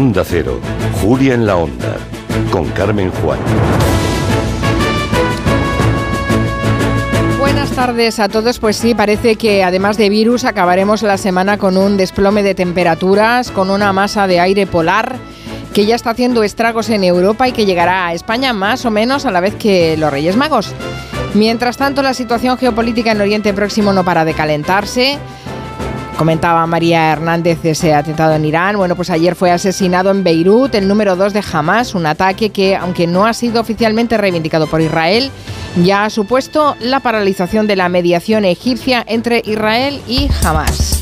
Onda Cero, Julia en la Onda, con Carmen Juan. Buenas tardes a todos. Pues sí, parece que además de virus acabaremos la semana con un desplome de temperaturas, con una masa de aire polar que ya está haciendo estragos en Europa y que llegará a España más o menos a la vez que los Reyes Magos. Mientras tanto, la situación geopolítica en Oriente Próximo no para de calentarse. Comentaba María Hernández ese atentado en Irán. Bueno, pues ayer fue asesinado en Beirut el número 2 de Hamas, un ataque que, aunque no ha sido oficialmente reivindicado por Israel, ya ha supuesto la paralización de la mediación egipcia entre Israel y Hamas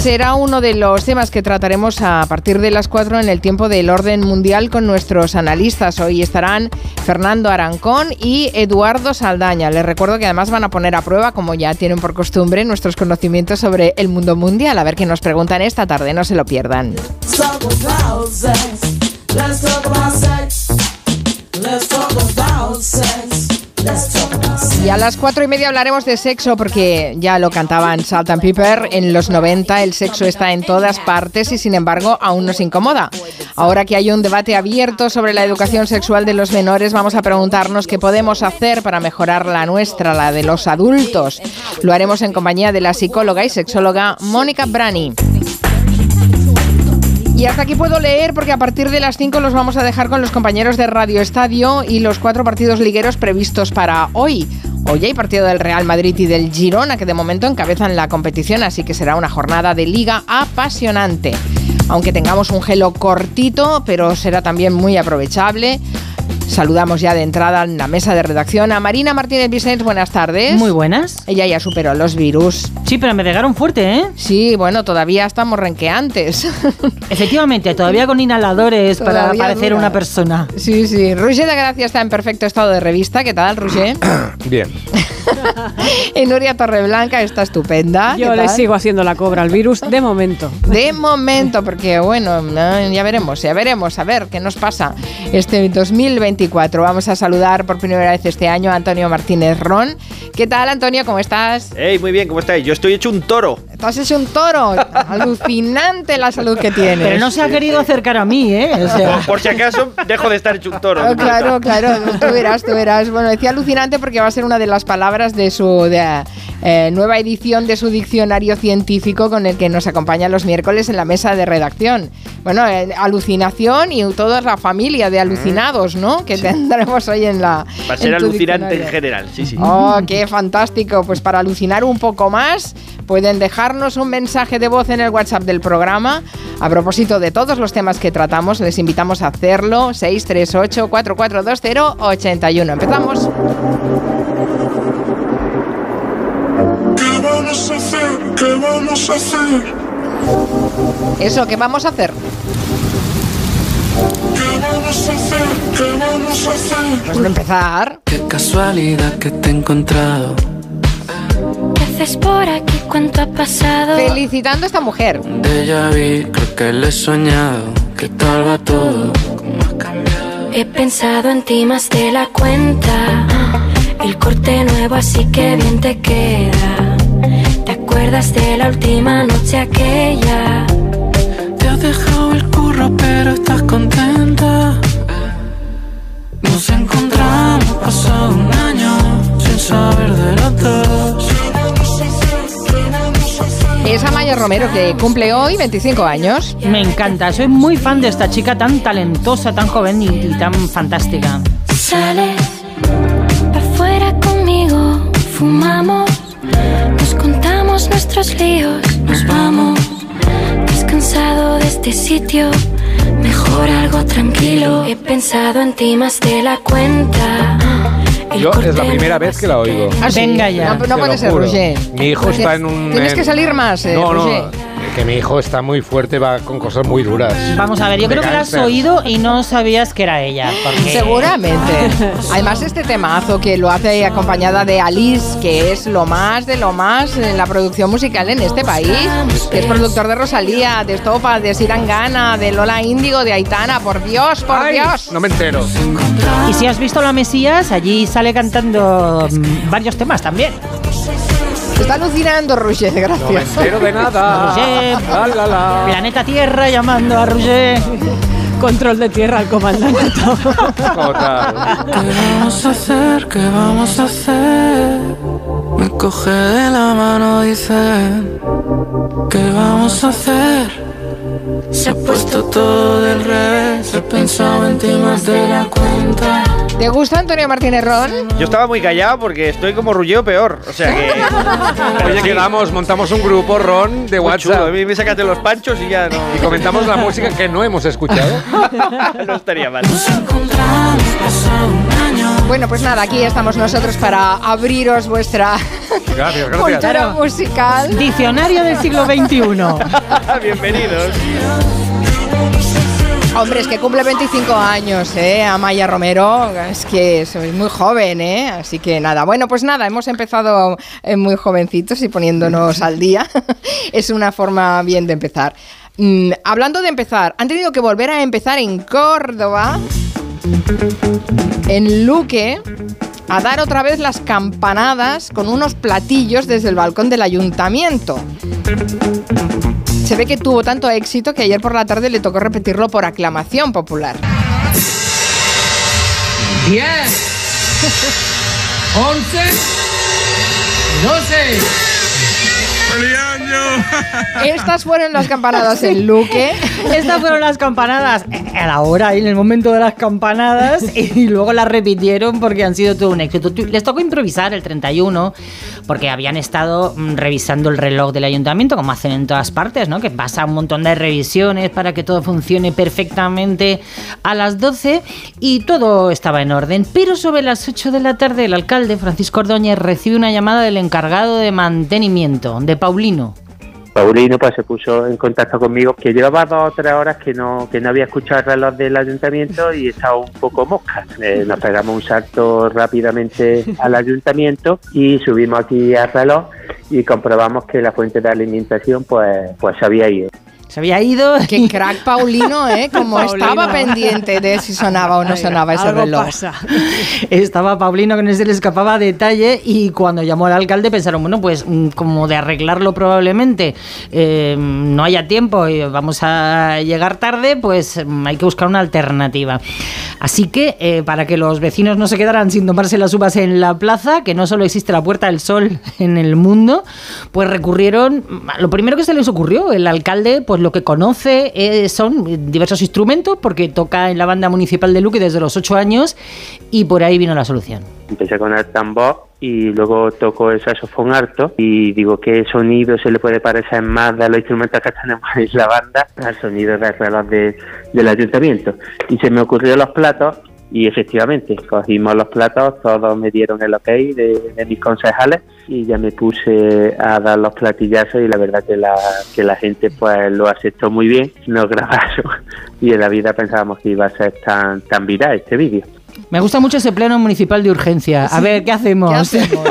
será uno de los temas que trataremos a partir de las 4 en el tiempo del orden mundial con nuestros analistas. Hoy estarán Fernando Arancón y Eduardo Saldaña. Les recuerdo que además van a poner a prueba, como ya tienen por costumbre, nuestros conocimientos sobre el mundo mundial. A ver qué nos preguntan esta tarde, no se lo pierdan. Y a las cuatro y media hablaremos de sexo porque ya lo cantaban Salt and Pepper en los 90, el sexo está en todas partes y sin embargo aún nos incomoda. Ahora que hay un debate abierto sobre la educación sexual de los menores, vamos a preguntarnos qué podemos hacer para mejorar la nuestra, la de los adultos. Lo haremos en compañía de la psicóloga y sexóloga Mónica Brani. Y hasta aquí puedo leer porque a partir de las 5 los vamos a dejar con los compañeros de Radio Estadio y los cuatro partidos ligueros previstos para hoy. Hoy hay partido del Real Madrid y del Girona que de momento encabezan la competición, así que será una jornada de liga apasionante. Aunque tengamos un gelo cortito, pero será también muy aprovechable. Saludamos ya de entrada en la mesa de redacción a Marina Martínez Vicens. Buenas tardes. Muy buenas. Ella ya superó los virus. Sí, pero me pegaron fuerte, ¿eh? Sí, bueno, todavía estamos renqueantes. Efectivamente, todavía con inhaladores para parecer una persona. Sí, sí. Roger de Gracia está en perfecto estado de revista. ¿Qué tal, Roger? Bien. y Nuria Torreblanca está estupenda. Yo le sigo haciendo la cobra al virus de momento. De momento, porque bueno, ya veremos, ya veremos, a ver qué nos pasa este 2024. Vamos a saludar por primera vez este año a Antonio Martínez Ron. ¿Qué tal, Antonio? ¿Cómo estás? Hey, muy bien, ¿cómo estáis? Yo estoy hecho un toro. Estás un toro. Alucinante la salud que tienes. Pero no se ha querido acercar a mí, ¿eh? Por si acaso, dejo de estar hecho un toro. Oh, claro, claro. Tú verás, tú verás. Bueno, decía alucinante porque va a ser una de las palabras de su eh, nueva edición de su diccionario científico con el que nos acompaña los miércoles en la mesa de redacción. Bueno, eh, alucinación y toda la familia de alucinados, ¿no? Que tendremos hoy en la. Va a ser alucinante en general, sí, sí. Oh, qué fantástico. Pues para alucinar un poco más, pueden dejarnos un mensaje de voz en el WhatsApp del programa. A propósito de todos los temas que tratamos, les invitamos a hacerlo. 638 4420 81. Empezamos. Vamos a hacer? ¿Qué vamos a hacer? Eso, ¿qué vamos a hacer? ¿Qué vamos a hacer? ¿Qué vamos a hacer? Pues empezar. Qué casualidad que te he encontrado. ¿Qué haces por aquí? ¿Cuánto ha pasado? Felicitando a esta mujer. De ya vi, creo que le he soñado. ¿Qué tal va todo? ¿Cómo has cambiado? He pensado en ti más de la cuenta. El corte nuevo, así que bien te queda acuerdas de la última noche aquella? Te has dejado el curro, pero estás contenta. Nos encontramos pasado un año sin saber de los dos. Es Amaya Romero que cumple hoy 25 años. Me encanta, soy muy fan de esta chica tan talentosa, tan joven y, y tan fantástica. Sales afuera conmigo, fumamos nuestros líos, nos vamos. Descansado de este sitio, mejor algo tranquilo. He pensado en ti más de la cuenta. Yo es la primera vez que la oigo. Ah, Venga ya. No, puede ser, Roger. Mi hijo está en un. Tienes que salir más, eh, no, no que mi hijo está muy fuerte, va con cosas muy duras. Vamos a ver, yo creo que lo has oído y no sabías que era ella. Seguramente. Además, este temazo que lo hace acompañada de Alice, que es lo más de lo más en la producción musical en este país. Que es productor de Rosalía, de Estopa, de Sirangana, de Lola Índigo, de Aitana. Por Dios, por Dios. No me entero. Y si has visto La Mesías, allí sale cantando mm, varios temas también. Está alucinando, Roger, No me gracias. entero de nada. Roger. La, la, la. Planeta Tierra llamando a Roger. Control de tierra al comandante. Total. ¿Qué vamos a hacer? ¿Qué vamos a hacer? Me coge de la mano, dice ¿Qué vamos a hacer? Se ha puesto todo del revés He pensado en ti más de la cuenta ¿Te gusta Antonio Martínez Ron? Yo estaba muy callado porque estoy como rulleo peor. O sea que. Oye, quedamos, montamos un grupo, Ron, de chulo. A WhatsApp. mí me sacaste los panchos y ya no. Y comentamos la música que no hemos escuchado. no estaría mal. Nos encontramos pasado Bueno, pues nada, aquí estamos nosotros para abriros vuestra Gracias, gracias. cultura musical. Diccionario del siglo XXI. Bienvenidos. Hombre, es que cumple 25 años, ¿eh? Amaya Romero. Es que soy muy joven, ¿eh? Así que nada. Bueno, pues nada, hemos empezado eh, muy jovencitos y poniéndonos al día. es una forma bien de empezar. Mm, hablando de empezar, han tenido que volver a empezar en Córdoba, en Luque, a dar otra vez las campanadas con unos platillos desde el balcón del ayuntamiento. Se ve que tuvo tanto éxito que ayer por la tarde le tocó repetirlo por aclamación popular. 10, 11, 12. Estas fueron las campanadas en Luque. Estas fueron las campanadas a la hora y en el momento de las campanadas y luego las repitieron porque han sido todo un éxito. Les tocó improvisar el 31 porque habían estado mm, revisando el reloj del ayuntamiento como hacen en todas partes, ¿no? Que pasa un montón de revisiones para que todo funcione perfectamente a las 12 y todo estaba en orden. Pero sobre las 8 de la tarde el alcalde Francisco Ordóñez recibe una llamada del encargado de mantenimiento, de Paulino. Paulino pues se puso en contacto conmigo que llevaba dos o tres horas que no que no había escuchado el reloj del ayuntamiento y estaba un poco mosca. Eh, nos pegamos un salto rápidamente al ayuntamiento y subimos aquí al reloj y comprobamos que la fuente de alimentación pues pues había ido. Se había ido. Qué crack Paulino, ¿eh? Como Paulino. estaba pendiente de si sonaba o no sonaba ese Algo reloj. pasa. Estaba Paulino que no se le escapaba detalle y cuando llamó al alcalde pensaron, bueno, pues mm, como de arreglarlo probablemente eh, no haya tiempo y vamos a llegar tarde, pues mm, hay que buscar una alternativa. Así que eh, para que los vecinos no se quedaran sin tomarse las uvas en la plaza, que no solo existe la Puerta del Sol en el mundo, pues recurrieron, mm, lo primero que se les ocurrió, el alcalde pues lo que conoce eh, son diversos instrumentos porque toca en la banda municipal de Luque desde los ocho años y por ahí vino la solución. Empecé con el tambor y luego toco el saxofón alto y digo qué sonido se le puede parecer más de los instrumentos que tenemos en la banda al sonido del reloj de- del ayuntamiento. Y se me ocurrió los platos y efectivamente cogimos los platos, todos me dieron el ok de, mis concejales y ya me puse a dar los platillazos y la verdad que la, que la gente pues lo aceptó muy bien, nos grabaron y en la vida pensábamos que iba a ser tan, tan viral este vídeo. Me gusta mucho ese pleno municipal de urgencia. A ver, ¿qué hacemos? ¿Qué hacemos?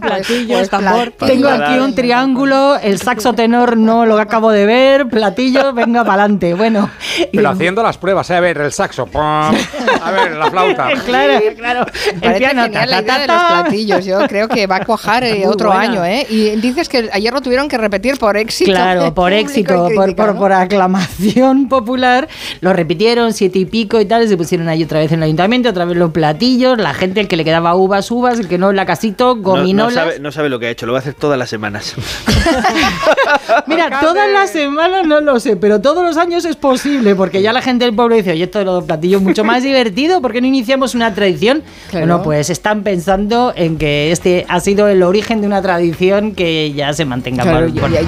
Platillos, Pues tambor. platillos. Tengo aquí un triángulo, el saxo tenor no lo acabo de ver, platillo, venga para adelante. Bueno, y- Pero haciendo las pruebas, ¿eh? a ver, el saxo. pum. A ver, la flauta. claro, claro. El Parece piano, genial la ta, ta, idea de ta, los ta. platillos. Yo creo que va a cuajar eh, otro buena. año, ¿eh? Y dices que ayer lo tuvieron que repetir por éxito. Claro, por y éxito, por, crítica, por- ¿no? por aclamación popular, lo repitieron siete y pico y tal, se pusieron ahí otra vez en el ayuntamiento, otra vez los platillos, la gente, el que le quedaba uvas, uvas, el que no, la casito, No, no gominolas. sabe, no sabe lo que ha hecho, lo va a hacer todas las semanas. Mira, todas las semanas no lo sé, pero todos los años es posible, porque ya la gente del pueblo dice, oye, esto de los platillos es mucho más divertido, ¿por qué no iniciamos una tradición? Claro. Bueno, pues están pensando en que este ha sido el origen de una tradición que ya se mantenga Claro, yo- yo- yo-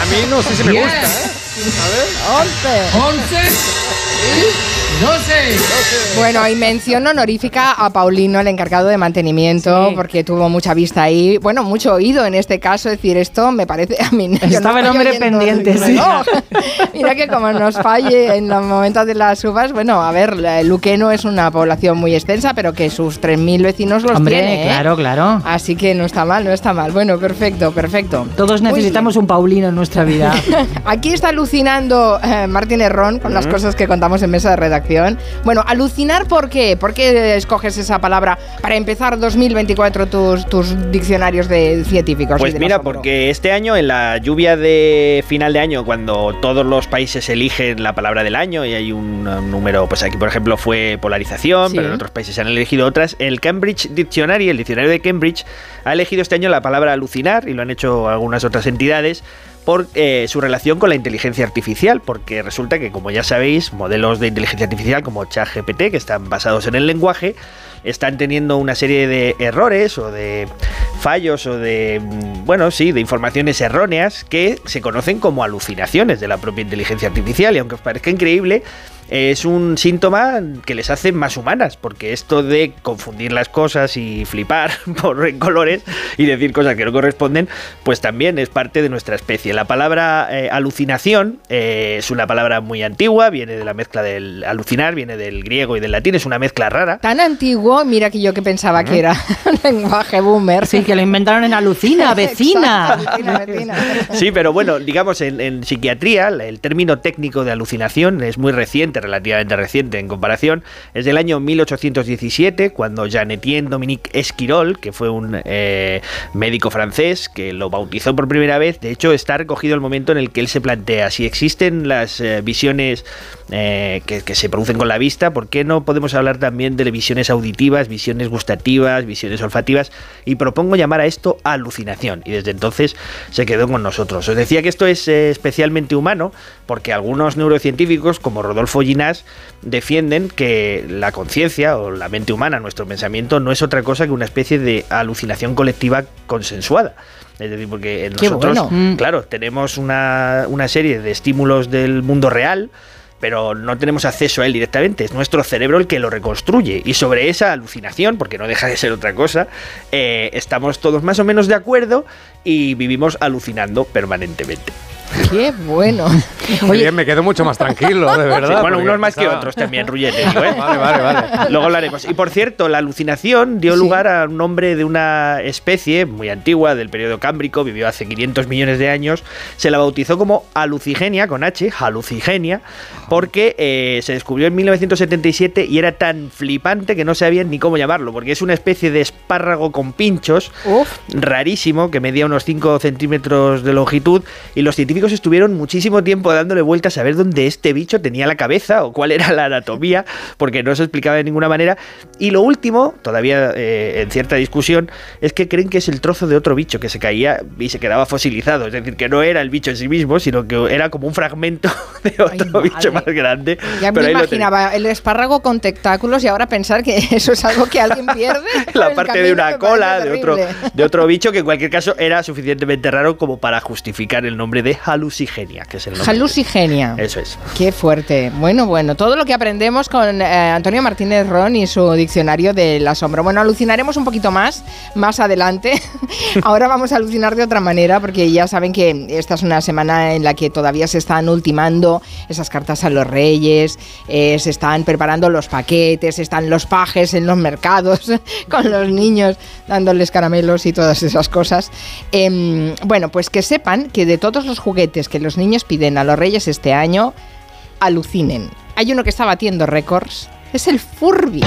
A mí no sé si me gusta, ¿eh? 11, 12. Bueno, y mención honorífica a Paulino, el encargado de mantenimiento, Sí. porque tuvo mucha vista ahí, bueno, mucho oído en este caso, es decir, esto me parece a mí. yo no Estaba el hombre pendiente, el sí. reloj. Mira que como nos falle en los momentos de las uvas, bueno, a ver, la- Luque no es una población muy extensa, pero que sus 3.000 vecinos los Hombre, tiene, ¿eh? claro, claro. Así que no está mal, no está mal. Bueno, perfecto, perfecto. Todos necesitamos un Paulino en nuestra vida. Aquí está alucinando eh, Martín Herrón con las cosas que contamos en mesa de redacción. Redacción. Bueno, alucinar, ¿por qué? ¿Por qué escoges esa palabra para empezar 2024 tus, tus diccionarios de científicos? Pues mira, porque este año, en la lluvia de final de año, cuando todos los países eligen la palabra del año y hay un uh, número, pues aquí por ejemplo fue polarización, Sí. pero en otros países se han elegido otras, el Cambridge Dictionary, el diccionario de Cambridge, ha elegido este año la palabra alucinar y lo han hecho algunas otras entidades por eh, su relación con la inteligencia artificial, porque resulta que, como ya sabéis, modelos de inteligencia artificial como ChatGPT, que están basados en el lenguaje, están teniendo una serie de errores o de fallos o de, mm, bueno, sí, de informaciones erróneas que se conocen como alucinaciones de la propia inteligencia artificial. Y aunque os parezca increíble, es un síntoma que les hace más humanas, porque esto de confundir las cosas y flipar por en colores y decir cosas que no corresponden, pues también es parte de nuestra especie. La palabra eh, alucinación eh, es una palabra muy antigua, viene de la mezcla del alucinar, viene del griego y del latín, es una mezcla rara. Tan antiguo, mira que yo que pensaba que era lenguaje boomer. Sí, que lo inventaron en Alucina, vecina. Exacto, vecina, vecina. Sí, pero bueno, digamos, en, en psiquiatría, el término técnico de alucinación es muy reciente, relativamente reciente en comparación. Es del año 1817, cuando Jean-Étienne Dominique Esquirol, que fue un eh, médico francés que lo bautizó por primera vez, de hecho está recogido el momento en el que él se plantea si existen las eh, visiones eh, que, que se producen con la vista, ¿por qué no podemos hablar también de visiones auditivas, visiones gustativas, visiones olfativas? Y propongo llamar a esto alucinación. Y desde entonces se quedó con nosotros. Os decía que esto es eh, especialmente humano porque algunos neurocientíficos, como Rodolfo Ginás, defienden que la conciencia o la mente humana, nuestro pensamiento, no es otra cosa que una especie de alucinación colectiva consensuada. Es decir, porque nosotros, bueno. claro, tenemos una, una serie de estímulos del mundo real, pero no tenemos acceso a él directamente. Es nuestro cerebro el que lo reconstruye. Y sobre esa alucinación, porque no deja de ser otra cosa, eh, estamos todos más o menos de acuerdo y vivimos alucinando permanentemente. Qué bueno. Oye, me quedo mucho más tranquilo, de verdad. Sí, bueno, unos más que otros también, Rullete. digo, ¿eh? Vale, vale, vale. Luego hablaremos. Y por cierto, la alucinación dio Sí. lugar a un nombre de una especie muy antigua del periodo cámbrico, vivió hace 500 millones de años. Se la bautizó como alucigenia, con H, alucigenia, porque eh, se descubrió en 1977 y era tan flipante que no sabían ni cómo llamarlo, porque es una especie de espárrago con pinchos Uf, rarísimo que medía unos 5 centímetros de longitud y los científicos estuvieron muchísimo tiempo dándole vueltas a ver dónde este bicho tenía la cabeza o cuál era la anatomía porque no se explicaba de ninguna manera. Y lo último, todavía eh, en cierta discusión, es que creen que es el trozo de otro bicho que se caía y se quedaba fosilizado, es decir, que no era el bicho en sí mismo, sino que era como un fragmento de otro Ay, bicho más grande. ya pero me imaginaba el espárrago con tentáculos y ahora pensar que eso es algo que alguien pierde. la parte de una cola de otro, de otro bicho que en cualquier caso era suficientemente raro como para justificar el nombre de halucigenia, que es el nombre. Halucigenia. Eso es. Qué fuerte. Bueno, bueno, todo lo que aprendemos con eh, Antonio Martínez Ron y su diccionario del asombro. Bueno, alucinaremos un poquito más más adelante. Ahora vamos a alucinar de otra manera porque ya saben que esta es una semana en la que todavía se están ultimando esas cartas a los reyes, eh, se están preparando los paquetes, están los pajes en los mercados con los niños dándoles caramelos y todas esas cosas. Em, bueno, pues que sepan que de todos los juguetes que los niños piden a los reyes este año, alucinen. Hay uno que está batiendo récords. Es el Furby.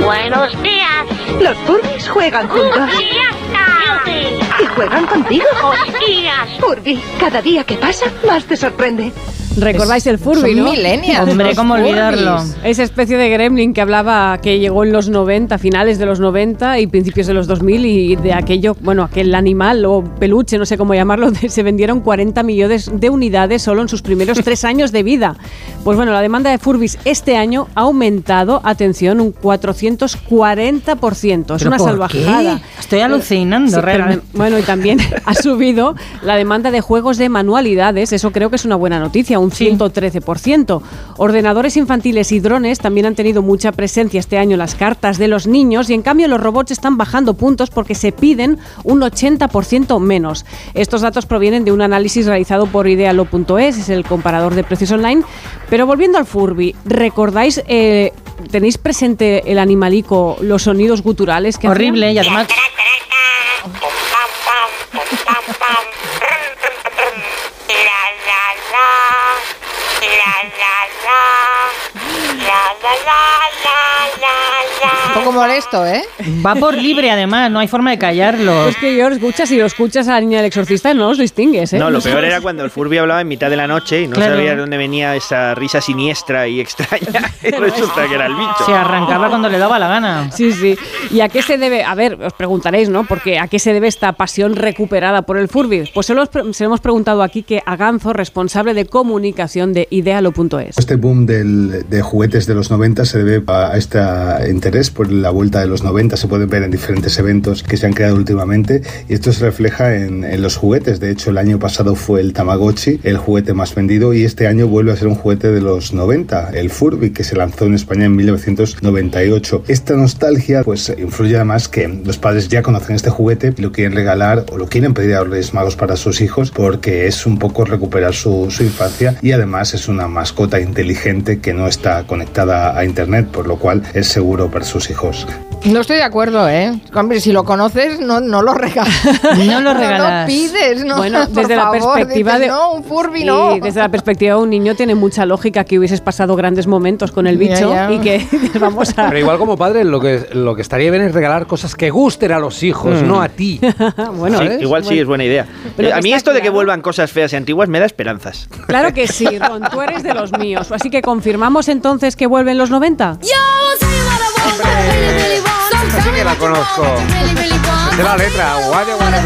Buenos días. Los Furbies juegan juntos. ¿Y juegan contigo? Hostias. Furby, cada día que pasa, más te sorprende. ¿Recordáis el Furby, Son no? millennials, Hombre, los cómo olvidarlo. Esa especie de gremlin que hablaba que llegó en los 90, finales de los 90 y principios de los 2000 y de aquello, bueno, aquel animal o peluche, no sé cómo llamarlo, se vendieron 40 millones de unidades solo en sus primeros tres años de vida. Pues bueno, la demanda de Furbis este año ha aumentado, atención, un 440%. Es ¿Pero una por salvajada. qué? Estoy alucinando, Sí, pero, realmente. Bueno, y también ha subido la demanda de juegos de manualidades, eso creo que es una buena noticia, un 113%. Ordenadores infantiles y drones también han tenido mucha presencia este año en las cartas de los niños y en cambio los robots están bajando puntos porque se piden un 80% menos. Estos datos provienen de un análisis realizado por idealo.es, es el comparador de precios online. Pero volviendo al Furby, ¿recordáis, eh, tenéis presente el animalico, los sonidos guturales que? Horrible, y además Bye. Un poco molesto, ¿eh? Va por libre, además, no hay forma de callarlo. Es que yo lo escuchas, si lo escuchas a la niña del exorcista, no los distingues, ¿eh? No, lo peor sabes. era cuando el Furby hablaba en mitad de la noche y no Claro. sabía de dónde venía esa risa siniestra y extraña. Y resulta que era el bicho. Se arrancaba cuando le daba la gana. Sí, sí. ¿Y a qué se debe? A ver, os preguntaréis, ¿no? Porque ¿a qué se debe esta pasión recuperada por el Furby? Pues se lo, se lo hemos preguntado aquí que a Ganzo, responsable de comunicación de idealo.es. Este boom del- de juguetes de los 90 se debe a este interés por la vuelta de los 90. Se puede ver en diferentes eventos que se han creado últimamente y esto se refleja en, en los juguetes. De hecho, el año pasado fue el Tamagotchi, el juguete más vendido, y este año vuelve a ser un juguete de los 90, el Furby, que se lanzó en España en 1998. Esta nostalgia pues influye además que los padres ya conocen este juguete y lo quieren regalar o lo quieren pedir a los Magos para sus hijos porque es un poco recuperar su, su infancia y además es una mascota inteligente que no está conectada a internet, por lo cual es seguro para sus hijos. No estoy de acuerdo, ¿eh? Hombre, si lo conoces, no, no lo regalas. No lo No regalas. lo pides, ¿no? Bueno, Por desde la favor, perspectiva dices, de No, un Furby Sí, no. desde la perspectiva de un niño tiene mucha lógica que hubieses pasado grandes momentos con el bicho ya. y que vamos a Pero igual como padre lo que, lo que estaría bien es regalar cosas que gusten a los hijos, Mm. no a ti. bueno, Sí, igual sí Bueno. es buena idea. Pero Eh, a mí esto de que vuelvan cosas feas y antiguas me da esperanzas. Claro que sí, Ron, tú eres de los míos. Así que confirmamos entonces que vuelven los 90. Esta sí que la conozco. De la letra. Guaya, guaya.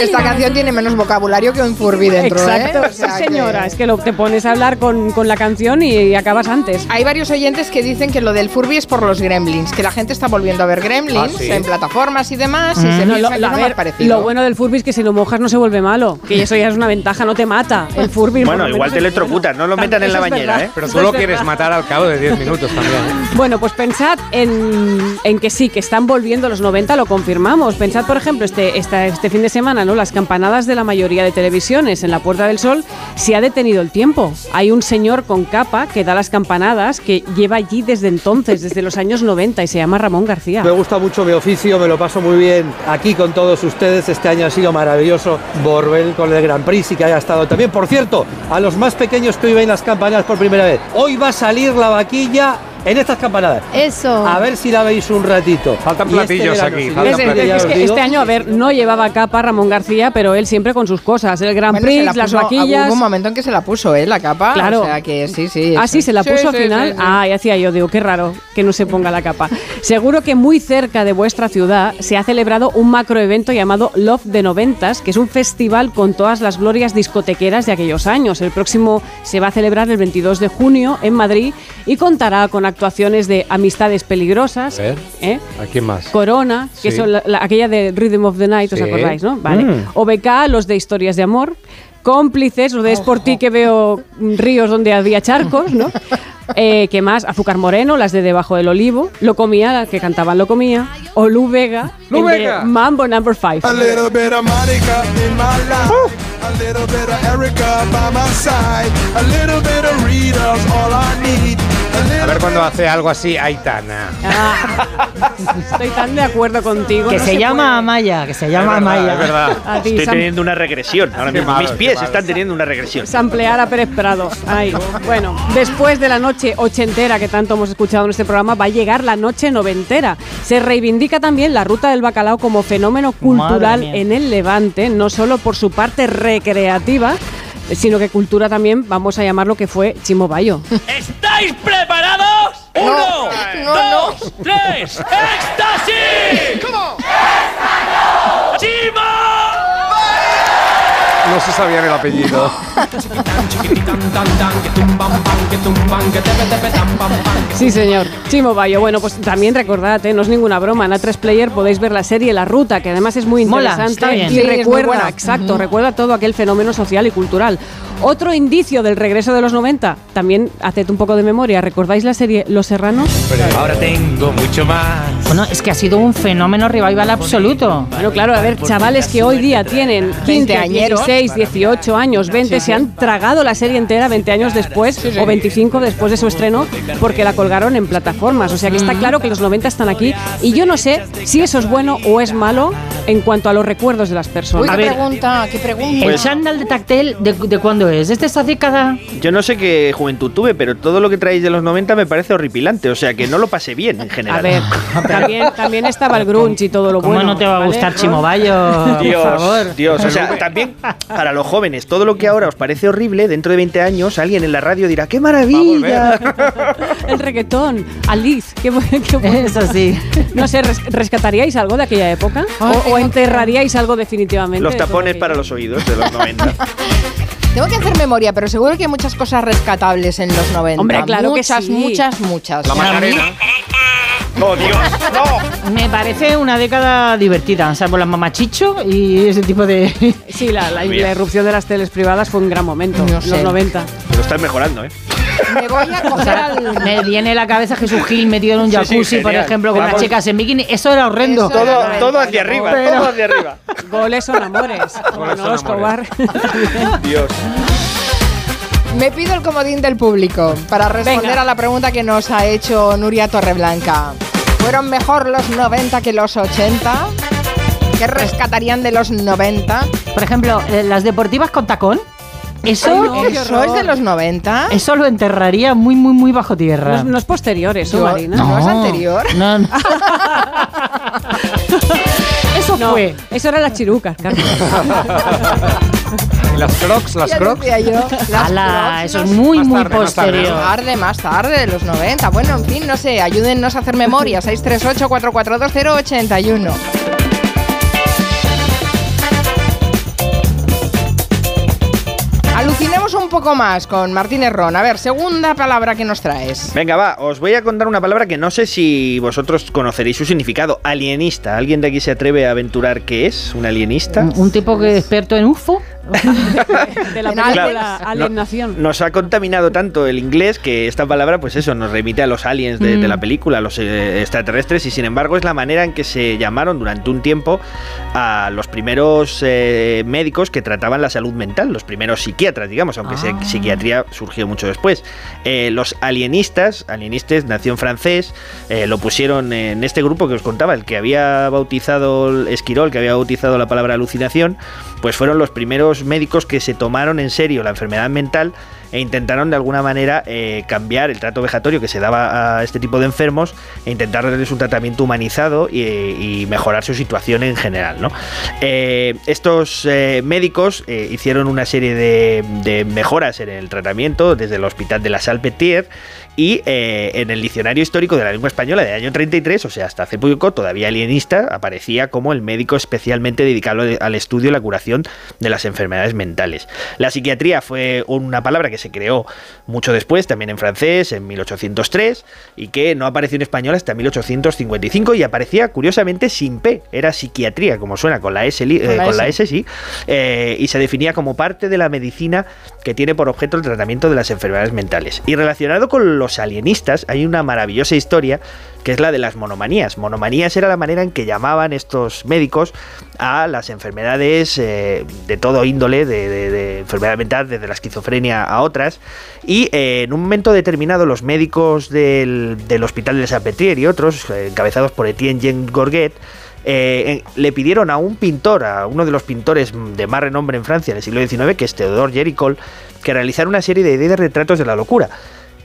Esta canción tiene menos vocabulario que un Furby dentro, Exacto, ¿eh? O sea sí, que- señora. Es que lo, te pones a hablar con, con la canción y, acabas antes. Hay varios oyentes que dicen que lo del Furby es por los gremlins, que la gente está volviendo a ver gremlins Ah, ¿sí? en plataformas y demás, y se No, piensa lo, que lo- ver, parecido. lo bueno del Furby es que si lo mojas no se vuelve malo. Que eso ya es una ventaja, no te mata. El Furby. Bueno, igual te es electrocutan, no lo metan en la bañera, verdad. ¿eh? Pero tú lo es quieres matar al cabo de 10 minutos también. ¿eh? Bueno, pues pensad en, en que sí, que están volviendo los 90, lo confirmamos. Pensad, por ejemplo, este, esta- este fin de semana, ¿no? Las campanadas de la mayoría de televisiones en la Puerta del Sol se ha detenido el tiempo. Hay un señor con capa que da las campanadas que lleva allí desde entonces, desde los años 90 y se llama Ramón García. Me gusta mucho mi oficio, me lo paso muy bien aquí con todos ustedes. Este año ha sido maravilloso. Borbel con el Grand Prix y que haya estado también. Por cierto, a los más pequeños que hoy ven las campanadas por primera vez, hoy va a salir la vaquilla en estas campanadas. Eso. A ver si la veis un ratito. Faltan este platillos aquí, faltan Es, es- es que este año, a ver, no llevaba capa Ramón García, pero él siempre con sus cosas. El Bueno, se Prix, la las vaquillas. Hubo un momento en que se la puso, ¿eh? La capa. Claro. O sea que sí, sí. Ah, sí, se la puso al sí, final. sí, sí. Ah, y hacía yo, digo, qué raro que no se ponga la capa. Seguro que muy cerca de vuestra ciudad se ha celebrado un macroevento llamado Love de Noventas, que es un festival con todas las glorias discotequeras de aquellos años. El próximo se va a celebrar el 22 de junio en Madrid y contará con actuaciones de Amistades Peligrosas, A ver. ¿eh? ¿A quién más? Corona, que Sí. son la- la- aquella de Rhythm of the Night, ¿os Sí. acordáis, no? Vale. Mm. OBK, los de Historias de Amor. Cómplices, los de Es por ti que veo ríos donde había charcos, ¿no? Eh, ¿Qué más? Azúcar Moreno, las de Debajo del Olivo. Lo comía, la que cantaban Lo comía. O Lu Vega, Lu el de Vega. Mambo Number 5. A little bit of Monica in my life. A little bit of Erica by my side. A little bit of Rita's all I need. A ver cuando hace algo así, Aitana. Estoy tan de acuerdo contigo. Que no se llama Amaya, que se llama Amaya. Es verdad. Ti, Estoy teniendo una regresión. Ahora mismo malo, mis pies están teniendo una regresión. Samplear a Pérez Prado. Ay, bueno, después de la noche ochentera que tanto hemos escuchado en este programa, va a llegar la noche noventera. Se reivindica también la ruta del bacalao como fenómeno cultural en el Levante, no solo por su parte recreativa, sino que cultura también, vamos a llamarlo que fue Chimo Bayo. ¿Estáis preparados? ¡Uno, dos, tres! ¡Éxtasis! ¡Chimo! No se sabían el apellido. Sí, señor. Chimo Bayo. Bueno, pues también recordad, ¿eh? no es ninguna broma. En A3 Player podéis ver la serie La Ruta, que además es muy Mola, interesante. está bien. Y Sí, es muy recuerda, buena. exacto, recuerda todo aquel fenómeno social y cultural. Otro indicio del regreso de los 90, también haced un poco de memoria. ¿Recordáis la serie Los Serranos? Ahora tengo mucho más. Bueno, es que ha sido un fenómeno revival absoluto. Bueno, claro, a ver, chavales que hoy día tienen 15, añeros. 16, 18 años, 20, se han tragado la serie entera 20 años después o 25 después de su estreno porque la colgaron en plataformas. O sea que está claro que los 90 están aquí y yo no sé si eso es bueno o es malo, en cuanto a los recuerdos de las personas. Uy, A qué ver, pregunta, qué pregunta. ¿El chándal de Tactel de, de cuándo es? ¿De esta década? Yo no sé qué juventud tuve, pero todo lo que traéis de los 90 me parece horripilante. O sea, que no lo pasé bien en general. A ver, también, también estaba el grunge y todo lo ¿Cómo bueno. no te va a ¿vale? gustar Chimobayo? Dios, por favor. Dios, o sea, también para los jóvenes, todo lo que ahora os parece horrible, dentro de 20 años alguien en la radio dirá, ¡qué maravilla! El reggaetón, Alice, qué, qué bueno. Eso sí. No sé, res- ¿rescataríais algo de aquella época? Ay, ¿O, enterraríais algo definitivamente? Los tapones para los oídos de los 90. Tengo que hacer memoria, pero seguro que hay muchas cosas rescatables en los 90. Hombre, claro que muchas, sí. muchas, muchas. La Macarena. ¡Oh, Dios! ¡No! Me parece una década divertida, salvo las mamachicho y ese tipo de... Sí, la, la, la irrupción de las teles privadas fue un gran momento, No en sé. los 90. Pero estás mejorando, ¿eh? Me voy a coger al... Me viene a la cabeza Jesús Gil metido en un Sí, sí, jacuzzi, por ejemplo, con Vamos. las chicas en bikini. Eso era horrendo. Eso era Todo, hacia arriba, Pero- todo hacia arriba. Goles son amores. Goles no, son Escobar. Dios. Me pido el comodín del público para responder Venga. a la pregunta que nos ha hecho Nuria Torreblanca. ¿Fueron mejor los 90 que los 80? ¿Qué rescatarían de los 90? Por ejemplo, eh, las deportivas con tacón. Eso, Ay, no, ¿Eso es de los 90? eso lo enterraría muy, muy, muy bajo No, tierra. es- no es posterior eso, Marina. ¿No es anterior? No, no. eso No, fue. eso era las chirucas, Carlos. Y las crocs, las Ya crocs. decía yo. Las Ala, Crocs, eso es muy, muy tarde, más tarde, Más posterior. tarde, más tarde, de los 90. Bueno, en fin, no sé, ayúdennos a hacer memoria. 638-442-081. Un poco más con Martínez Ron. A ver, segunda palabra que nos traes. Venga, va, os voy a contar una palabra que no sé si vosotros conoceréis su significado. Alienista. ¿Alguien de aquí se atreve a aventurar qué es un alienista? Un, un tipo que es experto en UFO. De la película aliens. Alien Nación. Nos ha contaminado tanto el inglés que esta palabra, pues eso, nos remite a los aliens de, de la película, a los eh, extraterrestres, y sin embargo es la manera en que se llamaron durante un tiempo a los primeros eh, médicos que trataban la salud mental, los primeros psiquiatras, digamos, aunque se- psiquiatría surgió mucho después. Eh, los alienistas, alienistas, nació en francés, lo pusieron en este grupo que os contaba, el que había bautizado Esquirol, que había bautizado la palabra alucinación, pues fueron los primeros médicos que se tomaron en serio la enfermedad mental e intentaron de alguna manera eh, cambiar el trato vejatorio que se daba a este tipo de enfermos e intentar darles un tratamiento humanizado y, mejorar su situación en general. Eh, estos eh, médicos hicieron una serie de, de mejoras en el tratamiento desde el hospital de la Salpêtrière y eh, en el diccionario histórico de la lengua española del año 33, o sea, hasta hace poco, todavía alienista, aparecía como el médico especialmente dedicado al estudio y la curación de las enfermedades mentales. La psiquiatría fue una palabra que se creó mucho después, también en francés, en 1803, y que no apareció en español hasta 1855 y aparecía curiosamente sin P, era psiquiatría, como suena, con la S, eh, la con la S. Sí, eh, y se definía como parte de la medicina que tiene por objeto el tratamiento de las enfermedades mentales. Y relacionado con los alienistas, hay una maravillosa historia que es la de las monomanías. Monomanías era la manera en que llamaban estos médicos a las enfermedades eh, de todo índole, de, de- enfermedad mental, desde la esquizofrenia a otras. Y eh, en un momento determinado, los médicos del, del hospital de Salpêtrière y otros, eh, encabezados por Etienne Jean Gorget, eh, le pidieron a un pintor, a uno de los pintores de más renombre en Francia del siglo XIX, que es Theodore Géricault, que realizara una serie de de retratos de la locura.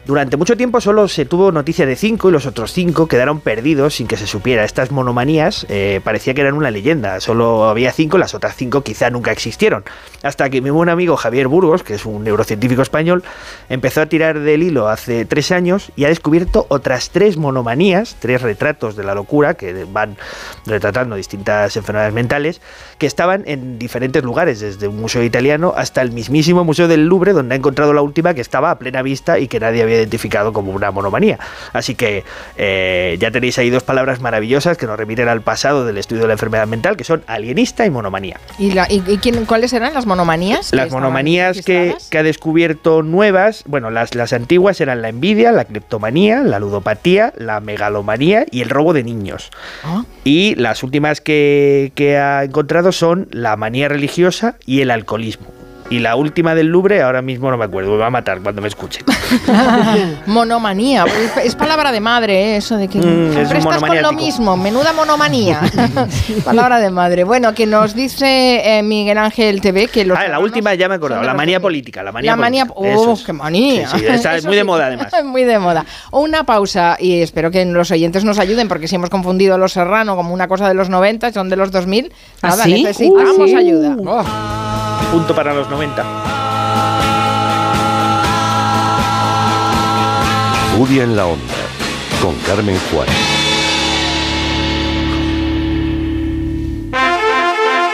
Durante mucho tiempo solo se tuvo noticia de cinco y los otros cinco quedaron perdidos sin que se supiera. Estas monomanías eh, parecía que eran una leyenda. Solo había cinco, las otras cinco quizá nunca existieron. Hasta que mi buen amigo Javier Burgos, que es un neurocientífico español, empezó a tirar del hilo hace tres años y ha descubierto otras tres monomanías, tres retratos de la locura que van retratando distintas enfermedades mentales, que estaban en diferentes lugares, desde un museo italiano hasta el mismísimo Museo del Louvre, donde ha encontrado la última que estaba a plena vista y que nadie había identificado como una monomanía. Así que eh, ya tenéis ahí dos palabras maravillosas que nos remiten al pasado del estudio de la enfermedad mental, que son alienista y monomanía. ¿Y, la- y- y quién- cuáles eran las monomanías? Las monomanías que, ha descubierto nuevas, bueno, las, las antiguas eran la envidia, la cleptomanía, la ludopatía, la megalomanía y el robo de niños. Ah. Y las últimas que, que ha encontrado son la manía religiosa y el alcoholismo. Y la última del Louvre, ahora mismo no me acuerdo, me va a matar cuando me escuche. Monomanía, es, es palabra de madre, ¿eh? eso de que Mm, es siempre estás con lo mismo, menuda monomanía. palabra de madre. Bueno, que nos dice eh, Miguel Ángel TV que los Ah, la última ya me he acordado, la manía 2000. política. La manía La manía, política, oh, eso qué manía. Sí, sí, esa es muy de moda además. Muy de moda. Una pausa y espero que los oyentes nos ayuden porque si hemos confundido Los Serrano como una cosa de los 90, son de los 2000, ¿Ah, nada, sí? necesitamos Uh, ayuda. Oh. Punto para los 90. Furia en la onda, con Carmen Juárez.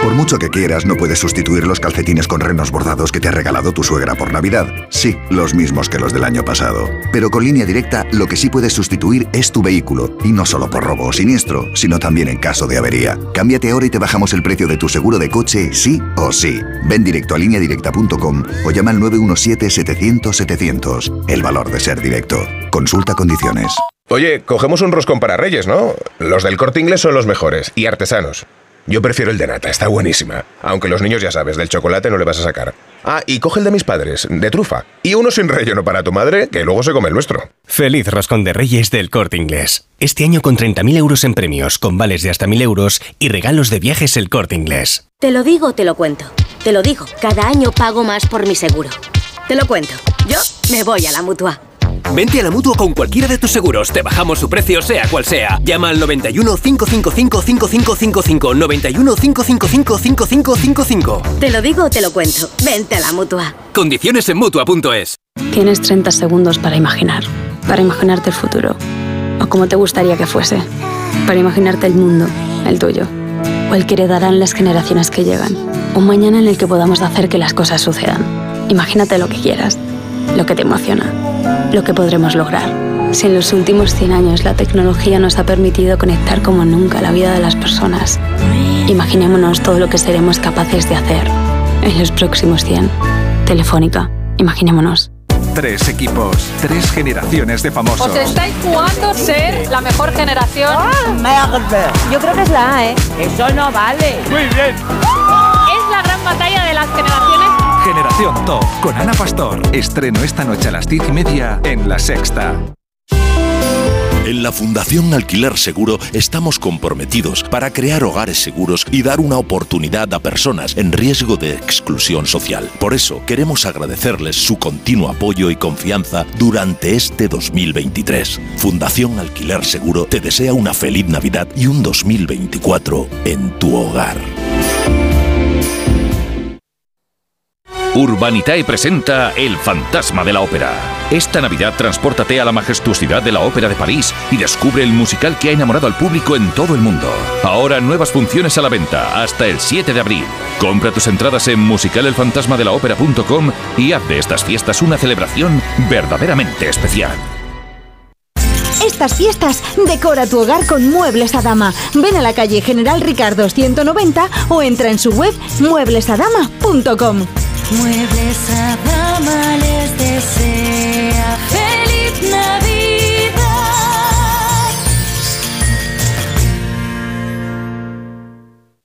Por mucho que quieras, no puedes sustituir los calcetines con renos bordados que te ha regalado tu suegra por Navidad. Sí, los mismos que los del año pasado. Pero con línea directa, lo que sí puedes sustituir es tu vehículo. Y no solo por robo o siniestro, sino también en caso de avería. Cámbiate ahora y te bajamos el precio de tu seguro de coche, sí o sí. Ven directo a lineadirecta.com o llama al 917-700-700. El valor de ser directo. Consulta condiciones. Oye, cogemos un roscón para Reyes, ¿no? Los del corte inglés son los mejores y artesanos. Yo prefiero el de nata, está buenísima. Aunque los niños ya sabes, del chocolate no le vas a sacar. Ah, y coge el de mis padres, de trufa. Y uno sin relleno para tu madre, que luego se come el nuestro. Feliz Roscón de Reyes del Corte Inglés. Este año con 30.000 euros en premios, con vales de hasta 1.000 euros y regalos de viajes el Corte Inglés. Te lo digo, te lo cuento. Te lo digo, cada año pago más por mi seguro. Te lo cuento. Yo me voy a la mutua. Vente a la mutua con cualquiera de tus seguros. Te bajamos su precio, sea cual sea. Llama al 91 555 5555. 91 555 5555. Te lo digo, te lo cuento. Vente a la mutua. Condiciones en mutua.es. Tienes 30 segundos para imaginar, para imaginarte el futuro, o como te gustaría que fuese, para imaginarte el mundo, el tuyo, o el que heredarán las generaciones que llegan, un mañana en el que podamos hacer que las cosas sucedan. Imagínate lo que quieras, lo que te emociona, lo que podremos lograr. Si en los últimos 100 años la tecnología nos ha permitido conectar como nunca la vida de las personas, imaginémonos todo lo que seremos capaces de hacer en los próximos 100. Telefónica, imaginémonos. Tres equipos, tres generaciones de famosos. Os estáis jugando ser la mejor generación. Yo creo que es la A, ¿eh? Eso no vale. Muy bien. Es la gran batalla de las generaciones. Generación Top con Ana Pastor. Estreno esta noche a las diez y media en La Sexta. En la Fundación Alquiler Seguro estamos comprometidos para crear hogares seguros y dar una oportunidad a personas en riesgo de exclusión social. Por eso queremos agradecerles su continuo apoyo y confianza durante este 2023. Fundación Alquiler Seguro te desea una feliz Navidad y un 2024 en tu hogar. Urbanitae presenta El fantasma de la ópera. Esta Navidad transpórtate a la majestuosidad de la Ópera de París y descubre el musical que ha enamorado al público en todo el mundo. Ahora nuevas funciones a la venta hasta el 7 de abril. Compra tus entradas en musicalelfantasmadelaopera.com y haz de estas fiestas una celebración verdaderamente especial. Estas fiestas decora tu hogar con Muebles a Dama. Ven a la calle General Ricardo 190 o entra en su web mueblesadama.com. Muebles a dama les desea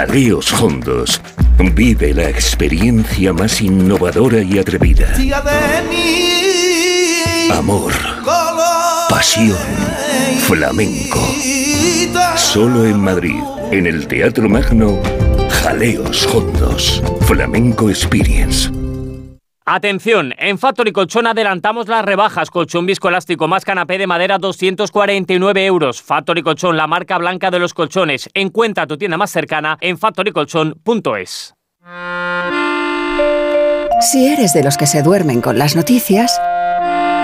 Jaleos Hondos. Vive la experiencia más innovadora y atrevida. Amor. Pasión. Flamenco. Solo en Madrid, en el Teatro Magno, Jaleos Hondos. Flamenco Experience. Atención, en Factory Colchón adelantamos las rebajas. Colchón viscoelástico más canapé de madera 249 euros. Factory Colchón, la marca blanca de los colchones. Encuentra tu tienda más cercana en factorycolchón.es. Si eres de los que se duermen con las noticias,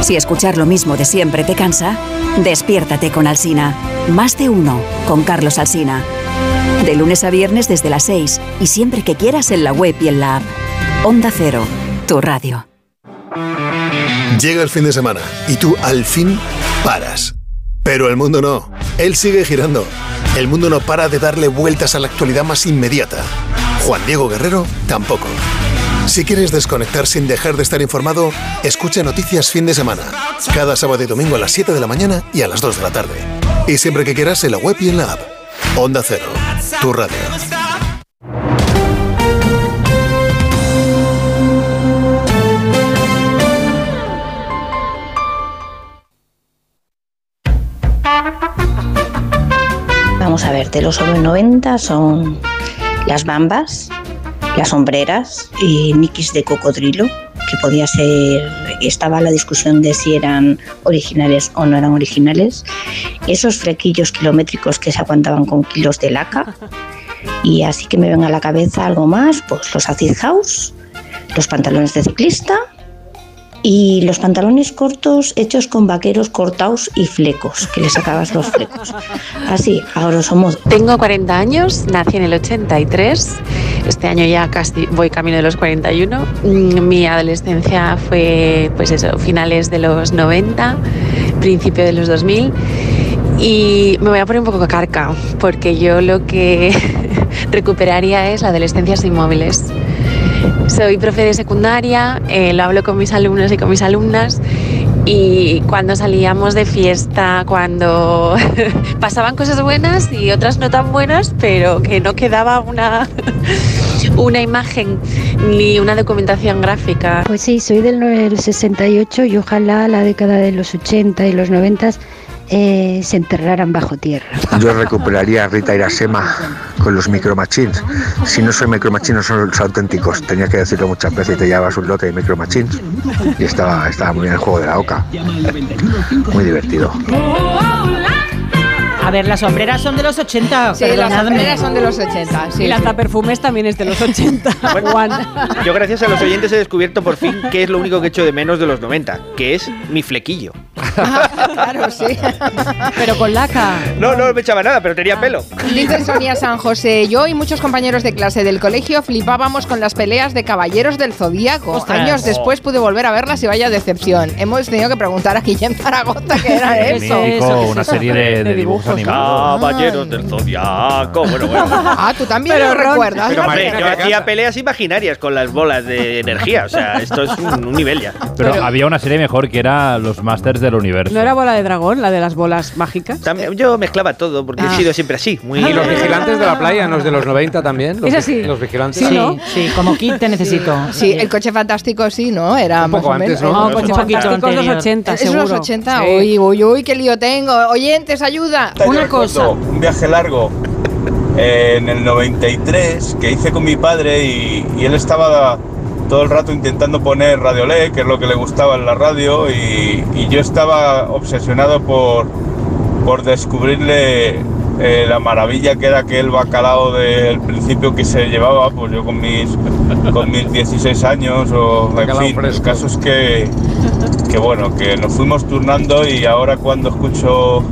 Si escuchar lo mismo de siempre te cansa, despiértate con Alsina. Más de uno con Carlos Alsina. De lunes a viernes desde las 6 y siempre que quieras en la web y en la app. Onda Cero, tu radio. Llega el fin de semana y tú al fin paras. Pero el mundo no. Él sigue girando. El mundo no para de darle vueltas a la actualidad más inmediata. Juan Diego Guerrero tampoco. Si quieres desconectar sin dejar de estar informado, escucha Noticias Fin de Semana. Cada sábado y domingo a las 7 de la mañana y a las 2 de la tarde. Y siempre que quieras en la web y en la app. Onda Cero, tu radio. Vamos a ver, de los años 90 son las bambas, las sombreras y nikis de cocodrilo, que podía ser, estaba la discusión de si eran originales o no eran originales, esos flequillos kilométricos que se aguantaban con kilos de laca, y así que me ven a la cabeza algo más, pues los acid house, los pantalones de ciclista y los pantalones cortos hechos con vaqueros cortados y flecos, que le sacabas los flecos. Así, a grosso modo. Tengo 40 años, nací en el 83, este año ya casi voy camino de los 41. Mm, Mi adolescencia fue, pues eso, finales de los 90, principio de los 2000. Y me voy a poner un poco carca, porque yo lo que recuperaría es la adolescencia sin móviles. Soy profe de secundaria, eh, lo hablo con mis alumnos y con mis alumnas y cuando salíamos de fiesta, cuando pasaban cosas buenas y otras no tan buenas, pero que no quedaba una, una imagen ni una documentación gráfica. Pues sí, soy del del 68 y ojalá la década de los 80 y los 90 eh, se enterraran bajo tierra. Yo recuperaría a Rita Irasema con los Micro Machines. Si no son Micro Machines, son los auténticos. Tenía que decirlo muchas veces y te llevabas un lote de Micro Machines. Y estaba, estaba muy bien el juego de la oca. Muy divertido. A ver, las sombreras son de los 80. Sí, las sombreras son de los 80. Sí, y sí. perfumes también es de los 80. Juan. Yo gracias a los oyentes he descubierto por fin qué es lo único que echo de menos de los 90, que es mi flequillo. claro, sí. Pero con laca. No, no me echaba nada, pero tenía pelo. Dice Sonia San José, yo y muchos compañeros de clase del colegio flipábamos con las peleas de caballeros del Zodíaco. Ostras. Años después pude volver a verlas y vaya decepción. Hemos tenido que preguntar a Guillem Zaragoza qué era eso. Mítico, una serie de, de dibujos Caballeros del Zodiaco. Bueno, bueno. Ah, tú también Pero, lo Ron, recuerdas. Pero, yo hacía peleas imaginarias con las bolas de energía. O sea, esto es un, un nivel ya. Pero, había una serie mejor que era Los Masters del Universo. ¿No era bola de dragón, la de las bolas mágicas? También, yo mezclaba todo porque Ah. he sido siempre así. Muy Y los vigilantes de la playa, los de los 90 también. Los, Es así. los vigilantes. Sí, ¿no? Sí, como kit te necesito. Sí, el coche fantástico sí, ¿no? Era Un más poco o menos. antes, ¿no? No, No, coche un poquito fantásticos los anterior. 80, ¿Es los 80? Sí. Uy, uy, uy, qué lío tengo. Oyentes, ayuda. Una cosa. Un viaje largo eh, en el 93 que hice con mi padre y, y él estaba todo el rato intentando poner Radio Le, que es lo que le gustaba en la radio, y, y yo estaba obsesionado por, por descubrirle eh, la maravilla que era aquel bacalao del principio que se llevaba, pues yo con mis, con mis 16 años, o en fin, el caso es que, que bueno, que nos fuimos turnando y ahora cuando escucho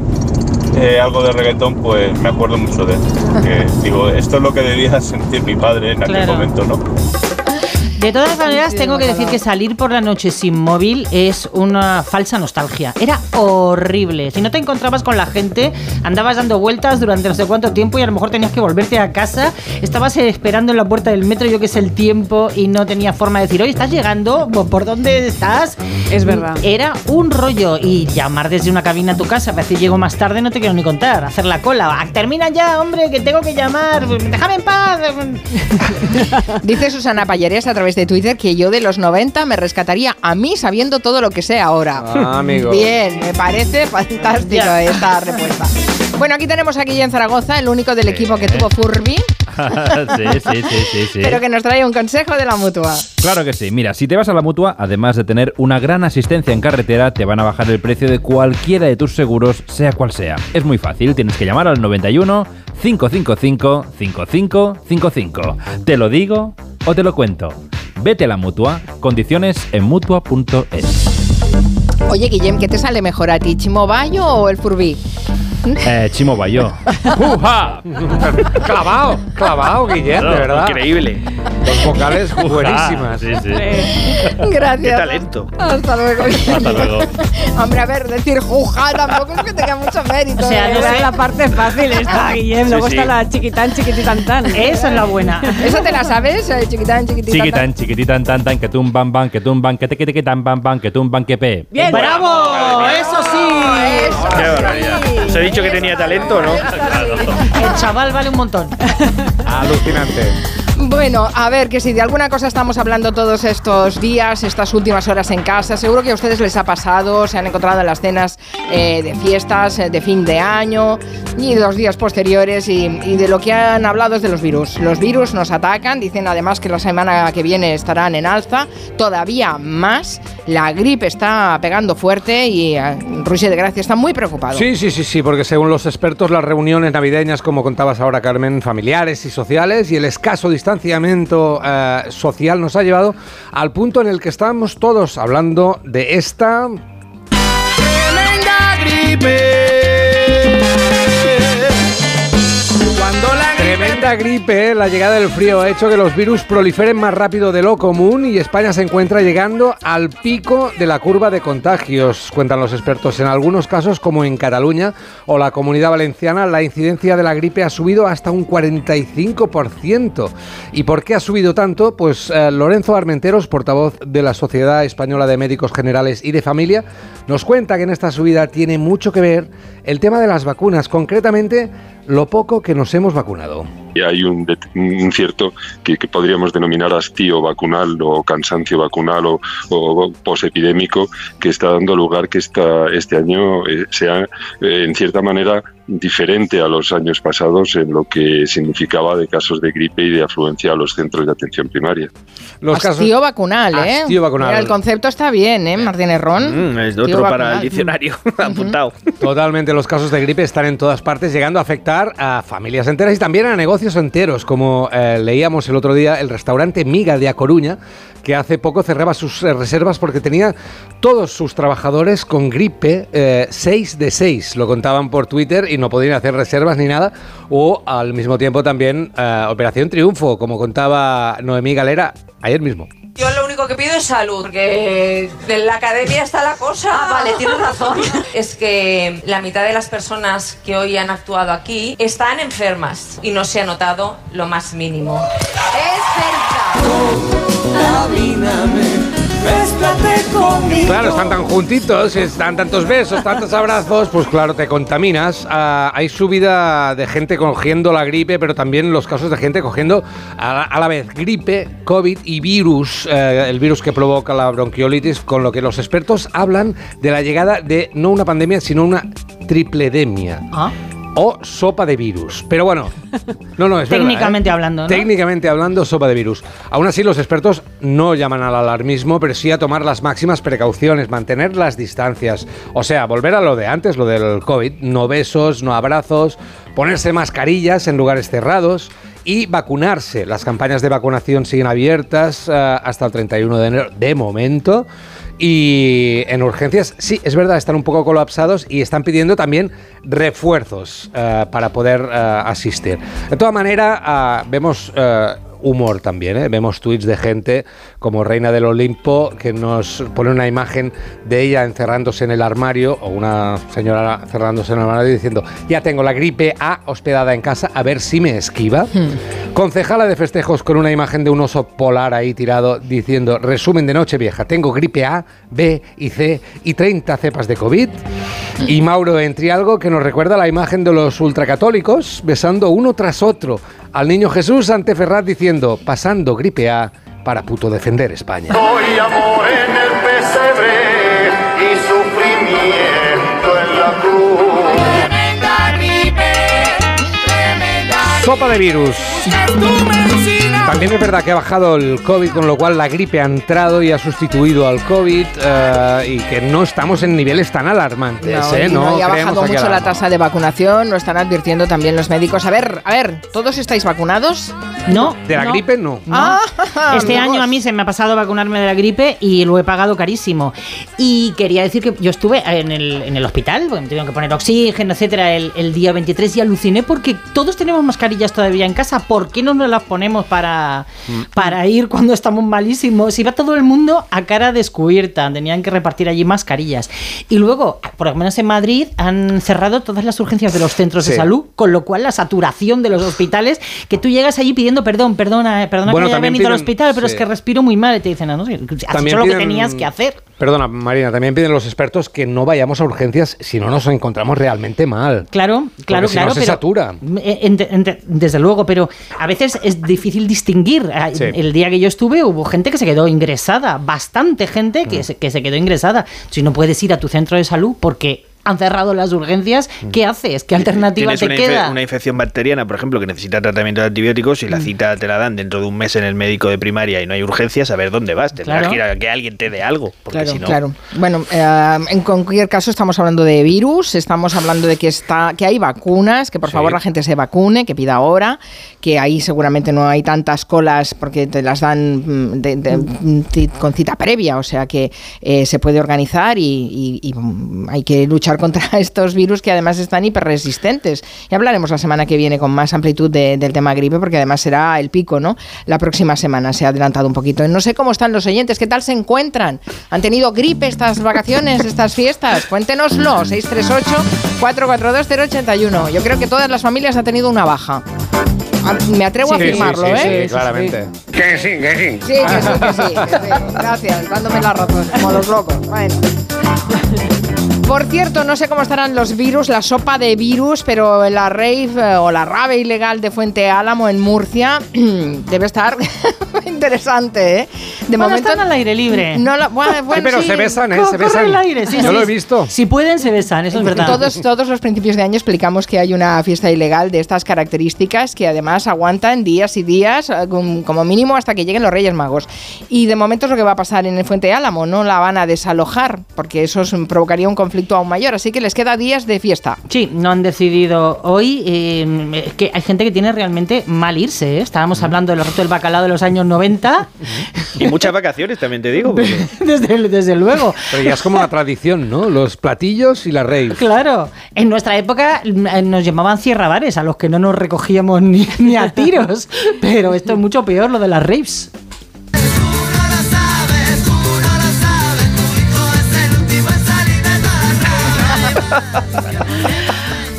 eh, algo de reggaetón, pues me acuerdo mucho de él. Que digo, esto es lo que debía sentir mi padre en aquel Claro. momento, ¿no? De todas maneras, tengo que decir que salir por la noche sin móvil es una falsa nostalgia. Era horrible. Si no te encontrabas con la gente, andabas dando vueltas durante no sé cuánto tiempo y a lo mejor tenías que volverte a casa. Estabas esperando en la puerta del metro, yo que sé, el tiempo y no tenía forma de decir, oye, ¿estás llegando? ¿Por- ¿Por dónde estás? Es verdad. Era un rollo. Y llamar desde una cabina a tu casa, para decir llego más tarde, no te quiero ni contar. Hacer la cola. Ah, Termina ya, hombre, que tengo que llamar. Déjame en paz. Dice Susana Payeres a través través de Twitter que yo de los 90 me rescataría a mí sabiendo todo lo que sé ahora. Ah, amigo. Bien, me parece fantástico esta respuesta. Bueno, aquí tenemos a Guillén Zaragoza, el único del equipo que tuvo Furby, sí, sí, sí, sí, sí. pero que nos trae un consejo de la mutua. Claro que sí. Mira, si te vas a la mutua, además de tener una gran asistencia en carretera, te van a bajar el precio de cualquiera de tus seguros, sea cual sea. Es muy fácil, tienes que llamar al 91 555 5555. ¿Te lo digo o te lo cuento? Vete a la mutua, condiciones en mutua.es. Oye, Guillem, ¿qué te sale mejor a ti, Chimo Bayo o el Furby? Eh, Chimo Bayo. ¡Uja! clavado, clavado, Guillem, de verdad. Increíble. Dos vocales buenísimas. Sí, sí. Gracias. Qué talento. Hasta luego. Hasta luego. Hombre, a ver, decir juja tampoco es que tenga mucho mérito. O sea, no ¿eh? es la parte fácil esta, Guillem. Luego sí. está la chiquitán, chiquititán, tan. Esa es la buena. ¿Eso te la sabes? eh, Chiquitán, chiquitita. Chiquitan, chiquititan, tan, tan, que tum, bam, bam, que tum, bam, que te, que te, que tan, bam, bam, que tum, bam, que pe. Bien. ¡Bravo! ¡Eso sí! Eso Qué sí. Barbaridad. ¿Os he dicho que tenía talento, no? El chaval vale un montón. Alucinante. Bueno, a ver, que si de alguna cosa estamos hablando todos estos días, estas últimas horas en casa, seguro que a ustedes les ha pasado, se han encontrado en las cenas eh, de fiestas, eh, de fin de año y de los días posteriores y, de lo que han hablado es de los virus. Los virus nos atacan, dicen además que la semana que viene estarán en alza, todavía más, la gripe está pegando fuerte y eh, Rusia de Gracia está muy preocupado. Sí, sí, sí, sí, porque según los expertos, las reuniones navideñas, como contabas ahora, Carmen, familiares y sociales, y el escaso distanciamiento eh, social nos ha llevado al punto en el que estamos todos hablando de esta. ¡Tremenda gripe! Tremenda gripe, la llegada del frío ha hecho que los virus proliferen más rápido de lo común y España se encuentra llegando al pico de la curva de contagios, cuentan los expertos. En algunos casos, como en Cataluña o la Comunidad Valenciana, la incidencia de la gripe ha subido hasta un 45%. ¿Y por qué ha subido tanto? Pues eh, Lorenzo Armenteros, portavoz de la Sociedad Española de Médicos Generales y de Familia, nos cuenta que en esta subida tiene mucho que ver el tema de las vacunas, concretamente lo poco que nos hemos vacunado. Y hay un, un cierto que, que podríamos denominar hastío vacunal o cansancio vacunal o, o posepidémico que está dando lugar que esta, este año eh, sea eh, en cierta manera diferente a los años pasados en lo que significaba de casos de gripe y de afluencia a los centros de atención primaria. Los casos- Hastío vacunal, ¿eh? Hastío vacunal. Mira, el concepto está bien, ¿eh, Martínez Ron? Mm, es de otro para el diccionario apuntado. Totalmente, los casos de gripe están en todas partes, llegando a afectar a familias enteras y también a negocios enteros, como eh, leíamos el otro día, el restaurante Miga de A Coruña, que hace poco cerraba sus eh, reservas porque tenía todos sus trabajadores con gripe, 6 de 6, lo contaban por Twitter y no podían hacer reservas ni nada, o al mismo tiempo también eh, Operación Triunfo, como contaba Noemí Galera ayer mismo. Yo lo único que pido es salud, porque en la academia está la cosa. Ah, vale, tienes razón. Es que la mitad de las personas que hoy han actuado aquí están enfermas y no se ha notado lo más mínimo. Es verdad. Claro, están tan juntitos, están tantos besos, tantos abrazos, pues claro, te contaminas. Ah, hay subida de gente cogiendo la gripe, pero también los casos de gente cogiendo a la, a la vez gripe, COVID y virus, eh, el virus que provoca la bronquiolitis, con lo que los expertos hablan de la llegada de no una pandemia, sino una tripledemia. O sopa de virus. Pero bueno, no, no, es verdad, ¿eh? Técnicamente hablando, ¿no? Técnicamente hablando, sopa de virus. Aún así, los expertos no llaman al alarmismo, pero sí a tomar las máximas precauciones, mantener las distancias. O sea, volver a lo de antes, lo del COVID. No besos, no abrazos, ponerse mascarillas en lugares cerrados y vacunarse. Las campañas de vacunación siguen abiertas eh, hasta el 31 de enero de momento. Y en urgencias, sí, es verdad, están un poco colapsados y están pidiendo también refuerzos eh, para poder eh, asistir. De todas maneras, ah, vemos humor también, ¿eh? vemos tweets de gente como Reina del Olimpo que nos pone una imagen de ella encerrándose en el armario o una señora cerrándose en el armario diciendo ya tengo la gripe A hospedada en casa, a ver si me esquiva. Concejala de festejos con una imagen de un oso polar ahí tirado diciendo, resumen de noche vieja, tengo gripe A, B y C y 30 cepas de COVID. Y Mauro Entrialgo que nos recuerda la imagen de los ultracatólicos besando uno tras otro al niño Jesús ante Ferraz diciendo, pasando gripe A, para puto defender España. Doy amor en el pesebre y sufrimiento en la cruz. Sopa de virus. También es verdad que ha bajado el COVID, con lo cual la gripe ha entrado y ha sustituido al COVID eh, y que no estamos en niveles tan alarmantes. No, ¿eh? y no, y ha bajado mucho la tasa de vacunación, lo están advirtiendo también los médicos. A ver, a ver, ¿todos estáis vacunados? No. De la no. gripe no. Ah, Este amigos. año a mí se me ha pasado vacunarme de la gripe y lo he pagado carísimo. Y quería decir que yo estuve en el, en el hospital, porque me tuvieron que poner oxígeno, etcétera, el, el día 23 y aluciné porque todos tenemos mascarillas todavía en casa. ¿Por qué no nos las ponemos para, para ir cuando estamos malísimos? Iba todo el mundo a cara descubierta, tenían que repartir allí mascarillas. Y luego, por lo menos en Madrid, han cerrado todas las urgencias de los centros de Sí. salud, con lo cual la saturación de los hospitales, que tú llegas allí pidiendo perdón, perdona, eh, perdona Bueno, que haya venido al piden- hospital, pero sí. es que respiro muy mal. Y te dicen, "Ah, no, no, has hecho lo que tenías que hacer. Perdona, Marina, también piden los expertos que no vayamos a urgencias si no nos encontramos realmente mal. Claro, claro, Porque si no claro. se pero- satura. Eh, ente- ente- desde luego, pero a veces es difícil distinguir. Ah, Sí. El día que yo estuve hubo gente que se quedó ingresada, bastante gente Mm. que, se, que se quedó ingresada. Si no puedes ir a tu centro de salud porque han cerrado las urgencias, ¿qué haces? ¿Qué alternativa te una, infe- queda? una infección bacteriana, por ejemplo, que necesita tratamiento de antibióticos y la cita te la dan dentro de un mes en el médico de primaria y no hay urgencias, a ver dónde vas. Tendrás Claro. que ir a que alguien te dé algo. Porque Claro, si no. claro. Bueno, eh, en cualquier caso estamos hablando de virus, estamos hablando de que está, que hay vacunas, que por favor la gente se vacune, que pida ahora, que ahí seguramente no hay tantas colas porque te las dan mm, de- mm, con cita previa, o sea que eh, se puede organizar y, y- y, mm, hay que luchar contra estos virus que además están hiperresistentes. Y hablaremos la semana que viene con más amplitud de- del tema gripe porque además será el pico, ¿no? La próxima semana se ha adelantado un poquito. No sé cómo están los oyentes, ¿qué tal se encuentran? ¿Han tenido gripe estas vacaciones, estas fiestas? Cuéntenoslo, 638-442-081. Yo creo que todas las familias han tenido una baja. Me atrevo a Sí, sí, afirmarlo, sí, ¿eh? sí, claramente. Que sí, que sí. Sí, que sí, que sí, que sí. Gracias, dándome la razón, como los locos. Bueno. Por cierto, no sé cómo estarán los virus, la sopa de virus, pero la rave eh, o la rave ilegal de Fuente Álamo en Murcia debe estar interesante, ¿eh? De Bueno, están al aire libre. No la- bueno, bueno, pero sí. se besan, ¿eh? Se besan. el aire, sí, Yo sí. lo he visto. Si pueden, se besan, eso es verdad. Todos, todos los principios de año explicamos que hay una fiesta ilegal de estas características que además aguantan días y días, eh, com- como mínimo hasta que lleguen los Reyes Magos. Y de momento es lo que va a pasar en el Fuente Álamo, no la van a desalojar, porque eso es- provocaría un conflicto aún mayor, así que les queda días de fiesta. Sí, no han decidido hoy. eh, es que hay gente que tiene realmente mal irse. ¿eh? Estábamos hablando del reto del bacalao de los años 90. Y muchas vacaciones, también te digo. porque- desde, desde luego. Pero ya es como una tradición, ¿no? Los platillos y la rave. Claro, en nuestra época eh, nos llamaban cierrabares, a los que no nos recogíamos ni, ni a tiros. Pero esto es mucho peor, lo de las raves. ha ha ha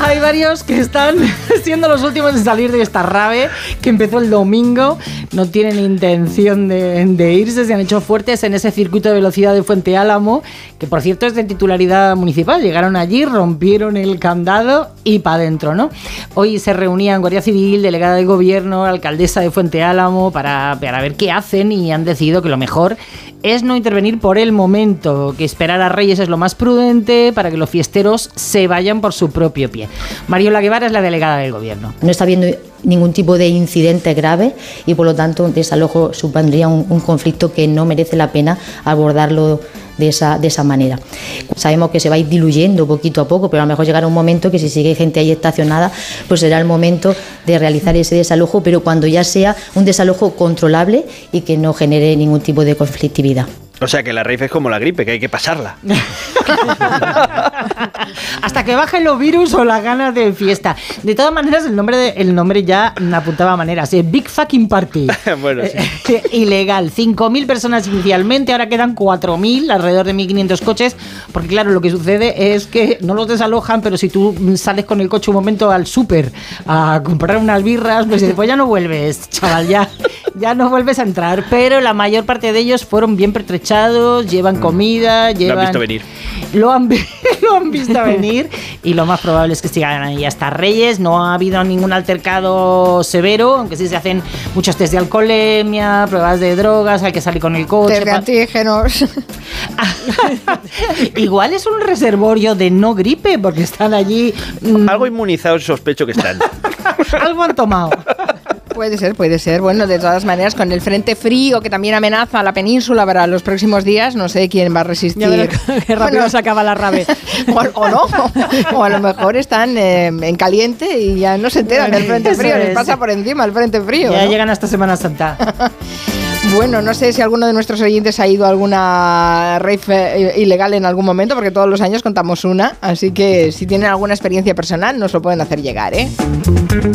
hay varios que están siendo los últimos en salir de esta rave que empezó el domingo. No tienen intención de, irse, se han hecho fuertes en ese circuito de velocidad de Fuente Álamo, que por cierto es de titularidad municipal. Llegaron allí, rompieron el candado y para adentro, ¿no? Hoy se reunían Guardia Civil, delegada del gobierno, alcaldesa de Fuente Álamo para, para ver qué hacen y han decidido que lo mejor es no intervenir por el momento, que esperar a Reyes es lo más prudente para que los fiesteros se vayan por su propio pie. Mariola Guevara es la delegada del gobierno. No está habiendo ningún tipo de incidente grave y por lo tanto un desalojo supondría un, un conflicto que no merece la pena abordarlo de esa, de esa manera. Sabemos que se va a ir diluyendo poquito a poco, pero a lo mejor llegará un momento que si sigue gente ahí estacionada, pues será el momento de realizar ese desalojo, pero cuando ya sea un desalojo controlable y que no genere ningún tipo de conflictividad. O sea que la rave es como la gripe, que hay que pasarla. Hasta que bajen los virus o las ganas de fiesta. De todas maneras, el nombre, de- el nombre ya apuntaba maneras. eh, Big Fucking Party. bueno, sí. Ilegal. 5.000 personas inicialmente, ahora quedan 4.000, alrededor de 1.500 coches. Porque claro, lo que sucede es que no los desalojan, pero si tú sales con el coche un momento al súper a comprar unas birras, pues después ya no vuelves, chaval, ya, ya no vuelves a entrar. Pero la mayor parte de ellos fueron bien pertrechados, llevan comida, Lo llevan... visto venir. Lo han, vi- lo han visto venir y lo más probable es que sigan ahí hasta Reyes. No ha habido ningún altercado severo, aunque sí se hacen muchos test de alcoholemia, pruebas de drogas, hay que salir con el coche. Test de antígenos. Igual es un reservorio de no gripe, porque están allí. mm, Algo inmunizados sospecho que están. algo han tomado. Puede ser, puede ser. Bueno, de todas maneras, con el frente frío que también amenaza a la península para los próximos días, no sé quién va a resistir. Ya verás, qué rápido bueno. se acaba la rave. o, no, o a lo mejor están eh, en caliente y ya no se enteran del frente frío, les pasa por encima el frente frío. Ya llegan hasta Semana Santa. Bueno, no sé si alguno de nuestros oyentes ha ido a alguna rave eh, ilegal en algún momento, porque todos los años contamos una, así que si tienen alguna experiencia personal nos lo pueden hacer llegar, ¿eh?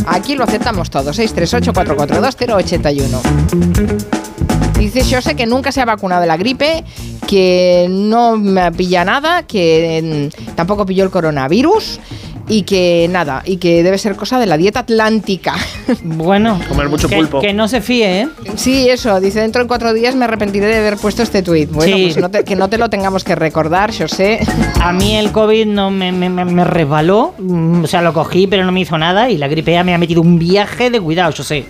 Aquí lo aceptamos todo, 638 844-282-081. Dice yo sé que nunca se ha vacunado de la gripe, que no me pilla nada, que mm, tampoco pilló el coronavirus y que nada, y que debe ser cosa de la dieta atlántica. Bueno, Comer mucho que, pulpo. que no se fíe, ¿eh? Sí, eso, dice dentro de cuatro días me arrepentiré de haber puesto este tuit. Bueno, Sí. pues no te- que no te lo tengamos que recordar, José. A mí el COVID no me, me, me- me resbaló, mm, o sea, lo cogí, pero no me hizo nada y la gripe ya me ha metido un viaje de cuidado, yo sé.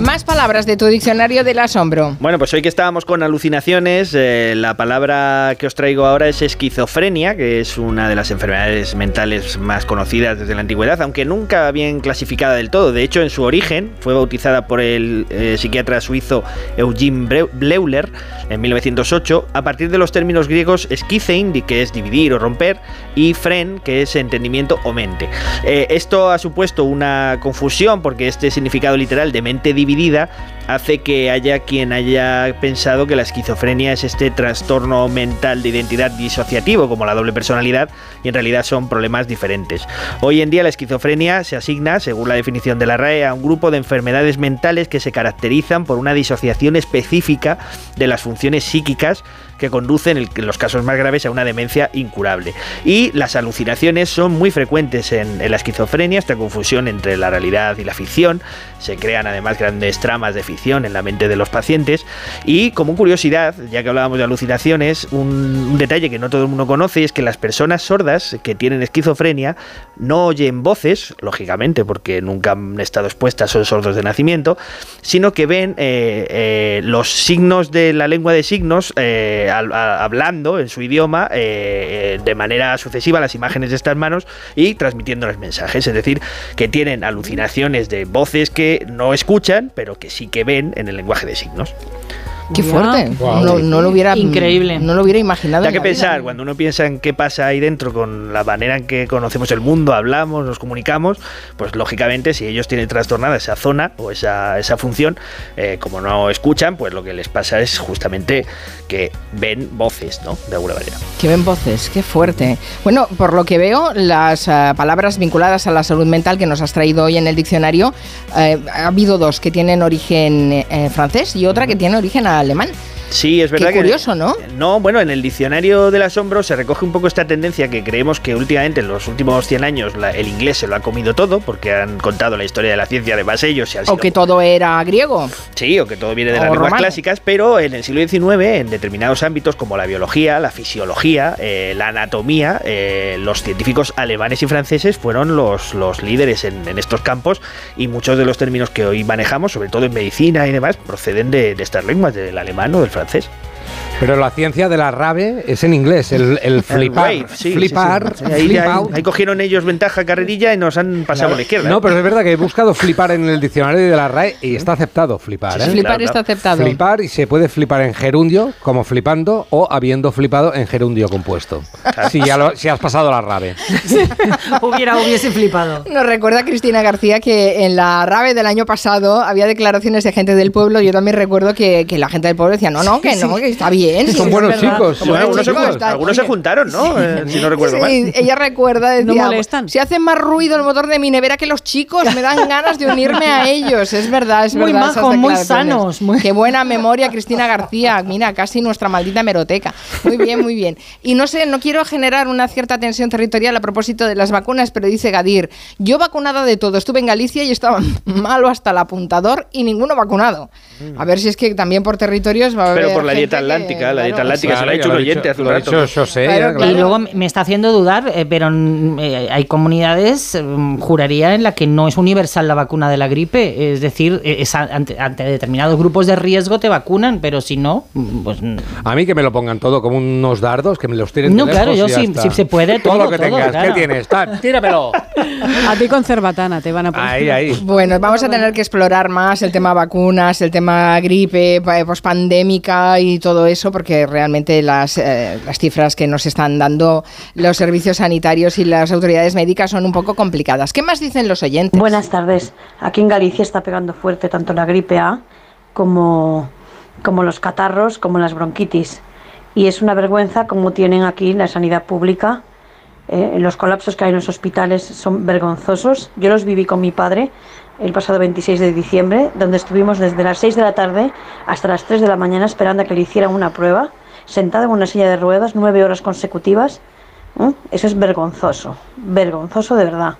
Más palabras de tu diccionario del asombro. Bueno, pues hoy que estábamos con alucinaciones, eh, la palabra que os traigo ahora es esquizofrenia, que es una de las enfermedades mentales más conocidas desde la antigüedad, aunque nunca bien clasificada del todo. De hecho, en su origen fue bautizada por el eh, psiquiatra suizo Eugene Bleuler en 1908, a partir de los términos griegos esquizein, que es dividir o romper, y fren, que es entendimiento o mente. Eh, esto ha supuesto una confusión porque este significado literal de mente dividida hace que haya quien haya pensado que la esquizofrenia es este trastorno mental de identidad disociativo como la doble personalidad y en realidad son problemas diferentes. Hoy en día la esquizofrenia se asigna, según la definición de la RAE, a un grupo de enfermedades mentales que se caracterizan por una disociación específica de las funciones psíquicas que conducen en los casos más graves a una demencia incurable. Y las alucinaciones son muy frecuentes en, en la esquizofrenia, esta confusión entre la realidad y la ficción. Se crean además grandes tramas de ficción en la mente de los pacientes. Y como curiosidad, ya que hablábamos de alucinaciones, un, detalle que no todo el mundo conoce es que las personas sordas que tienen esquizofrenia no oyen voces, lógicamente, porque nunca han estado expuestas, son sordos de nacimiento, sino que ven eh, eh, los signos de la lengua de signos eh, hablando en su idioma de manera sucesiva las imágenes de estas manos y transmitiendo los mensajes. Es decir, que tienen alucinaciones de voces que no escuchan, pero que sí que ven en el lenguaje de signos. Qué fuerte. Guau. No, no lo hubiera Increíble. No lo hubiera imaginado. En que vida. pensar, cuando uno piensa en qué pasa ahí dentro con la manera en que conocemos el mundo, hablamos, nos comunicamos, pues lógicamente si ellos tienen trastornada esa zona o esa, esa función, eh, como no escuchan, pues lo que les pasa es justamente que ven voces, ¿no? De alguna manera. Que ven voces, qué fuerte. Bueno, por lo que veo, las eh, palabras vinculadas a la salud mental que nos has traído hoy en el diccionario, eh, ha habido dos que tienen origen eh, francés y otra que tiene origen alemán. Sí, es verdad Qué que. curioso, ¿no? No, bueno, en el diccionario del asombro se recoge un poco esta tendencia que creemos que últimamente, en los últimos 100 años, la- el inglés se lo ha comido todo, porque han contado la historia de la ciencia de base ellos y han O sido que todo era griego. Sí, o que todo viene de las O lenguas romano. clásicas, pero en el siglo XIX, en determinados ámbitos como la biología, la fisiología, eh, la anatomía, eh, los científicos alemanes y franceses fueron los, los líderes en, en estos campos y muchos de los términos que hoy manejamos, sobre todo en medicina y demás, proceden de, de estas lenguas, del alemán o del francés. that's. Pero la ciencia de la rave es en inglés, el, el flipar. wave, sí, sí, flipar, sí. Ahí, flip ahí- out. ahí cogieron ellos ventaja carrerilla y nos han pasado por la izquierda. No, ¿eh? pero es verdad que he buscado flipar en el diccionario de la RAE y está aceptado flipar. ¿eh? Flipar está aceptado. Flipar y se puede flipar en gerundio, como flipando, o habiendo flipado en gerundio compuesto. Si, ya lo- si has pasado la rave. Hubiera, hubiese flipado. Nos recuerda Cristina García que en la RAVE del año pasado había declaraciones de gente del pueblo. Yo también recuerdo que, que la gente del pueblo decía, no, no, que no, que está bien. Sí, Son buenos verdad". chicos. Son Bueno, buenos algunos, se, chicos, algunos se juntaron, ¿no? Eh, si no recuerdo mal. Sí, ella recuerda, decía, No molestan. si hace más ruido el motor de mi nevera que los chicos, me dan ganas de unirme a ellos. Es verdad, es Muy verdad. majos, muy sanos, muy- Qué buena memoria, Cristina García. Mira, casi nuestra maldita meroteca. Muy bien, muy bien. Y no sé, no quiero generar una cierta tensión territorial a propósito de las vacunas, pero dice Gadir, yo vacunada de todo, estuve en Galicia y estaba malo hasta el apuntador y ninguno vacunado. A ver si es que también por territorios va a haber Pero por la dieta que- atlántica, la dieta claro. atlántica, se lo Claro, ha dicho ya un oyente hace un lo ha rato. dicho José, Claro, ya, claro. Y luego me está haciendo dudar, eh, pero mm, eh, hay comunidades, mm, juraría, en la que no es universal la vacuna de la gripe. Es decir, eh, es ante, ante determinados grupos de riesgo te vacunan, pero si no, mm, pues... A mí que me lo pongan todo como unos dardos, que me los tiren No, de claro, yo está. sí se puede, Todo, todo, lo que todo, tengas. ¿Qué tienes? Tíramelo. A ti con cerbatana te van a poner. Ahí, ahí. Bueno, vamos a tener que explorar más el tema vacunas, el tema gripe, pa- pospandémica y todo eso, porque realmente las, eh, las cifras que nos están dando los servicios sanitarios y las autoridades médicas son un poco complicadas. ¿Qué más dicen los oyentes? Buenas tardes. Aquí en Galicia está pegando fuerte tanto la gripe A como, como los catarros, como las bronquitis. Y es una vergüenza como tienen aquí la sanidad pública. Eh, los colapsos que hay en los hospitales son vergonzosos. Yo los viví con mi padre el pasado 26 de diciembre, donde estuvimos desde las 6 de la tarde hasta las 3 de la mañana esperando a que le hicieran una prueba, sentado en una silla de ruedas, nueve horas consecutivas. ¿Eh? Eso es vergonzoso, vergonzoso de verdad.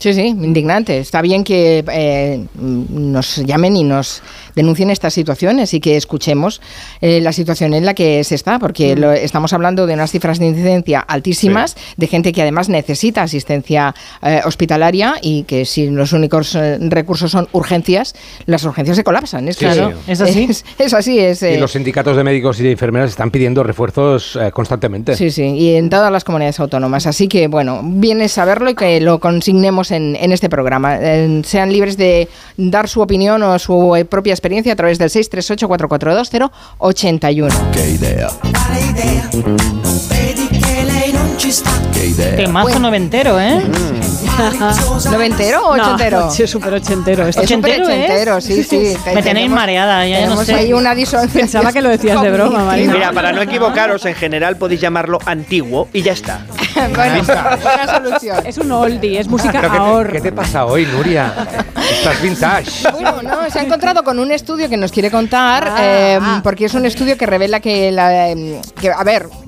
Sí, sí, indignante. Está bien que eh, nos llamen y nos denuncien estas situaciones y que escuchemos eh, la situación en la que se está, porque lo- estamos hablando de unas cifras de incidencia altísimas, de gente que además necesita asistencia eh, hospitalaria y que si los únicos eh, recursos son urgencias, las urgencias se colapsan. Es, Sí, claro. sí. ¿Es así? Es, es así. Es, Y los sindicatos de médicos y de enfermeras están pidiendo refuerzos eh, constantemente. Sí, sí, y en todas las comunidades autónomas. Así que, bueno, viene saberlo y que lo consignemos en, en este programa. Eh, sean libres de dar su opinión o su eh, propia experiencia a través del 638-442-081. Che idea. Che idea. Temazo noventero, ¿eh? ¿Noventero o ochentero? No, sí, súper ochentero. Es esto. súper ¿Ochentero, ochentero, es? sí, sí. Me tenéis mareada, ya, no sé. ahí una disonancia. Pensaba que lo decías de broma, Marina. Mira, para no equivocaros, en general podéis llamarlo antiguo y ya está. bueno, buena solución. Es un oldie, es música ¿Pero qué, te, ahorro. qué te pasa hoy, Nuria? Estás vintage. Bueno, no, se ha encontrado con un estudio que nos quiere contar, Ah, eh, porque es un estudio que revela que, la, eh, que, a ver, eh,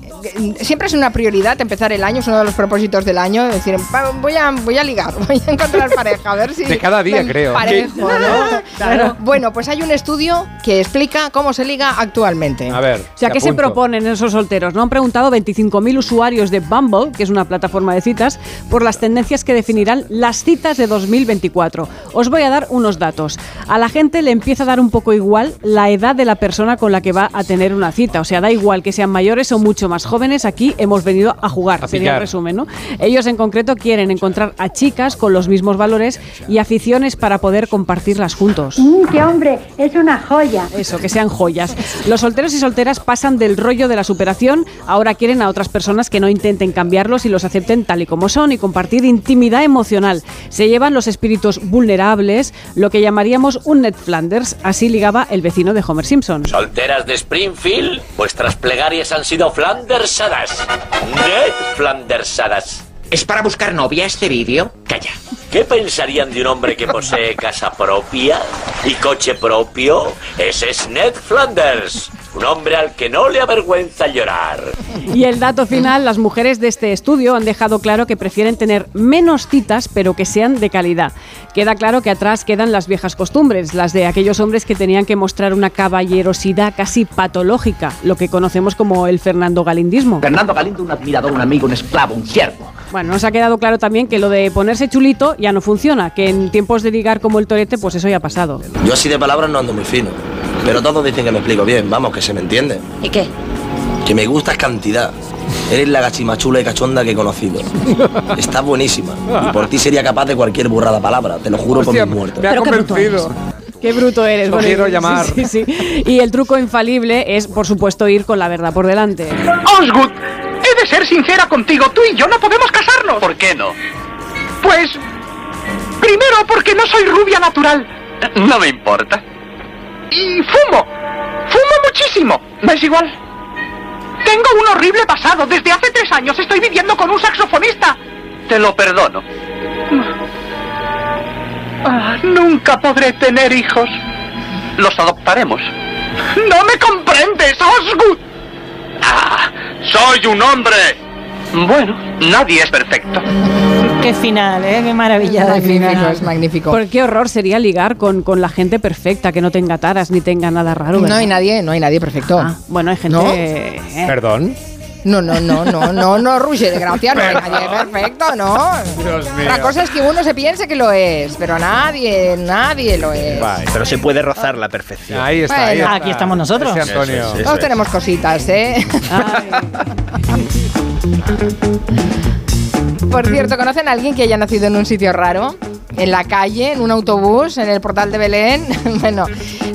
siempre es una prioridad empezar el año, es uno de los propósitos del año, es decir, voy a, voy a ligar, voy a encontrar pareja, a ver si... De cada día, creo. emparejo, ¿no? Claro. Bueno, pues hay un estudio que explica cómo se liga actualmente. A ver. O sea, ¿qué se proponen esos solteros? No han preguntado 25.000 usuarios de Bumble, que es una plataforma de citas, por las tendencias que definirán las citas de 2024. Os voy a dar unos datos. A la gente le empieza a dar un poco igual la edad de la persona con la que va a tener una cita. O sea, da igual que sean mayores o mucho más jóvenes. Aquí hemos venido a jugar, A sería el resumen, ¿no? Ellos en concreto quieren encontrar a chicas con los mismos valores y aficiones para poder compartirlas juntos. ¡Qué hombre! Es una joya. Eso, que sean joyas. Los solteros y solteras pasan del rollo de la superación, ahora quieren a otras personas que no intenten cambiarlos y los acepten tal y como son y compartir intimidad emocional. Se llevan los espíritus vulnerables, lo que llamaríamos un Ned Flanders, así ligaba el vecino de Homer Simpson. Solteras de Springfield, vuestras plegarias han sido flandersadas. Ned flandersadas. ¿Es para buscar novia este vídeo? Calla. ¿Qué pensarían de un hombre que posee casa propia y coche propio? Ese es Ned Flanders, un hombre al que no le avergüenza llorar. Y el dato final, las mujeres de este estudio han dejado claro que prefieren tener menos citas, pero que sean de calidad. Queda claro que atrás quedan las viejas costumbres, las de aquellos hombres que tenían que mostrar una caballerosidad casi patológica, lo que conocemos como el Fernando Galindismo. Fernando Galindo, un admirador, un amigo, un esclavo, un siervo. Bueno, nos ha quedado claro también que lo de ponerse chulito ya no funciona, que en tiempos de ligar como el torete, pues eso ya ha pasado. Yo así de palabras no ando muy fino. Pero todos dicen que me explico bien, vamos, que se me entiende. ¿Y qué? Que me gustas cantidad. Eres la gachimachula y cachonda que he conocido. Estás buenísima. Y por ti sería capaz de cualquier burrada palabra, te lo juro Hostia, por mis muertos. me ha convencido. Qué bruto eres. Lo quiero llamar. Sí, sí, sí. Y el truco infalible es, por supuesto, ir con la verdad por delante. Osgood, he de ser sincera contigo. Tú y yo no podemos casarnos. ¿Por qué no? Pues. Primero, porque no soy rubia natural. No me importa. Y fumo. Fumo muchísimo. ¿Me es igual? Tengo un horrible pasado. Desde hace tres años estoy viviendo con un saxofonista. Te lo perdono. Ah, nunca podré tener hijos. Los adoptaremos. ¡No me comprendes, Osgood! ¡Ah! ¡Soy un hombre! Bueno, nadie es perfecto. Qué final, ¿eh? Qué maravilla de Magnífico, final. es magnífico. Por qué horror sería ligar con, con la gente perfecta, que no tenga taras ni tenga nada raro. No hay nadie, no hay nadie perfecto. Ah, bueno, hay gente. ¿No? eh, Perdón. No, no, no, no, no, no, Ruge de gracia, no hay nadie perfecto, no. Dios mío. Otra cosa es que uno se piense que lo es, pero nadie, nadie lo es. Pero se puede rozar la perfección. Ahí está, ahí Bueno. está. Aquí estamos nosotros. Ese Antonio. Todos tenemos cositas, ¿eh? Por cierto, ¿conocen a alguien que haya nacido en un sitio raro? ¿En la calle? ¿En un autobús? ¿En el portal de Belén? bueno,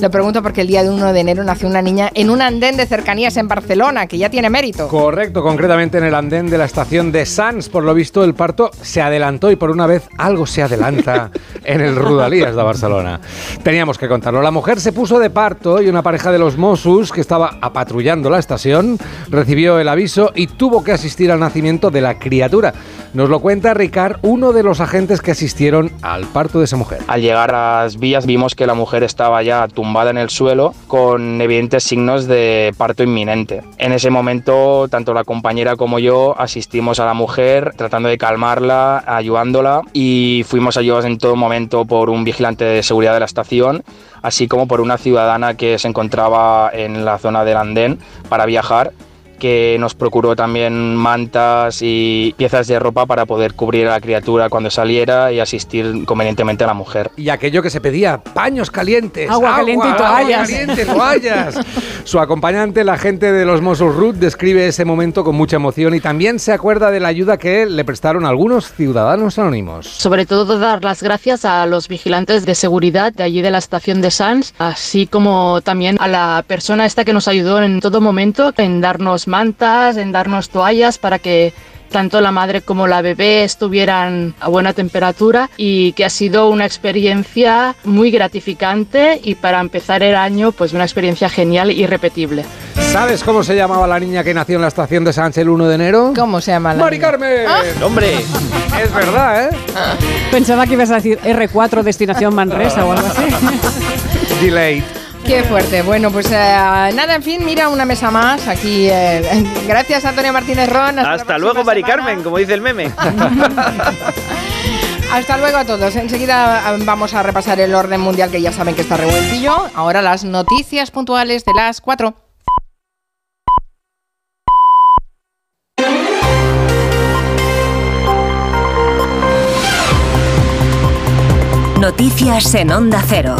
lo pregunto porque el día de 1 de enero nació una niña en un andén de cercanías en Barcelona, que ya tiene mérito. Correcto, concretamente en el andén de la estación de Sants. Por lo visto, el parto se adelantó y por una vez algo se adelanta en el Rudalías de Barcelona. Teníamos que contarlo. La mujer se puso de parto y una pareja de los Mossos que estaba apatrullando la estación recibió el aviso y tuvo que asistir al nacimiento de la criatura. Nos lo cuenta Ricard, uno de los agentes que asistieron al parto de esa mujer. Al llegar a las vías vimos que la mujer estaba ya tumbada en el suelo con evidentes signos de parto inminente. En ese momento, tanto la compañera como yo asistimos a la mujer tratando de calmarla, ayudándola y fuimos ayudados en todo momento por un vigilante de seguridad de la estación, así como por una ciudadana que se encontraba en la zona del andén para viajar que nos procuró también mantas y piezas de ropa para poder cubrir a la criatura cuando saliera y asistir convenientemente a la mujer. Y aquello que se pedía, paños calientes, Agua caliente y toallas. agua caliente, toallas. Su acompañante, la gente de los Mossos Ruth, describe ese momento con mucha emoción y también se acuerda de la ayuda que le prestaron algunos ciudadanos anónimos. Sobre todo dar las gracias a los vigilantes de seguridad de allí de la estación de Sans, así como también a la persona esta que nos ayudó en todo momento en darnos mantas, en darnos toallas para que tanto la madre como la bebé estuvieran a buena temperatura y que ha sido una experiencia muy gratificante y para empezar el año pues una experiencia genial y repetible. ¿Sabes cómo se llamaba la niña que nació en la estación de Sánchez el 1 de enero? ¿Cómo se llama la ¡Mari niña? Carmen! ¡Hombre! Es verdad, ¿eh? Pensaba que ibas a decir R4 Destinación Manresa o algo así. Delay. Qué fuerte. Bueno, pues eh, nada, en fin, mira una mesa más aquí. eh, gracias, Antonio Martínez Ron. Hasta, luego, Mari semana. Carmen, como dice el meme. Hasta luego a todos. Enseguida eh, vamos a repasar el orden mundial que ya saben que está revueltillo. Ahora las noticias puntuales de las 4. Noticias en Onda Cero.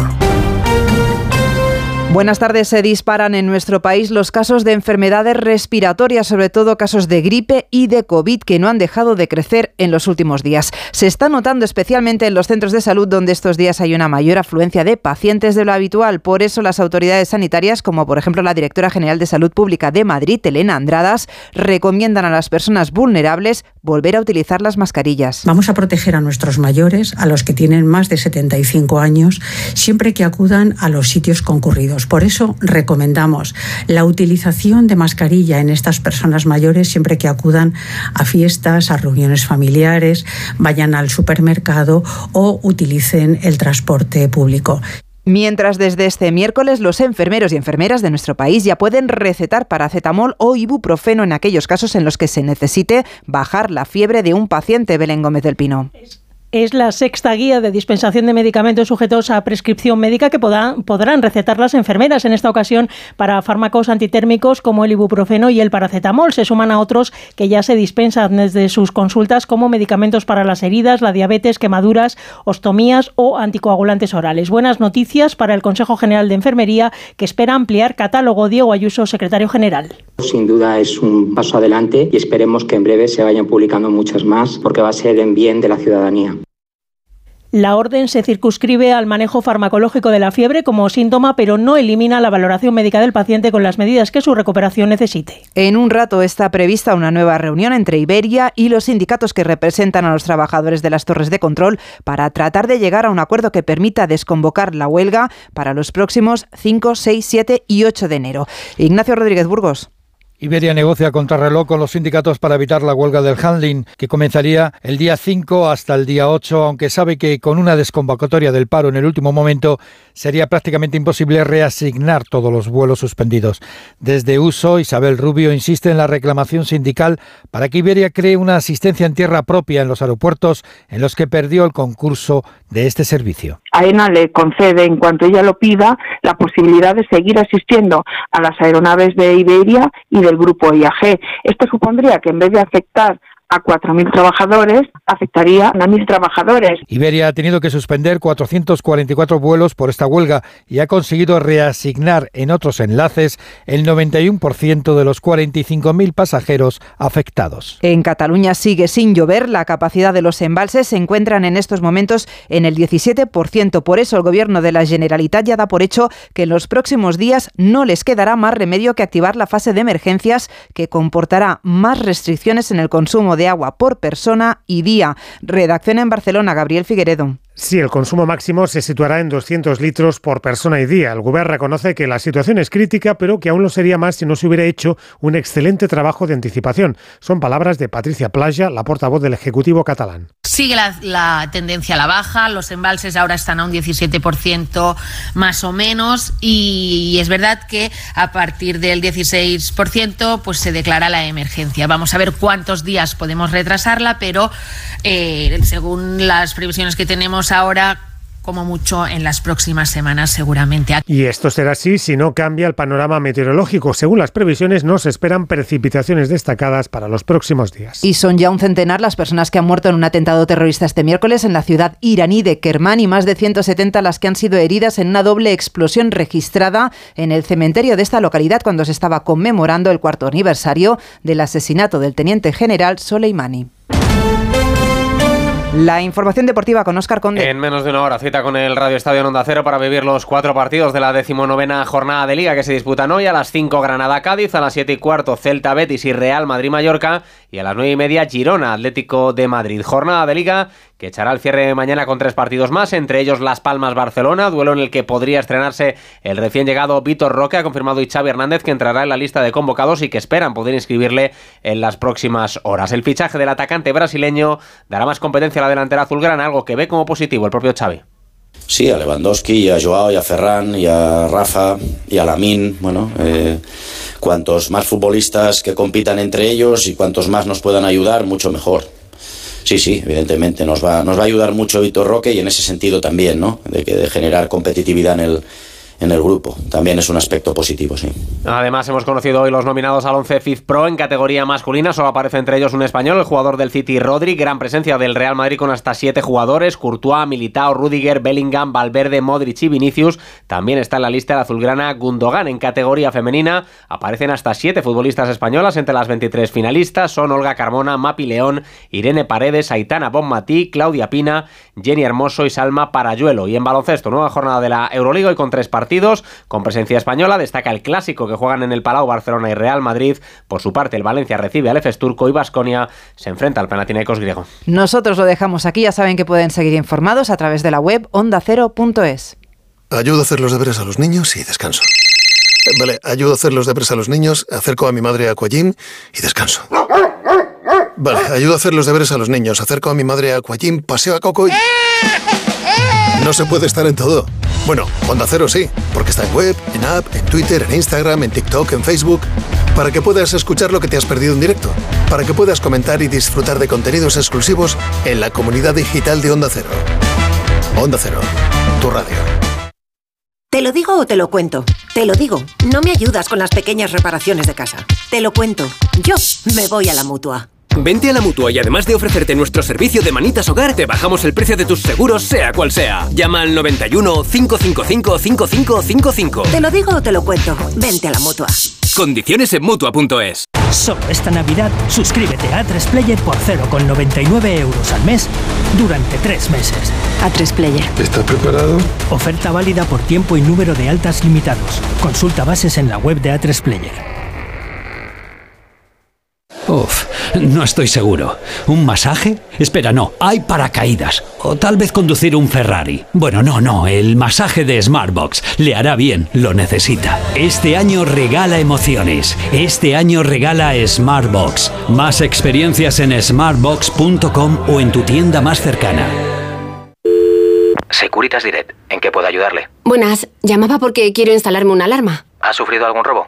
Buenas tardes. Se disparan en nuestro país los casos de enfermedades respiratorias, sobre todo casos de gripe y de COVID, que no han dejado de crecer en los últimos días. Se está notando especialmente en los centros de salud, donde estos días hay una mayor afluencia de pacientes de lo habitual. Por eso las autoridades sanitarias, como por ejemplo la directora general de Salud Pública de Madrid, Elena Andradas, recomiendan a las personas vulnerables volver a utilizar las mascarillas. Vamos a proteger a nuestros mayores, a los que tienen más de 75 años, siempre que acudan a los sitios concurridos. Por eso recomendamos la utilización de mascarilla en estas personas mayores siempre que acudan a fiestas, a reuniones familiares, vayan al supermercado o utilicen el transporte público. Mientras desde este miércoles los enfermeros y enfermeras de nuestro país ya pueden recetar paracetamol o ibuprofeno en aquellos casos en los que se necesite bajar la fiebre de un paciente, Belén Gómez del Pino. Es la sexta guía de dispensación de medicamentos sujetos a prescripción médica que podrán, recetar las enfermeras en esta ocasión para fármacos antitérmicos como el ibuprofeno y el paracetamol. Se suman a otros que ya se dispensan desde sus consultas como medicamentos para las heridas, la diabetes, quemaduras, ostomías o anticoagulantes orales. Buenas noticias para el Consejo General de Enfermería que espera ampliar catálogo. Diego Ayuso, secretario general. Sin duda es un paso adelante y esperemos que en breve se vayan publicando muchas más porque va a ser en bien de la ciudadanía. La orden se circunscribe al manejo farmacológico de la fiebre como síntoma, pero no elimina la valoración médica del paciente con las medidas que su recuperación necesite. En un rato está prevista una nueva reunión entre Iberia y los sindicatos que representan a los trabajadores de las torres de control para tratar de llegar a un acuerdo que permita desconvocar la huelga para los próximos 5, 6, 7 y 8 de enero. Ignacio Rodríguez Burgos. Iberia negocia contrarreloj con los sindicatos para evitar la huelga del handling, que comenzaría el día 5 hasta el día 8, aunque sabe que con una desconvocatoria del paro en el último momento sería prácticamente imposible reasignar todos los vuelos suspendidos. Desde Uso, Isabel Rubio insiste en la reclamación sindical para que Iberia cree una asistencia en tierra propia en los aeropuertos en los que perdió el concurso de este servicio. AENA le concede, en cuanto ella lo pida, la posibilidad de seguir asistiendo a las aeronaves de Iberia y del grupo IAG. Esto supondría que en vez de afectar a 4.000 trabajadores, afectaría a 1.000 trabajadores. Iberia ha tenido que suspender 444 vuelos por esta huelga y ha conseguido reasignar en otros enlaces el 91% de los 45.000 pasajeros afectados. En Cataluña sigue sin llover, la capacidad de los embalses se encuentran en estos momentos en el 17%. Por eso el gobierno de la Generalitat ya da por hecho que en los próximos días no les quedará más remedio que activar la fase de emergencias que comportará más restricciones en el consumo de agua por persona y día. Redacción en Barcelona, Gabriel Figueredo. Sí, el consumo máximo se situará en 200 litros por persona y día. El Gobierno reconoce que la situación es crítica, pero que aún lo sería más si no se hubiera hecho un excelente trabajo de anticipación. Son palabras de Patricia Playa, la portavoz del Ejecutivo catalán. Sigue la, tendencia a la baja, los embalses ahora están a un 17% más o menos y es verdad que a partir del 16% pues se declara la emergencia. Vamos a ver cuántos días podemos retrasarla, pero eh, según las previsiones que tenemos ahora como mucho en las próximas semanas seguramente. Y esto será así si no cambia el panorama meteorológico. Según las previsiones, no se esperan precipitaciones destacadas para los próximos días. Y son ya un centenar las personas que han muerto en un atentado terrorista este miércoles en la ciudad iraní de Kermán y más de 170 las que han sido heridas en una doble explosión registrada en el cementerio de esta localidad cuando se estaba conmemorando el cuarto aniversario del asesinato del teniente general Soleimani. La información deportiva con Óscar Conde. En menos de una hora, cita con el Radio Estadio Onda Cero para vivir los cuatro partidos de la decimonovena jornada de Liga que se disputan hoy. A las 5 Granada-Cádiz, a las 7 y cuarto Celta-Betis y Real Madrid-Mallorca y a las 9 y media Girona Atlético de Madrid. Jornada de Liga que echará el cierre mañana con tres partidos más, entre ellos Las Palmas-Barcelona, duelo en el que podría estrenarse el recién llegado Víctor Roque, ha confirmado y Xavi Hernández que entrará en la lista de convocados y que esperan poder inscribirle en las próximas horas. El fichaje del atacante brasileño dará más competencia a la delantera azulgrana, algo que ve como positivo el propio Xavi. Sí, a Lewandowski, y a Joao, y a Ferran, y a Rafa, y a Lamin, bueno, eh, cuantos más futbolistas que compitan entre ellos y cuantos más nos puedan ayudar, mucho mejor. Sí, sí, evidentemente nos va, nos va a ayudar mucho Víctor Roque y en ese sentido también, ¿no? De, que, de generar competitividad en el, en el grupo. También es un aspecto positivo, sí. Además, hemos conocido hoy los nominados al 11 FIF Pro en categoría masculina. Solo aparece entre ellos un español, el jugador del City Rodri. Gran presencia del Real Madrid con hasta siete jugadores: Courtois, Militao, Rudiger, Bellingham, Valverde, Modric y Vinicius. También está en la lista el azulgrana Gundogan. En categoría femenina aparecen hasta siete futbolistas españolas. Entre las 23 finalistas son Olga Carmona, Mapi León, Irene Paredes, Aitana Bonmatí, Claudia Pina, Jenny Hermoso y Salma Parayuelo. Y en baloncesto, nueva jornada de la Euroliga y con tres partidos partidos con presencia española. Destaca el clásico que juegan en el Palau Barcelona y Real Madrid. Por su parte, el Valencia recibe al Efes Turco y Basconia se enfrenta al Panathinaikos griego. Nosotros lo dejamos aquí. Ya saben que pueden seguir informados a través de la web ondacero.es. Ayudo a hacer los deberes a los niños y descanso. Vale, ayudo a hacer los deberes a los niños, acerco a mi madre a Aquagym y descanso. Vale, ayudo a hacer los deberes a los niños, acerco a mi madre a Aquagym, paseo a Coco y... No se puede estar en todo. Bueno, Onda Cero sí, porque está en web, en app, en Twitter, en Instagram, en TikTok, en Facebook, para que puedas escuchar lo que te has perdido en directo, para que puedas comentar y disfrutar de contenidos exclusivos en la comunidad digital de Onda Cero. Onda Cero, tu radio. ¿Te lo digo o te lo cuento? Te lo digo, no me ayudas con las pequeñas reparaciones de casa. Te lo cuento, yo me voy a la mutua. Vente a la mutua y además de ofrecerte nuestro servicio de manitas hogar, te bajamos el precio de tus seguros, sea cual sea. Llama al 91 555 5555. Te lo digo o te lo cuento. Vente a la mutua. Condiciones en mutua.es. Solo esta Navidad, suscríbete a A3 Player por 0,99 euros al mes durante tres meses. A3 Player. ¿Estás preparado? Oferta válida por tiempo y número de altas limitados. Consulta bases en la web de A3 Player. Uf, No estoy seguro. ¿Un masaje? Espera, no. Hay paracaídas. O tal vez conducir un Ferrari. Bueno, no, no. El masaje de Smartbox. Le hará bien. Lo necesita. Este año regala emociones. Este año regala Smartbox. Más experiencias en smartbox.com o en tu tienda más cercana. Securitas Direct. ¿En qué puedo ayudarle? Buenas. Llamaba porque quiero instalarme una alarma. ¿Ha sufrido algún robo?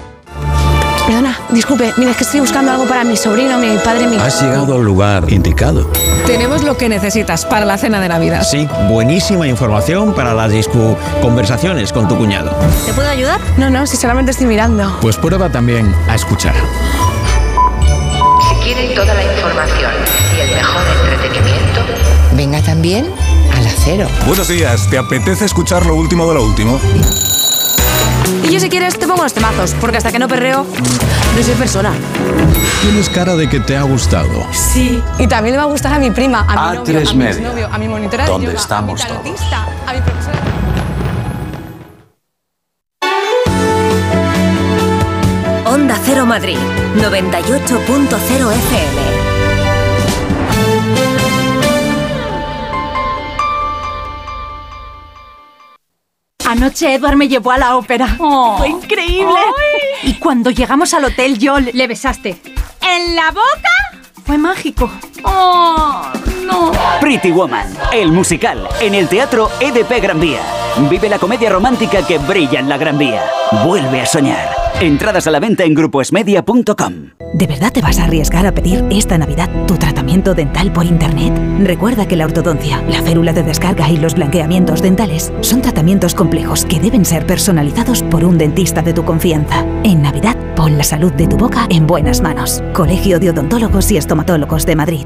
Disculpe, mira, es que estoy buscando algo para mi sobrino, mi padre, mi... Has llegado al lugar indicado. Tenemos lo que necesitas para la cena de Navidad. Sí, buenísima información para las discu conversaciones con tu cuñado. ¿Te puedo ayudar? No, no, si solamente estoy mirando. Pues prueba también a escuchar. Si quieren toda la información y el mejor entretenimiento, venga también al acero. Buenos días, ¿te apetece escuchar lo último de lo último? Y yo si quieres te pongo los temazos, porque hasta que no perreo, no soy persona. Tienes cara de que te ha gustado. Sí. Y también le va a gustar a mi prima, a mi novio, A3 a mi exnovio, a mi monitora de donde yoga, estamos a mi todos. tarotista, a mi profesora... Onda Cero Madrid, 98.0 FM. Anoche Edward me llevó a la ópera. Fue increíble. Y cuando llegamos al hotel yo le, le besaste. ¿En la boca? Fue mágico. Oh, no. Pretty Woman, el musical, en el Teatro EDP Gran Vía. Vive la comedia romántica que brilla en la Gran Vía. Vuelve a soñar. Entradas a la venta en gruposmedia.com. ¿De verdad te vas a arriesgar a pedir esta Navidad tu tratamiento dental por Internet? Recuerda que la ortodoncia, la férula de descarga y los blanqueamientos dentales son tratamientos complejos que deben ser personalizados por un dentista de tu confianza. En Navidad, pon la salud de tu boca en buenas manos. Colegio de Odontólogos y Estomatólogos de Madrid.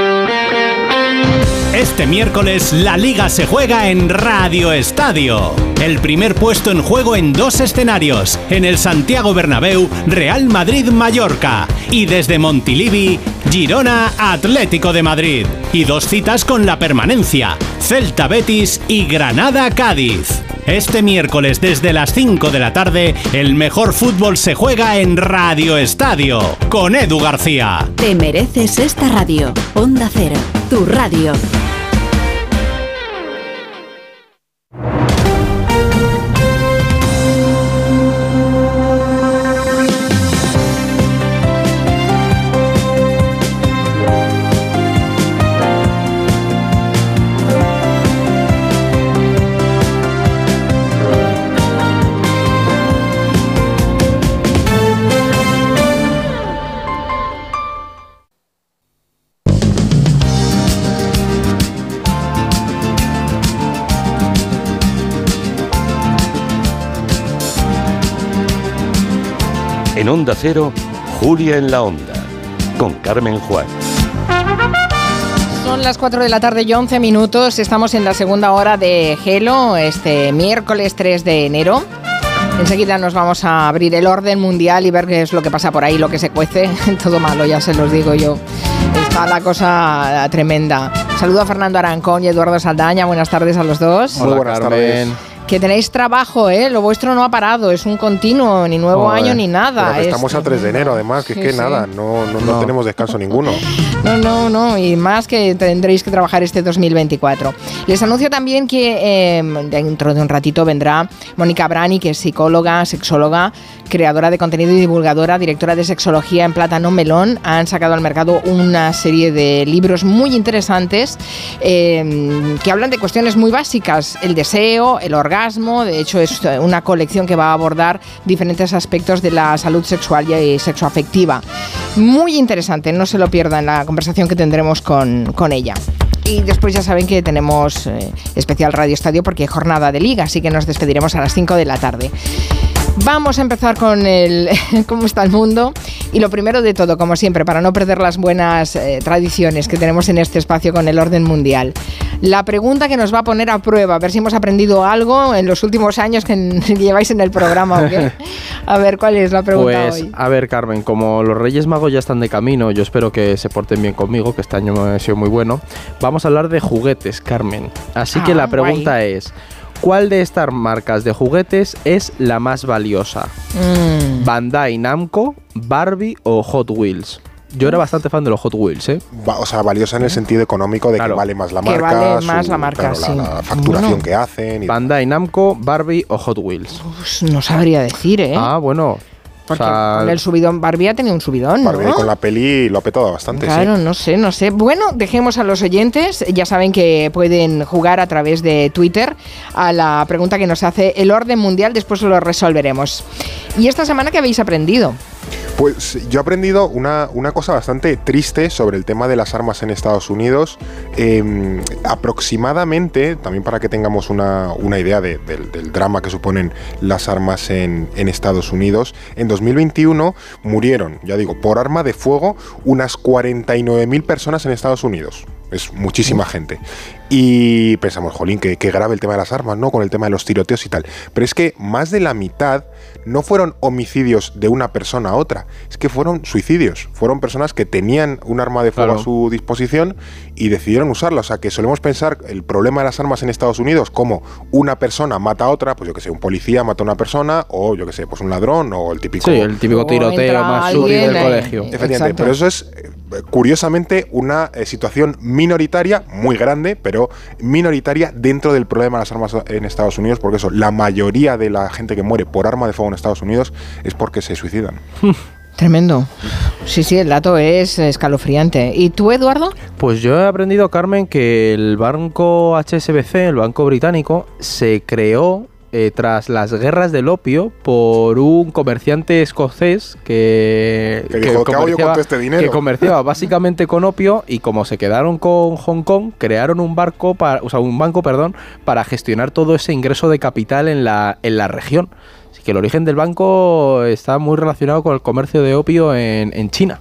Este miércoles la liga se juega en Radio Estadio. El primer puesto en juego en dos escenarios, en el Santiago Bernabéu, Real Madrid-Mallorca y desde Montilivi, Girona Atlético de Madrid. Y dos citas con la permanencia, Celta Betis y Granada Cádiz. Este miércoles desde las 5 de la tarde, el mejor fútbol se juega en Radio Estadio, con Edu García. Te mereces esta radio. Onda Cero, tu radio. Onda Cero, Julia en la Onda, con Carmen Juan. Son las 4 de la tarde y 11 minutos. Estamos en la segunda hora de Gelo, este miércoles 3 de enero. Enseguida nos vamos a abrir el orden mundial y ver qué es lo que pasa por ahí, lo que se cuece. Todo malo, ya se los digo yo. Está la cosa tremenda. Saludo a Fernando Arancón y Eduardo Saldaña. Buenas tardes a los dos. Muy buenas tardes que tenéis trabajo, ¿eh? Lo vuestro no ha parado, es un continuo, ni nuevo año ni nada. estamos a 3 de enero, además, que es que nada, no, no, tenemos descanso ninguno. No, no, no, y más que tendréis que trabajar este 2024. Les anuncio también que em, dentro de un ratito vendrá Mónica Brani, que es psicóloga, sexóloga, creadora de contenido y divulgadora, directora de sexología en Plátano Melón. Han sacado al mercado una serie de libros muy interesantes em, que hablan de cuestiones muy básicas, el deseo, el orgasmo, de hecho, es una colección que va a abordar diferentes aspectos de la salud sexual y sexoafectiva. Muy interesante, no se lo pierdan la conversación que tendremos con, con ella. Y después ya saben que tenemos eh, especial Radio Estadio porque hay jornada de liga, así que nos despediremos a las 5 de la tarde. Vamos a empezar con el cómo está el mundo y lo primero de todo, como siempre, para no perder las buenas eh, tradiciones que tenemos en este espacio con el orden mundial. La pregunta que nos va a poner a prueba, a ver si hemos aprendido algo en los últimos años que lleváis en el programa. A ver, ¿cuál es la pregunta pues, A ver, Carmen, como los Reyes Magos ya están de camino, yo espero que se porten bien conmigo, que este año me ha sido muy bueno. Vamos a hablar de juguetes, Carmen. Así que ah, la pregunta es... ¿Cuál de estas marcas de juguetes es la más valiosa? Mm. ¿Bandai Namco, Barbie o Hot Wheels? Yo era bastante fan de los Hot Wheels, ¿eh? o sea, valiosa en el sentido económico de que vale más la marca. Que vale más la marca, sí. La, facturación que hacen. Bandai Namco, Barbie o Hot Wheels. no sabría decir, ¿eh? Ah, bueno. Porque con el subidón, Barbie ha tenido un subidón, Barbie con la peli lo ha petado bastante, Claro, no sé, no sé. Bueno, dejemos a los oyentes, ya saben que pueden jugar a través de Twitter a la pregunta que nos hace el orden mundial, después lo resolveremos. ¿Y esta semana qué habéis aprendido? Pues yo he aprendido una, cosa bastante triste sobre el tema de las armas en Estados Unidos. Em, aproximadamente, también para que tengamos una, idea del, drama que suponen las armas en, en Estados Unidos, en 2021 murieron, ya digo, por arma de fuego unas 49.000 personas en Estados Unidos es muchísima gente. Y pensamos, jolín, que, grave el tema de las armas, ¿no? Con el tema de los tiroteos y tal. Pero es que más de la mitad no fueron homicidios de una persona a otra, es que fueron suicidios. Fueron personas que tenían un arma de fuego a su disposición y decidieron usarla. O sea, que solemos pensar el problema de las armas en Estados Unidos como una persona mata a otra, pues yo que sé, un policía mata a una persona, o yo que sé, pues un ladrón, o el típico. Sí, el típico tiroteo más sutil del colegio. Efectivamente, pero eso es eh, curiosamente una eh, situación minoritaria, muy grande, pero minoritaria dentro del problema de las armas en Estados Unidos, porque eso, la mayoría de la gente que muere por arma de fuego en Estados Unidos es porque se suicidan. Tremendo. Sí, sí, el dato es escalofriante. ¿Y tú, Eduardo? Pues yo he aprendido, Carmen, que el banco HSBC, el banco británico, se creó eh, tras las guerras del opio por un comerciante escocés que, este comerciaba, básicamente con opio y como se quedaron con Hong Kong, crearon un barco para, o sea, un banco, perdón, para gestionar todo ese ingreso de capital en la, en la región. Que el origen del banco está muy relacionado con el comercio de opio en, China.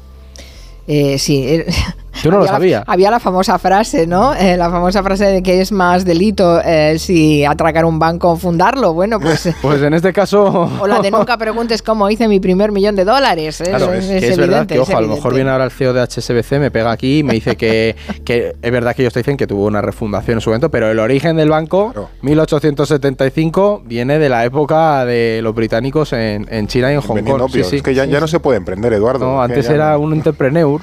Eh, sí, eh, yo no lo sabía. había la famosa frase, ¿no? Eh, la famosa frase de que es más delito eh, si atracar un banco o fundarlo. Bueno, pues. pues en este caso. o la de nunca preguntes cómo hice mi primer millón de dólares. Claro, es, es, verdad que, ojo, a lo mejor viene ahora el CEO de HSBC, me pega aquí y me dice que, que es verdad que ellos te dicen que tuvo una refundación en su momento, pero el origen del banco, 1875, viene de la época de los británicos en, en China y en Hong Kong. Sí, sí. Es que ya, ya, no se puede emprender, Eduardo. No, antes era un entrepreneur.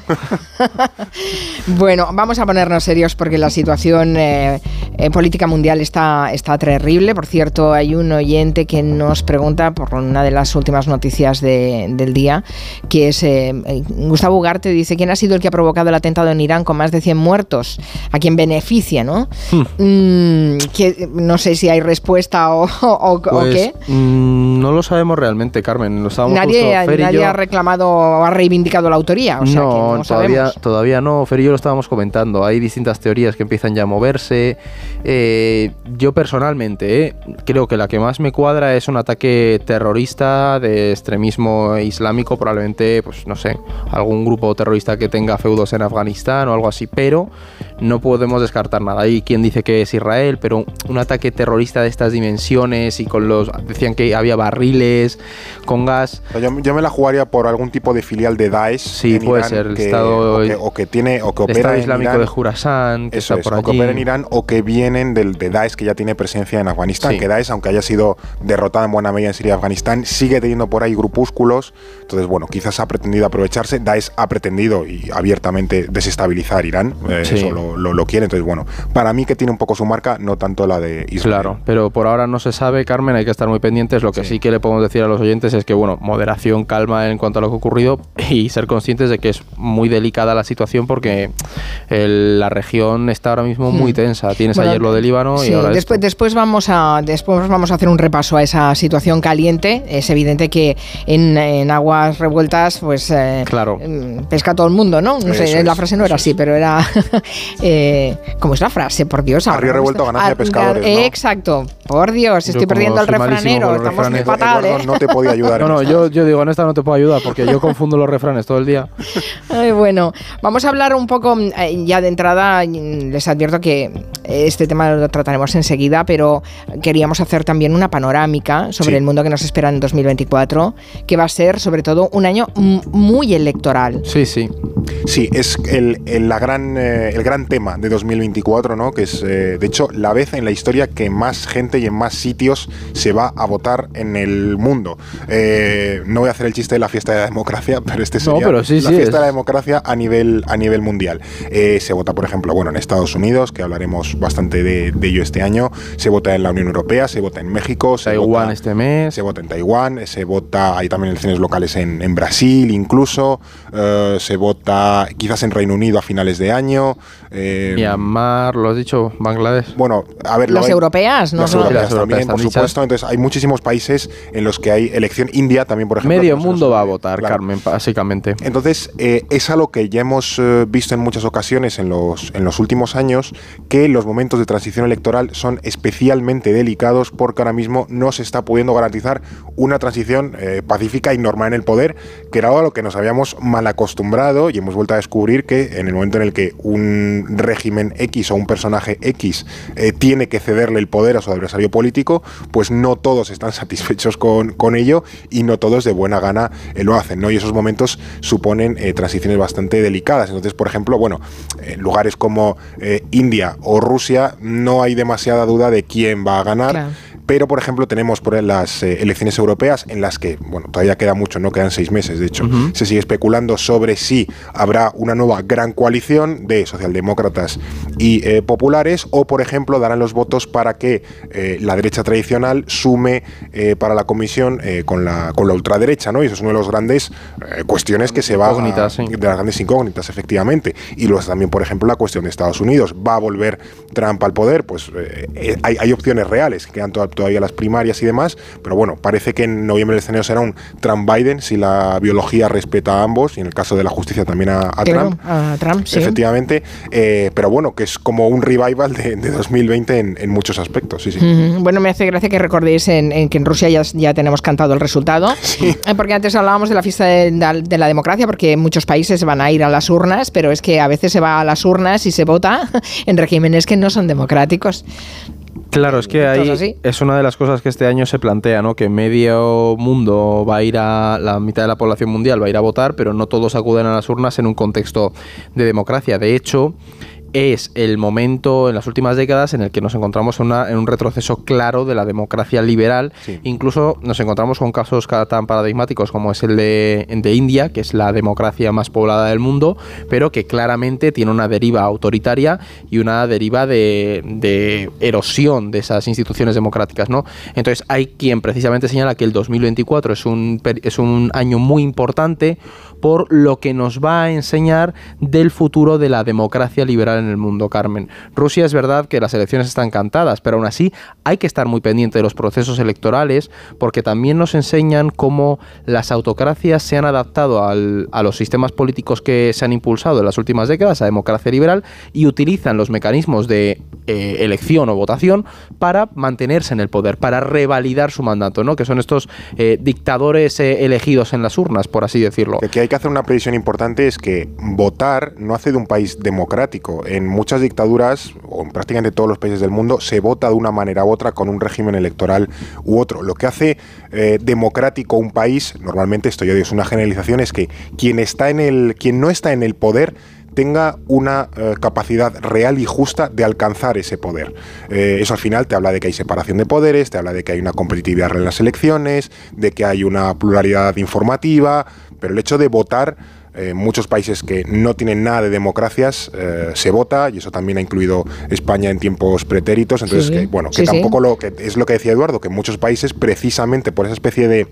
Bueno, vamos a ponernos serios porque la situación eh, eh, política mundial está, está terrible. Por cierto, hay un oyente que nos pregunta por una de las últimas noticias del día, que es eh, Gustavo Ugarte, dice, ¿quién ha sido el que ha provocado el atentado en Irán con más de 100 muertos? ¿A quién beneficia, no? Hmm. Mm, que, no sé si hay respuesta o, pues, qué. Mm, no lo sabemos realmente, Carmen. nadie, ha reclamado o ha reivindicado la autoría. no, todavía, todavía no. Fer y yo lo estábamos comentando. Hay distintas teorías que empiezan ya a moverse. Eh, yo personalmente eh, creo que la que más me cuadra es un ataque terrorista de extremismo islámico, probablemente, pues no sé, algún grupo terrorista que tenga feudos en Afganistán o algo así, pero no podemos descartar nada. Hay quien dice que es Israel, pero un ataque terrorista de estas dimensiones y con los... decían que había barriles con gas. Yo, me la jugaría por algún tipo de filial de Daesh. Sí, puede ser. El Estado... o, que, tiene viene o que el opera Estado en Islámico Irán, de Jurasán, que eso está es, por o que allí. opera en Irán o que vienen del, de Daesh que ya tiene presencia en Afganistán. Sí. Que Daesh, aunque haya sido derrotada en buena medida en Siria y Afganistán, sigue teniendo por ahí grupúsculos. Entonces, bueno, quizás ha pretendido aprovecharse. Daesh ha pretendido y abiertamente desestabilizar Irán. eh, Sí. Eso lo, lo- lo quiere. Entonces, bueno, para mí que tiene un poco su marca, no tanto la de Israel. Claro, pero por ahora no se sabe, Carmen, hay que estar muy pendientes. Lo que sí. que le podemos decir a los oyentes es que, bueno, moderación, calma en cuanto a lo que ha ocurrido y ser conscientes de que es muy delicada la situación porque el- la región está ahora mismo muy Hmm. tensa. Tienes Bueno, ayer lo de Líbano Sí, y ahora después, después, vamos a, después vamos a hacer un repaso a esa situación caliente. Es evidente que en, en aguas revueltas, pues eh, Claro. mm, pesca todo el mundo, ¿no? No sé, la frase no era así, pero era. eh, ¿Cómo es la frase? Por Dios. me revuelto, ganancia de pescadores, eh, ¿no? Exacto. Por Dios, Yo estoy perdiendo el refranero. Estamos muy fatal, ¿eh? No te podía ayudar. No, no, yo, yo digo, en esta no te puedo ayudar porque yo confundo los refranes todo el día. Ay, bueno, vamos a hablar un poco eh, ya de entrada. Les advierto que este tema lo trataremos enseguida, pero queríamos hacer también una panorámica sobre Sí. el mundo que nos espera en 2024, que va a ser sobre todo un año muy electoral. Sí, sí. Sí, es el, el- la gran, eh, el gran tema de 2024, ¿no? Que es, eh, de hecho, la vez en la historia que más gente y en más sitios se va a votar en el mundo. Eh, no voy a hacer el chiste de la fiesta de la democracia, pero este No, sería pero sí, la sí, fiesta de la democracia a nivel, a nivel mundial. Eh, se vota, por ejemplo, bueno, en Estados Unidos, que hablaremos bastante de, de ello este año. Se vota en la Unión Europea, se vota en México, se Taiwán vota, este mes. se vota en Taiwán, se vota, hay también elecciones locales en, en Brasil incluso, se vota quizás en Reino Unido a finales de año. Eh, Myanmar, lo has dicho, Bangladesh. bueno, a ver, Las hay- europeas, ¿no? las Son- europeas Las europeas también, están por dichas. supuesto. Entonces, hay muchísimos países en los que hay elección. India también, por ejemplo. Medio mundo va a votar, Claro. Carmen, básicamente. Entonces, eh, es algo que ya hemos eh, visto en muchas ocasiones en los, en los últimos años, que los momentos de transición electoral son especialmente delicados porque ahora mismo no se está pudiendo garantizar una transición eh, pacífica y normal en el poder, que era algo a lo que nos habíamos mal acostumbrado y hemos vuelto a descubrir que en el momento en el que un régimen X o un personaje X eh, tiene que cederle el poder a su adversario político, pues no todos están satisfechos con, con ello y no todos de buena gana eh, lo hacen, ¿no? Y esos momentos suponen eh, transiciones bastante delicadas. Entonces, por ejemplo, bueno, en lugares como India o Rusia no hay demasiada duda de quién va a ganar. Pero, por ejemplo, tenemos por las eh, elecciones europeas en las que, bueno, todavía queda mucho, no quedan seis meses, de hecho, se sigue especulando sobre si habrá una nueva gran coalición de socialdemócratas y eh, populares o, por ejemplo, darán los votos para que eh, la derecha tradicional sume para la comisión con, la, con la ultraderecha, ¿no? Y eso es una de las grandes cuestiones que se va a, Incógnitas, sí. de las grandes incógnitas, efectivamente. Y luego también, por ejemplo, la cuestión de Estados Unidos. ¿Va a volver Trump al poder? Pues hay, hay opciones reales, quedan to- todavía las primarias y demás, pero bueno, parece que en noviembre el escenario será un Trump-Biden si la biología respeta a ambos y en el caso de la justicia también a, a Claro, Trump. a Trump, sí. Efectivamente, eh, pero bueno, que es como un revival de, de 2020 en, en muchos aspectos, sí, sí. Bueno, me hace gracia que recordéis en, en que en Rusia ya, ya tenemos cantado el resultado. Eh, Porque antes hablábamos de la fiesta de, de- de la democracia, porque muchos países van a ir a las urnas, pero es que a veces se va a las urnas y se vota en regímenes que no son democráticos. Claro, es que ahí es una de las cosas que este año se plantea, ¿no? Que medio mundo va a ir a la mitad de la población mundial va a ir a votar, pero no todos acuden a las urnas en un contexto de democracia. De hecho, es el momento en las últimas décadas en el que nos encontramos en, una- en un retroceso claro de la democracia liberal. Incluso nos encontramos con casos ca- tan paradigmáticos como es el de, de India, que es la democracia más poblada del mundo, pero que claramente tiene una deriva autoritaria y una deriva de, de erosión de esas instituciones democráticas. ¿no? Entonces hay quien precisamente señala que el 2024 es un, es un año muy importante por lo que nos va a enseñar del futuro de la democracia liberal en el mundo, Carmen. Rusia es verdad que las elecciones están cantadas, pero aún así hay que estar muy pendiente de los procesos electorales porque también nos enseñan cómo las autocracias se han adaptado a los sistemas políticos que se han impulsado en las últimas décadas, a democracia liberal, y utilizan los mecanismos de eh, elección o votación para mantenerse en el poder, para revalidar su mandato, ¿no? que son estos eh, dictadores eh, elegidos en las urnas, por así decirlo. Hay que hacer una previsión importante es que votar no hace de un país democrático. En muchas dictaduras, o en prácticamente todos los países del mundo, se vota de una manera u otra con un régimen electoral u otro. Lo que hace eh, democrático un país, normalmente esto digo, es una generalización, es que quien está en el, quien no está en el poder tenga una eh, capacidad real y justa de alcanzar ese poder. Eh, eso al final te habla de que hay separación de poderes, te habla de que hay una competitividad en las elecciones, de que hay una pluralidad informativa, pero el hecho de votar en muchos países que no tienen nada de democracias eh, se vota y eso también ha incluido España en tiempos pretéritos entonces Sí. que bueno que Sí, sí. tampoco lo que es lo que decía Eduardo que en muchos países precisamente por esa especie de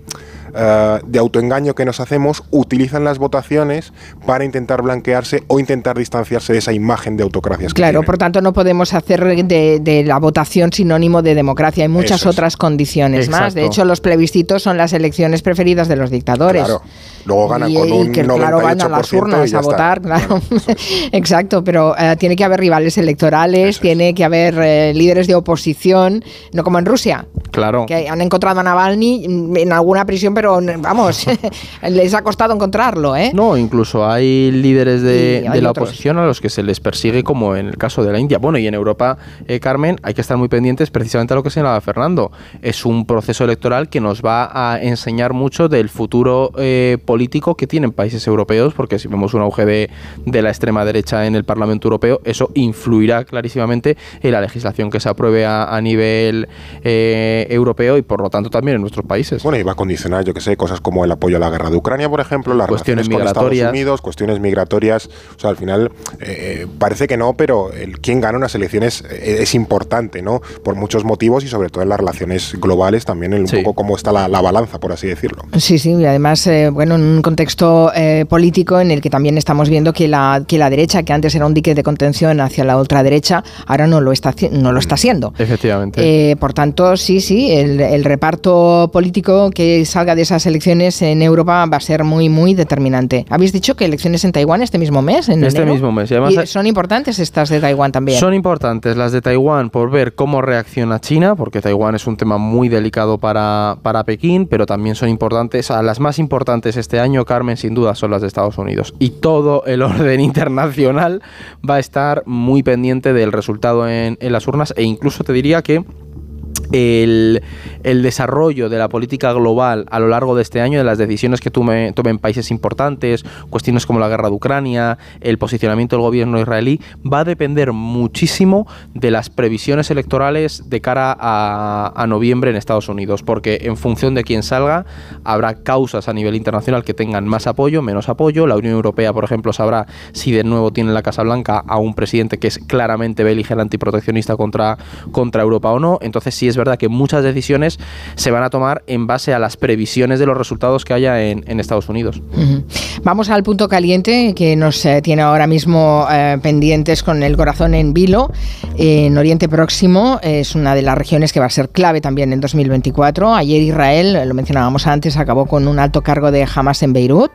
eh, de autoengaño que nos hacemos utilizan las votaciones para intentar blanquearse o intentar distanciarse de esa imagen de autocracias que Claro, por tanto no podemos hacer de, de la votación sinónimo de democracia. Hay muchas es. otras condiciones más. De hecho, los plebiscitos son las elecciones preferidas de los dictadores. Claro. Luego ganan y, con y un que claro van a las 98% y urnas a votar, claro. Exacto, pero eh, tiene que haber rivales electorales, tiene que haber eh, líderes de oposición, no como en Rusia, Claro. que han encontrado a Navalny mm, en alguna prisión, pero vamos, les ha costado encontrarlo, ¿eh? No, incluso hay líderes de, Y hay de la otros. oposición a los que se les persigue, como en el caso de la India. Bueno, y en Europa, eh, Carmen, hay que estar muy pendientes precisamente a lo que señalaba Fernando. Es un proceso electoral que nos va a enseñar mucho del futuro eh, político que tienen países europeos, porque si vemos un auge de, de la extrema derecha en el Parlamento Europeo, eso influirá clarísimamente en la legislación que se apruebe a, a nivel eh, europeo y por lo tanto también en nuestros países. Bueno, y va a condicionar, yo que sé, cosas como el apoyo a la guerra de Ucrania, por ejemplo, las Cuestiones relaciones con migratorias. Estados Unidos, cuestiones migratorias. O sea, al final eh, parece que no, pero el quién gana unas elecciones eh, es importante, ¿no? Por muchos motivos y sobre todo en las relaciones globales también, en un Sí. poco cómo está la, la balanza, por así decirlo. Sí, sí, y además, eh, bueno, en un contexto eh, político en el que también estamos viendo que la, que la derecha, que antes era un dique de contención hacia la ultraderecha, ahora no lo está, no lo está haciendo. Efectivamente. Eh, por tanto, sí, sí, el, el reparto político que salga de esas elecciones en Europa va a ser muy, muy determinante. ¿Habéis dicho que elecciones en Taiwán este mismo mes? En Este enero? mismo mes, y además Y son importantes estas de Taiwán también. Son importantes las de Taiwán por ver cómo reacciona China, porque Taiwán es un tema muy delicado para, para Pekín, pero también son importantes, a las más importantes este año, Carmen, sin duda, son las de Estados Unidos. Y todo el orden internacional va a estar muy pendiente del resultado en, en las urnas e incluso te diría que el, desarrollo de la política global a lo largo de este año, de las decisiones que tome- tomen países importantes, cuestiones como la guerra de Ucrania, el posicionamiento del gobierno israelí, va a depender muchísimo de las previsiones electorales de cara a, noviembre en Estados Unidos, porque en función de quién salga, habrá causas a nivel internacional que tengan más apoyo, menos apoyo. La Unión Europea, por ejemplo, sabrá si de nuevo tiene en la Casa Blanca a un presidente que es claramente beligerante y proteccionista contra, contra Europa o no. Entonces sí es verdad que muchas decisiones se van a tomar en base a las previsiones de los resultados que haya en, en Estados Unidos. Vamos al punto caliente que nos eh, tiene ahora mismo eh, pendientes con el corazón en vilo. Eh, en Oriente Próximo es una de las regiones que va a ser clave también en 2024. Ayer Israel, eh, lo mencionábamos antes, acabó con un alto cargo de Hamas en Beirut.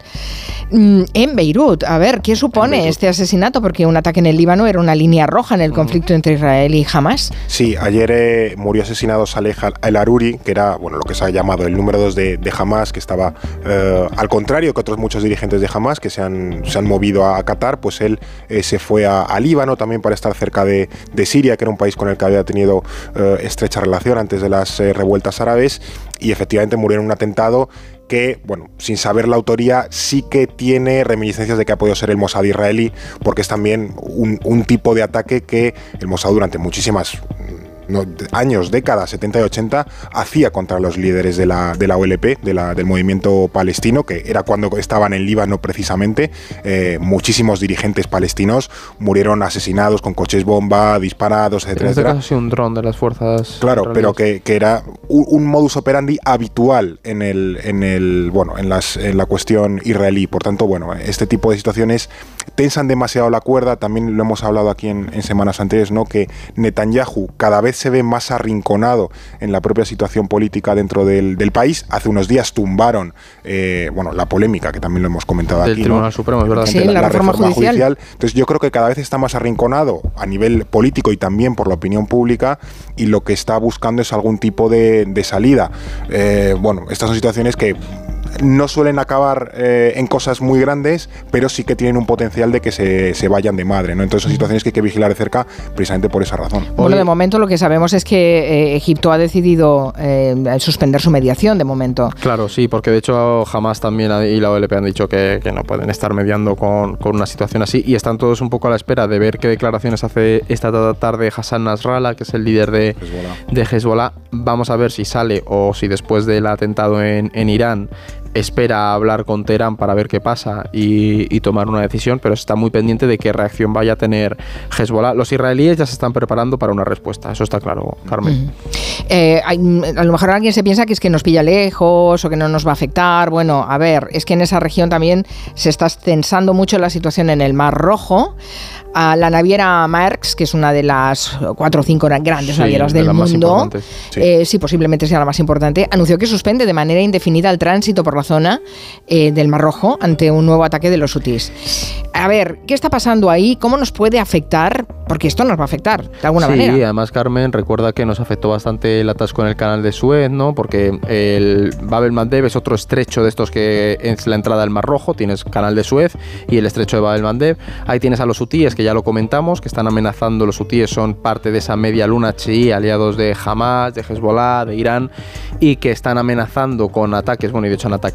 Mm, en Beirut, a ver, ¿qué supone este asesinato? Porque un ataque en el Líbano era una línea roja en el conflicto entre Israel y Hamas. Sí, ayer eh, murió asesinado Saleh El Aruri, que era bueno lo que se ha llamado el número 2 de, de Hamas, que estaba eh, al contrario que otros muchos dirigentes de Hamas que se han, se han movido a, Qatar, pues él eh, se fue a, a Líbano también para estar cerca de, de Siria, que era un país con el que había tenido eh, estrecha relación antes de las revueltas árabes, y efectivamente murió en un atentado que, bueno, sin saber la autoría, sí que tiene reminiscencias de que ha podido ser el Mossad israelí, porque es también un, un tipo de ataque que el Mossad durante muchísimas no, años, décadas, 70 y 80, hacía contra los líderes de la, de la OLP, de la, del movimiento palestino, que era cuando estaban en Líbano precisamente. Eh, muchísimos dirigentes palestinos murieron asesinados con coches bomba, disparados, En etcétera. este caso ha sido un dron de las fuerzas. Claro, pero que, que era un, un modus operandi habitual en el, en el bueno, en las en la cuestión israelí. Por tanto, bueno, este tipo de situaciones tensan demasiado la cuerda. También lo hemos hablado aquí en, en semanas anteriores, ¿no? Que Netanyahu cada vez se ve más arrinconado en la propia situación política dentro del, del país. Hace unos días tumbaron, eh, bueno, la polémica que también lo hemos comentado Del aquí, Tribunal ¿no? Supremo, es verdad. Sí, la reforma judicial. Entonces yo creo que cada vez está más arrinconado a nivel político y también por la opinión pública y lo que está buscando es algún tipo de, de salida. Eh, bueno, estas son situaciones que no suelen acabar eh, en cosas muy grandes, pero sí que tienen un potencial de que se, se vayan de madre. ¿no? Entonces son situaciones que hay que vigilar de cerca precisamente por esa razón. Bueno, de momento lo que sabemos es que eh, Egipto ha decidido eh, suspender su mediación de momento. Claro, sí, porque de hecho jamás también y la OLP han dicho que, que no pueden estar mediando con, con, una situación así y están todos un poco a la espera de ver qué declaraciones hace esta tarde Hassan Nasrallah, que es el líder de Hezbollah. de Hezbollah. Vamos a ver si sale o si después del atentado en, en Irán espera hablar con Teherán para ver qué pasa y, y, tomar una decisión, pero está muy pendiente de qué reacción vaya a tener Hezbollah. Los israelíes ya se están preparando para una respuesta, eso está claro, Carmen. Eh, hay, a lo mejor alguien se piensa que es que nos pilla lejos o que no nos va a afectar. Bueno, a ver, es que en esa región también se está tensando mucho la situación en el Mar Rojo. A la naviera Maersk, que es una de las cuatro o cinco grandes sí, navieras del mundo, sí. Eh, sí. posiblemente sea la más importante, anunció que suspende de manera indefinida el tránsito por la zona eh, del Mar Rojo ante un nuevo ataque de los hutíes. A ver, ¿qué está pasando ahí? ¿Cómo nos puede afectar? Porque esto nos va a afectar de alguna sí, manera. Sí, además Carmen recuerda que nos afectó bastante el atasco en el canal de Suez, ¿no? Porque el Bab el Mandeb es otro estrecho de estos que es la entrada al Mar Rojo, tienes canal de Suez y el estrecho de Bab el Mandeb. Ahí tienes a los hutíes que ya lo comentamos, que están amenazando, los hutíes son parte de esa media luna chií, aliados de Hamas, de Hezbollah, de Irán, y que están amenazando con ataques, bueno, y de hecho han atacado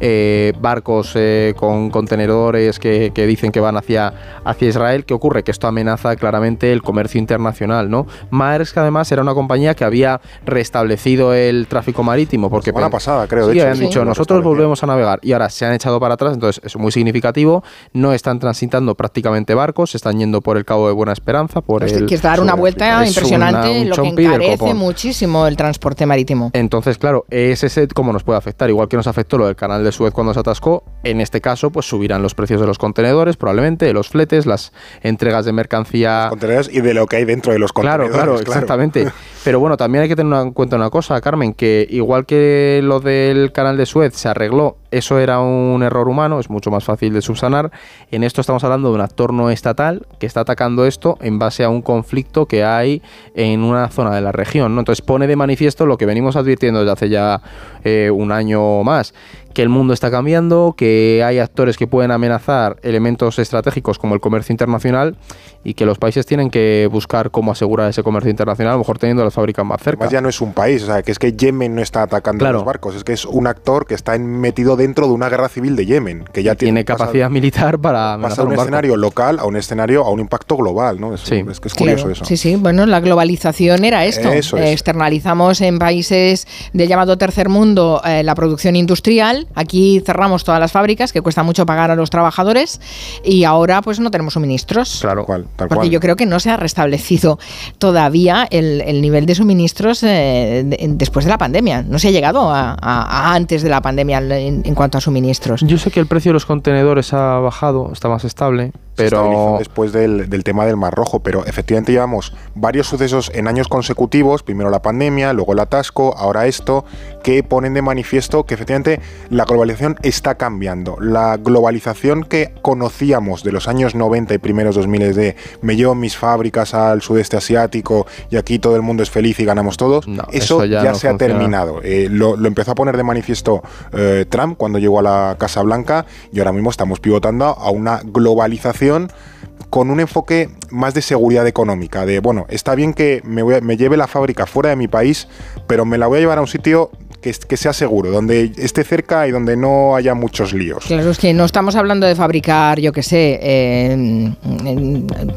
eh, barcos eh, con contenedores que, que, dicen que van hacia, hacia Israel. ¿Qué ocurre? Que esto amenaza claramente el comercio internacional, ¿no? Maersk además era una compañía que había restablecido el tráfico marítimo, porque... La semana pasada, creo, sí, de hecho. habían dicho, sí, nosotros volvemos a navegar, y ahora se han echado para atrás, entonces es muy significativo, no están transitando prácticamente barcos, se están yendo por el Cabo de Buena Esperanza, por es el... Que es dar una vuelta es impresionante, una, lo que encarece muchísimo el transporte marítimo. Entonces, claro, es ese cómo nos puede afectar, igual que nos lo del canal de Suez cuando se atascó, en este caso, pues subirán los precios de los contenedores, probablemente, de los fletes, las entregas de mercancía... Los contenedores y de lo que hay dentro de los contenedores. Claro, claro, claro. exactamente. Pero bueno, también hay que tener en cuenta una cosa, Carmen, que igual que lo del canal de Suez se arregló, eso era un error humano, es mucho más fácil de subsanar. En esto estamos hablando de un actor no estatal que está atacando esto en base a un conflicto que hay en una zona de la región. ¿no? Entonces pone de manifiesto lo que venimos advirtiendo desde hace ya eh, un año o más, que el mundo está cambiando, que hay actores que pueden amenazar elementos estratégicos como el comercio internacional y que los países tienen que buscar cómo asegurar ese comercio internacional, a lo mejor teniendo las fábricas más cerca. Además ya no es un país, o sea, que es que Yemen no está atacando claro. los barcos, es que es un actor que está metido dentro de una guerra civil de Yemen, que ya tiene, tiene capacidad pasa, militar para pasar un, un escenario local a un escenario a un impacto global, ¿no? Es, sí. es que es curioso claro. eso. Sí, sí, bueno, la globalización era esto. Eso es. Externalizamos en países del llamado tercer mundo eh, la producción industrial, aquí cerramos todas las fábricas, que cuesta mucho pagar a los trabajadores, y ahora pues no tenemos suministros. Claro, cual, tal Porque cual. yo creo que no se ha restablecido todavía el, el nivel de suministros eh, de, después de la pandemia. No se ha llegado a, a, a antes de la pandemia en, en, cuanto a suministros. Yo sé que el precio de los contenedores ha bajado, está más estable. Pero después del, del, tema del Mar Rojo, pero efectivamente llevamos varios sucesos en años consecutivos, primero la pandemia, luego el atasco, ahora esto, que ponen de manifiesto que efectivamente la globalización está cambiando. La globalización que conocíamos de los años 90 y primeros 2000 de me llevo mis fábricas al sudeste asiático y aquí todo el mundo es feliz y ganamos todos, no, eso, eso, ya, ya no se funciona. ha terminado. Eh, lo, lo, empezó a poner de manifiesto eh, Trump cuando llegó a la Casa Blanca y ahora mismo estamos pivotando a una globalización con un enfoque más de seguridad económica, de bueno, está bien que me, voy a, me, lleve la fábrica fuera de mi país, pero me la voy a llevar a un sitio que, que, sea seguro, donde esté cerca y donde no haya muchos líos. Claro, es que no estamos hablando de fabricar, yo qué sé, eh,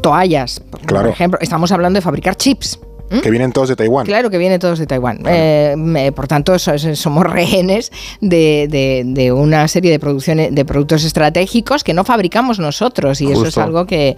toallas, claro. por ejemplo, estamos hablando de fabricar chips. ¿Mm? Que vienen todos de Taiwán. Claro, que vienen todos de Taiwán. Claro. Eh, por tanto, somos rehenes de, de, de, una serie de producciones, de productos estratégicos que no fabricamos nosotros. Y Justo. eso es algo que.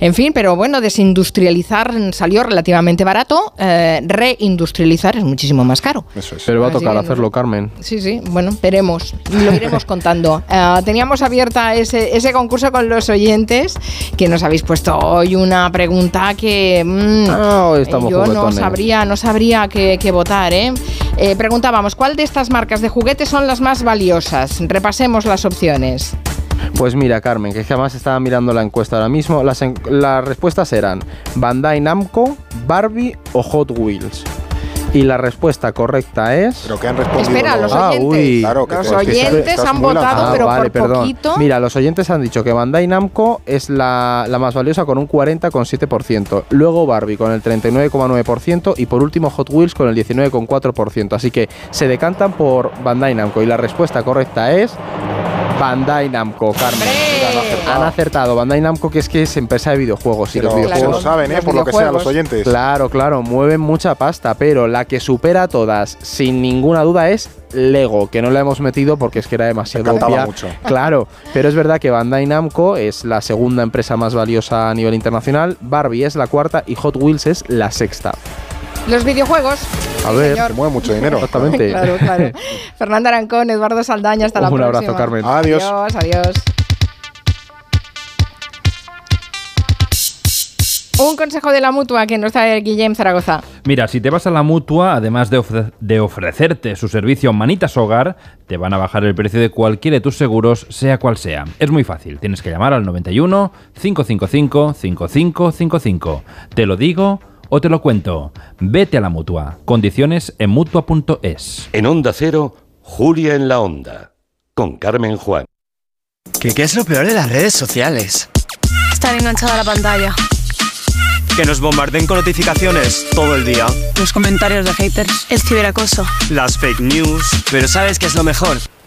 En fin, pero bueno, desindustrializar salió relativamente barato. Eh, reindustrializar es muchísimo más caro. Eso es. Pero va a tocar Así, hacerlo, Carmen. Sí, sí. Bueno, veremos. Lo iremos contando. Uh, teníamos abierta ese, ese, concurso con los oyentes que nos habéis puesto hoy una pregunta que. Mmm, oh, estamos yo no sabría, no sabría qué, qué votar, ¿eh? ¿eh? Preguntábamos, ¿cuál de estas marcas de juguetes son las más valiosas? Repasemos las opciones. Pues mira, Carmen, que jamás estaba mirando la encuesta ahora mismo. Las, las respuestas eran Bandai Namco, Barbie o Hot Wheels. Y la respuesta correcta es. Pero que han respondido. Espera, los Ah, oyentes. uy. Claro, que los que oyentes han votado, lanzado. pero vale, por perdón. poquito. Mira, los oyentes han dicho que Bandai Namco es la, la más valiosa con un 40,7%. Luego Barbie con el 39,9% y por último Hot Wheels con el 19,4%. Así que se decantan por Bandai Namco y la respuesta correcta es Bandai Namco, Carmen. Han acertado. Bandai Namco que es que es empresa de videojuegos y Pero los videojuegos lo saben, ¿eh? los Por lo que sea, los oyentes. Claro, claro, mueven mucha pasta, pero la que supera a todas, sin ninguna duda, es Lego, que no la hemos metido porque es que era demasiado obvia. mucho. Claro, pero es verdad que Bandai Namco es la segunda empresa más valiosa a nivel internacional, Barbie es la cuarta y Hot Wheels es la sexta. Los videojuegos. A ver, señor. Mueve mucho dinero. exactamente. Claro, claro. Fernanda Arancón, Eduardo Saldaña, hasta la Un próxima. abrazo, Carmen. Adiós. Adiós, adiós. Un consejo de la mutua que nos trae Guillem Zaragoza. Mira, si te vas a la mutua, además de, ofre- de ofrecerte su servicio Manitas Hogar, te van a bajar el precio de cualquiera de tus seguros, sea cual sea. Es muy fácil, tienes que llamar al 91 555 5555. Te lo digo o te lo cuento. Vete a la mutua. Condiciones en mutua.es. En Onda Cero, Julia en la Onda. Con Carmen Juan. ¿Qué, qué es lo peor de las redes sociales? Estar enganchada a la pantalla. Que nos bombarden con notificaciones todo el día. Los comentarios de haters. El ciberacoso. Las fake news. Pero ¿sabes qué es lo mejor?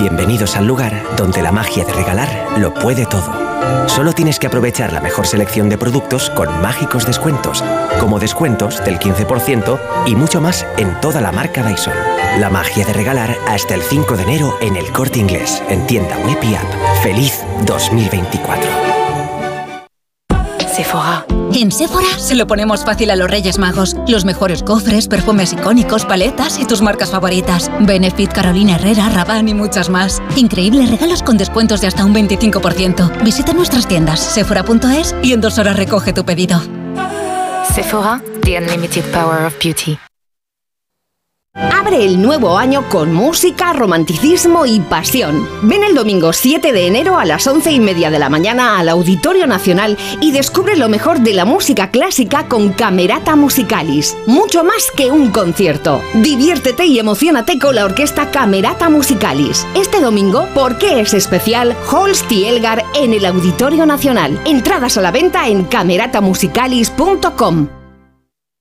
Bienvenidos al lugar donde la magia de regalar lo puede todo. Solo tienes que aprovechar la mejor selección de productos con mágicos descuentos, como descuentos del 15% y mucho más en toda la marca Dyson. La magia de regalar hasta el 5 de enero en el corte inglés, en tienda web y app. ¡Feliz 2024! Sephora. En Sephora se lo ponemos fácil a los Reyes Magos. Los mejores cofres, perfumes icónicos, paletas y tus marcas favoritas. Benefit, Carolina Herrera, Rabanne y muchas más. Increíbles regalos con descuentos de hasta un 25%. Visita nuestras tiendas sephora.es y en dos horas recoge tu pedido. Sephora, the unlimited power of beauty. Abre el nuevo año con música, romanticismo y pasión. Ven el domingo 7 de enero a las 11 y media de la mañana al Auditorio Nacional y descubre lo mejor de la música clásica con Camerata Musicalis. Mucho más que un concierto. Diviértete y emocionate con la orquesta Camerata Musicalis. Este domingo, ¿por qué es especial? Holst y Elgar en el Auditorio Nacional. Entradas a la venta en cameratamusicalis.com.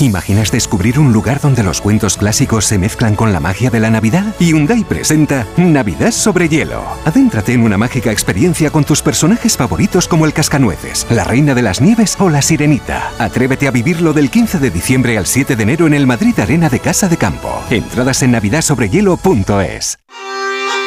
¿Imaginas descubrir un lugar donde los cuentos clásicos se mezclan con la magia de la Navidad? Hyundai presenta Navidad sobre hielo. Adéntrate en una mágica experiencia con tus personajes favoritos como el Cascanueces, la Reina de las Nieves o la Sirenita. Atrévete a vivirlo del 15 de diciembre al 7 de enero en el Madrid Arena de Casa de Campo. Entradas en navidadsobrehielo.es.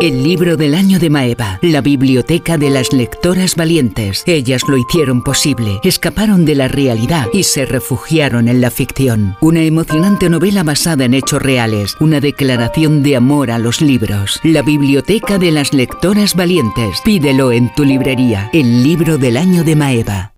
El libro del año de Maeva, la biblioteca de las lectoras valientes. Ellas lo hicieron posible, escaparon de la realidad y se refugiaron en la ficción. Una emocionante novela basada en hechos reales, una declaración de amor a los libros. La biblioteca de las lectoras valientes. Pídelo en tu librería. El libro del año de Maeva.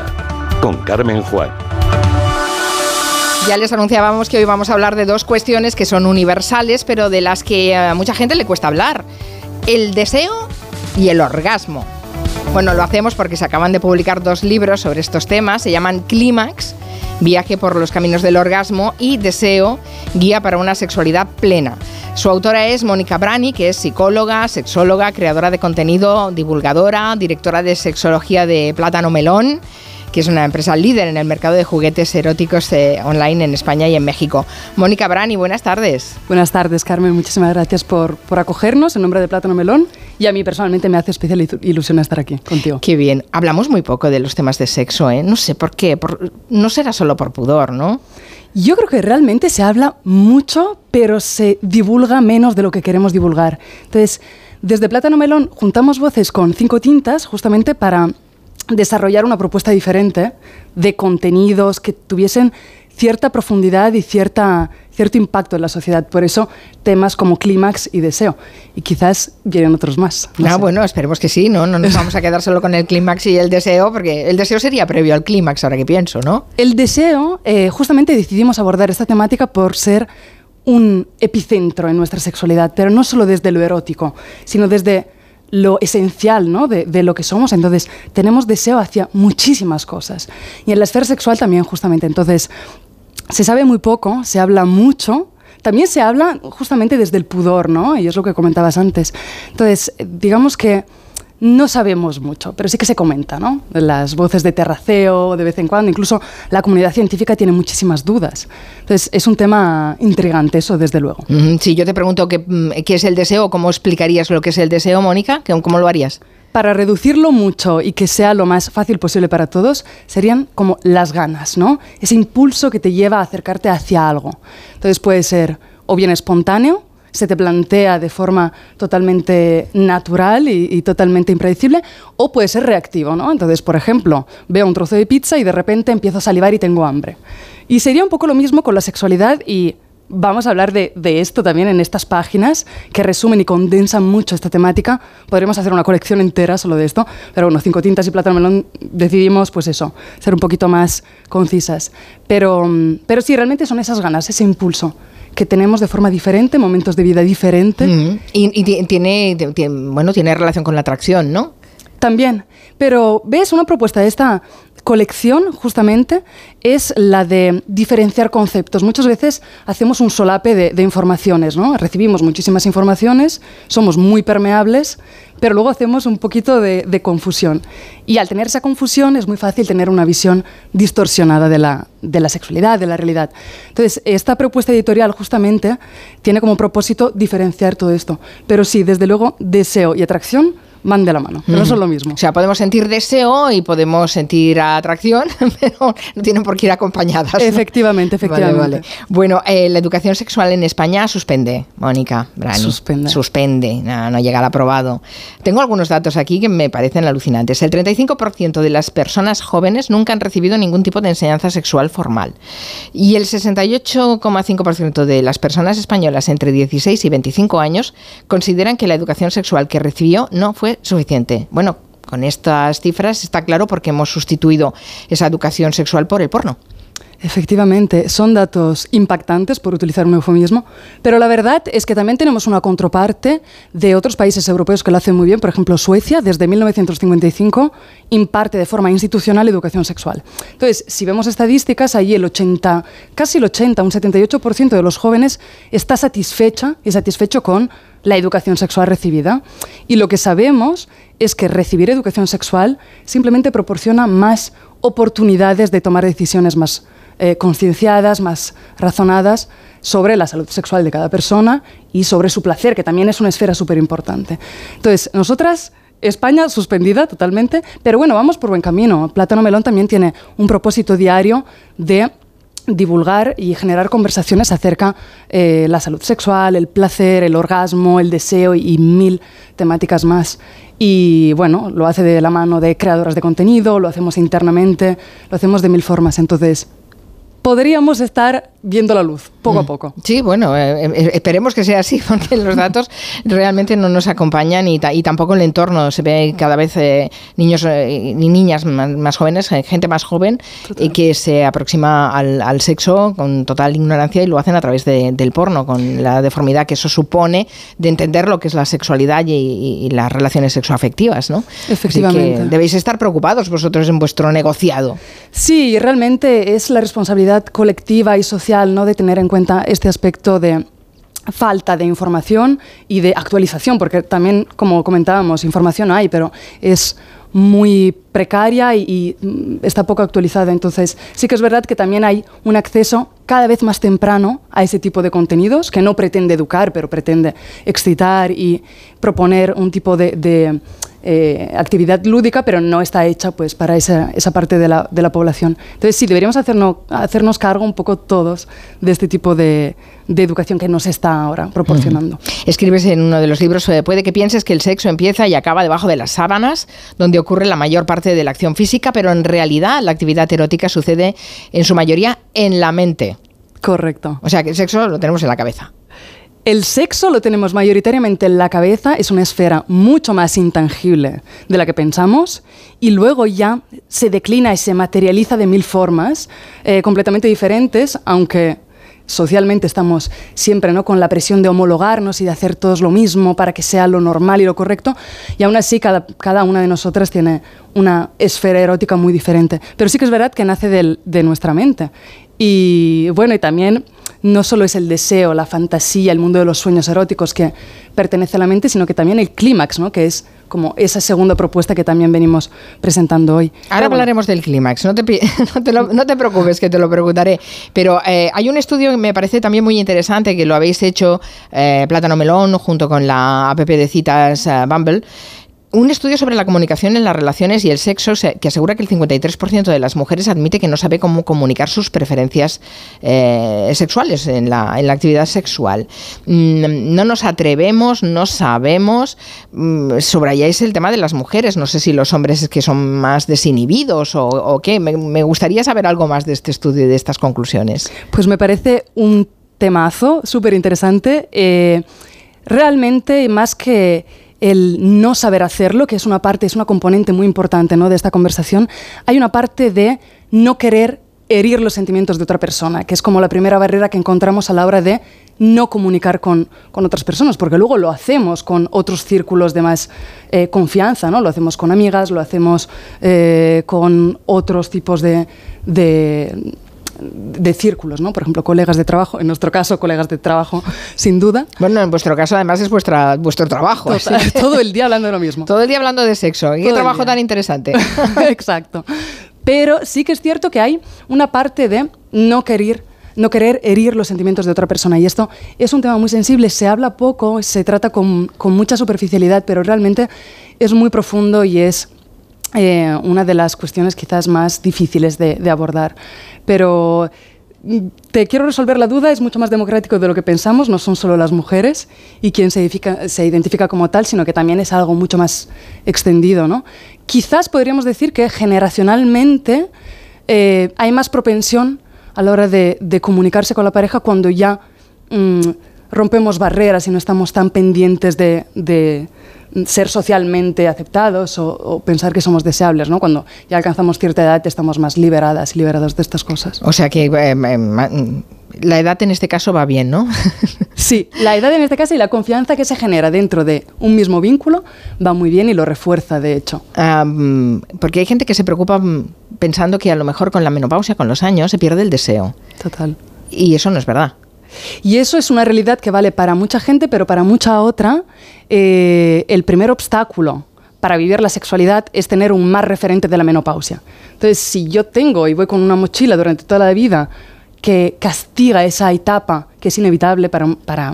con Carmen Juan. Ya les anunciábamos que hoy vamos a hablar de dos cuestiones que son universales, pero de las que a mucha gente le cuesta hablar. El deseo y el orgasmo. Bueno, lo hacemos porque se acaban de publicar dos libros sobre estos temas. Se llaman Clímax, Viaje por los Caminos del Orgasmo y Deseo, Guía para una Sexualidad Plena. Su autora es Mónica Brani, que es psicóloga, sexóloga, creadora de contenido, divulgadora, directora de sexología de Plátano Melón que es una empresa líder en el mercado de juguetes eróticos eh, online en España y en México. Mónica Brani, buenas tardes. Buenas tardes, Carmen. Muchísimas gracias por, por acogernos en nombre de Plátano Melón y a mí personalmente me hace especial ilusión estar aquí contigo. Qué bien. Hablamos muy poco de los temas de sexo, ¿eh? No sé por qué. Por, no será solo por pudor, ¿no? Yo creo que realmente se habla mucho, pero se divulga menos de lo que queremos divulgar. Entonces, desde Plátano Melón juntamos voces con cinco tintas justamente para desarrollar una propuesta diferente de contenidos que tuviesen cierta profundidad y cierta, cierto impacto en la sociedad. Por eso temas como clímax y deseo. Y quizás vienen otros más. No ah, sé. bueno, esperemos que sí, ¿no? No nos vamos a quedar solo con el clímax y el deseo, porque el deseo sería previo al clímax, ahora que pienso, ¿no? El deseo, eh, justamente decidimos abordar esta temática por ser un epicentro en nuestra sexualidad, pero no solo desde lo erótico, sino desde lo esencial ¿no? de, de, lo que somos. Entonces, tenemos deseo hacia muchísimas cosas. Y en la esfera sexual también, justamente. Entonces, se sabe muy poco, se habla mucho. También se habla justamente desde el pudor, ¿no? Y es lo que comentabas antes. Entonces, digamos que no sabemos mucho, pero sí que se comenta, ¿no? Las voces de terraceo de vez en cuando, incluso la comunidad científica tiene muchísimas dudas. Entonces, es un tema intrigante eso, desde luego. Si yo te pregunto qué, qué es el deseo, ¿cómo explicarías lo que es el deseo, Mónica? ¿Cómo lo harías? Para reducirlo mucho y que sea lo más fácil posible para todos, serían como las ganas, ¿no? Ese impulso que te lleva a acercarte hacia algo. Entonces puede ser o bien espontáneo, se te plantea de forma totalmente natural y, totalmente impredecible, o puede ser reactivo, ¿no? Entonces, por ejemplo, veo un trozo de pizza y de repente empiezo a salivar y tengo hambre. Y sería un poco lo mismo con la sexualidad y vamos a hablar de, esto también en estas páginas que resumen y condensan mucho esta temática. Podríamos hacer una colección entera solo de esto, pero bueno, Cinco Tintas y Plátano Melón decidimos, pues eso, ser un poquito más concisas. Pero, pero sí, realmente son esas ganas, ese impulso que tenemos de forma diferente, momentos de vida diferentes. Mm. Y, y tiene, tiene, bueno, tiene relación con la atracción, ¿no? También. Pero, ¿ves? Una propuesta de esta colección, justamente, es la de diferenciar conceptos. Muchas veces hacemos un solape de, de, informaciones, ¿no? Recibimos muchísimas informaciones, somos muy permeables, pero luego hacemos un poquito de, confusión. Y al tener esa confusión es muy fácil tener una visión distorsionada de la, de la sexualidad, de la realidad. Entonces, esta propuesta editorial justamente tiene como propósito diferenciar todo esto. Pero sí, desde luego, deseo y atracción van de la mano, pero no son lo mismo. O sea, podemos sentir deseo y podemos sentir atracción, pero no tienen por qué ir acompañadas. Efectivamente, efectivamente. Vale, vale. Bueno, eh, la educación sexual en España suspende, Mónica. Brani. Suspende. Suspende, no, no llega al aprobado. Tengo algunos datos aquí que me parecen alucinantes. El 35% de las personas jóvenes nunca han recibido ningún tipo de enseñanza sexual formal. Y el 68,5% de las personas españolas entre 16 y 25 años consideran que la educación sexual que recibió no fue suficiente. Bueno, con estas cifras está claro porque hemos sustituido esa educación sexual por el porno. Efectivamente, son datos impactantes, por utilizar un eufemismo, pero la verdad es que también tenemos una contraparte de otros países europeos que lo hacen muy bien. Por ejemplo, Suecia, desde 1955, imparte de forma institucional educación sexual. Entonces, si vemos estadísticas, allí el 80, casi el 80, un 78% de los jóvenes está satisfecha y satisfecho con la educación sexual recibida. Y lo que sabemos es que recibir educación sexual simplemente proporciona más oportunidades de tomar decisiones más eh, concienciadas, más razonadas sobre la salud sexual de cada persona y sobre su placer, que también es una esfera súper importante. Entonces, nosotras España suspendida totalmente, pero bueno, vamos por buen camino. Plátano Melón también tiene un propósito diario de divulgar y generar conversaciones acerca eh, la salud sexual, el placer, el orgasmo, el deseo y mil temáticas más. Y bueno, lo hace de la mano de creadoras de contenido, lo hacemos internamente, lo hacemos de mil formas. Entonces, podríamos estar viendo la luz, poco a mm. poco. Sí, bueno, eh, eh, esperemos que sea así, porque los datos realmente no nos acompañan y, y tampoco el entorno. Se ve cada vez eh, niños y niñas más, jóvenes, gente más joven, y que se aproxima al, sexo con total ignorancia y lo hacen a través del porno, con la deformidad que eso supone de entender lo que es la sexualidad y, las relaciones sexoafectivas, ¿no? Efectivamente. debéis estar preocupados vosotros en vuestro negociado. Sí, realmente es la responsabilidad colectiva y social ¿no? de tener en cuenta este aspecto de falta de información y de actualización, porque también, como comentábamos, información hay, pero es muy precaria y, mm, está poco actualizada. Entonces, sí que es verdad que también hay un acceso cada vez más temprano a ese tipo de contenidos, que no pretende educar, pero pretende excitar y proponer un tipo de eh, actividad lúdica, pero no está hecha pues, para esa, esa parte de la, de la, población. Entonces, sí, deberíamos hacernos, hacernos cargo un poco todos de este tipo de, de educación que nos está ahora proporcionando. Escribes en uno de los libros, eh, puede que pienses que el sexo empieza y acaba debajo de las sábanas, donde ocurre la mayor parte de la acción física, pero en realidad la actividad erótica sucede en su mayoría en la mente. Correcto. O sea que el sexo lo tenemos en la cabeza. El sexo lo tenemos mayoritariamente en la cabeza, es una esfera mucho más intangible de la que pensamos y luego ya se declina y se materializa de mil formas eh, completamente diferentes, aunque socialmente estamos siempre ¿no? con la presión de homologarnos y de hacer todos lo mismo para que sea lo normal y lo correcto, y aún así cada, cada una de nosotras tiene una esfera erótica muy diferente. Pero sí que es verdad que nace de nuestra mente. Y bueno, y también no solo es el deseo, la fantasía, el mundo de los sueños eróticos que pertenece a la mente, sino que también el clímax, ¿no? que es como esa segunda propuesta que también venimos presentando hoy. Ahora hablaremos del clímax, no, te, no, te preocupes que te lo preguntaré, pero eh, hay un estudio que me parece también muy interesante, que lo habéis hecho eh, Plátano Melón junto con la app de citas eh, Bumble, un estudio sobre la comunicación en las relaciones y el sexo que asegura que el 53% de las mujeres admite que no sabe cómo comunicar sus preferencias eh, sexuales en la, actividad sexual. Mm, no nos atrevemos, no sabemos. Mm, subrayáis el tema de las mujeres. No sé si los hombres es que son más desinhibidos o, qué. Me, gustaría saber algo más de este estudio y de estas conclusiones. Pues me parece un temazo súper interesante. Eh, realmente, más que el no saber hacerlo, que es una parte, es una componente muy importante ¿no? de esta conversación, hay una parte de no querer herir los sentimientos de otra persona, que es como la primera barrera que encontramos a la hora de no comunicar con, otras personas, porque luego lo hacemos con otros círculos de más eh, confianza, ¿no? Lo hacemos con amigas, lo hacemos eh, con otros tipos de círculos, ¿no? Por ejemplo, colegas de trabajo, en nuestro caso, colegas de trabajo, sin duda. Bueno, en vuestro caso además es vuestra, vuestro trabajo. Todo el día hablando de lo mismo. Todo el día hablando de sexo. ¿Y qué trabajo tan interesante? Exacto. Pero sí que es cierto que hay una parte de no querer no querer herir los sentimientos de otra persona. Y esto es un tema muy sensible, se habla poco, se trata con, con mucha superficialidad, pero realmente es muy profundo y es eh, una de las cuestiones quizás más difíciles de, abordar. Pero mm, te quiero resolver la duda, es mucho más democrático de lo que pensamos, no son solo las mujeres y quien se identifica, como tal, sino que también es algo mucho más extendido. ¿no? Quizás podríamos decir que generacionalmente eh, hay más propensión a la hora de, comunicarse con la pareja cuando ya mm, rompemos barreras y no estamos tan pendientes de ser socialmente aceptados o, o, pensar que somos deseables, ¿no? Cuando ya alcanzamos cierta edad estamos más liberadas y liberados de estas cosas. O sea que eh, eh, la edad en este caso va bien, ¿no? sí, la edad en este caso y la confianza que se genera dentro de un mismo vínculo va muy bien y lo refuerza, de hecho. Um, porque hay gente que se preocupa mm, pensando que a lo mejor con la menopausia, con los años, se pierde el deseo. Total. Y eso no es verdad. Y eso es una realidad que vale para mucha gente, pero para mucha otra, eh, el primer obstáculo para vivir la sexualidad es tener un más referente de la menopausia. Entonces, si yo tengo y voy con una mochila durante toda la vida que castiga esa etapa que es inevitable para, para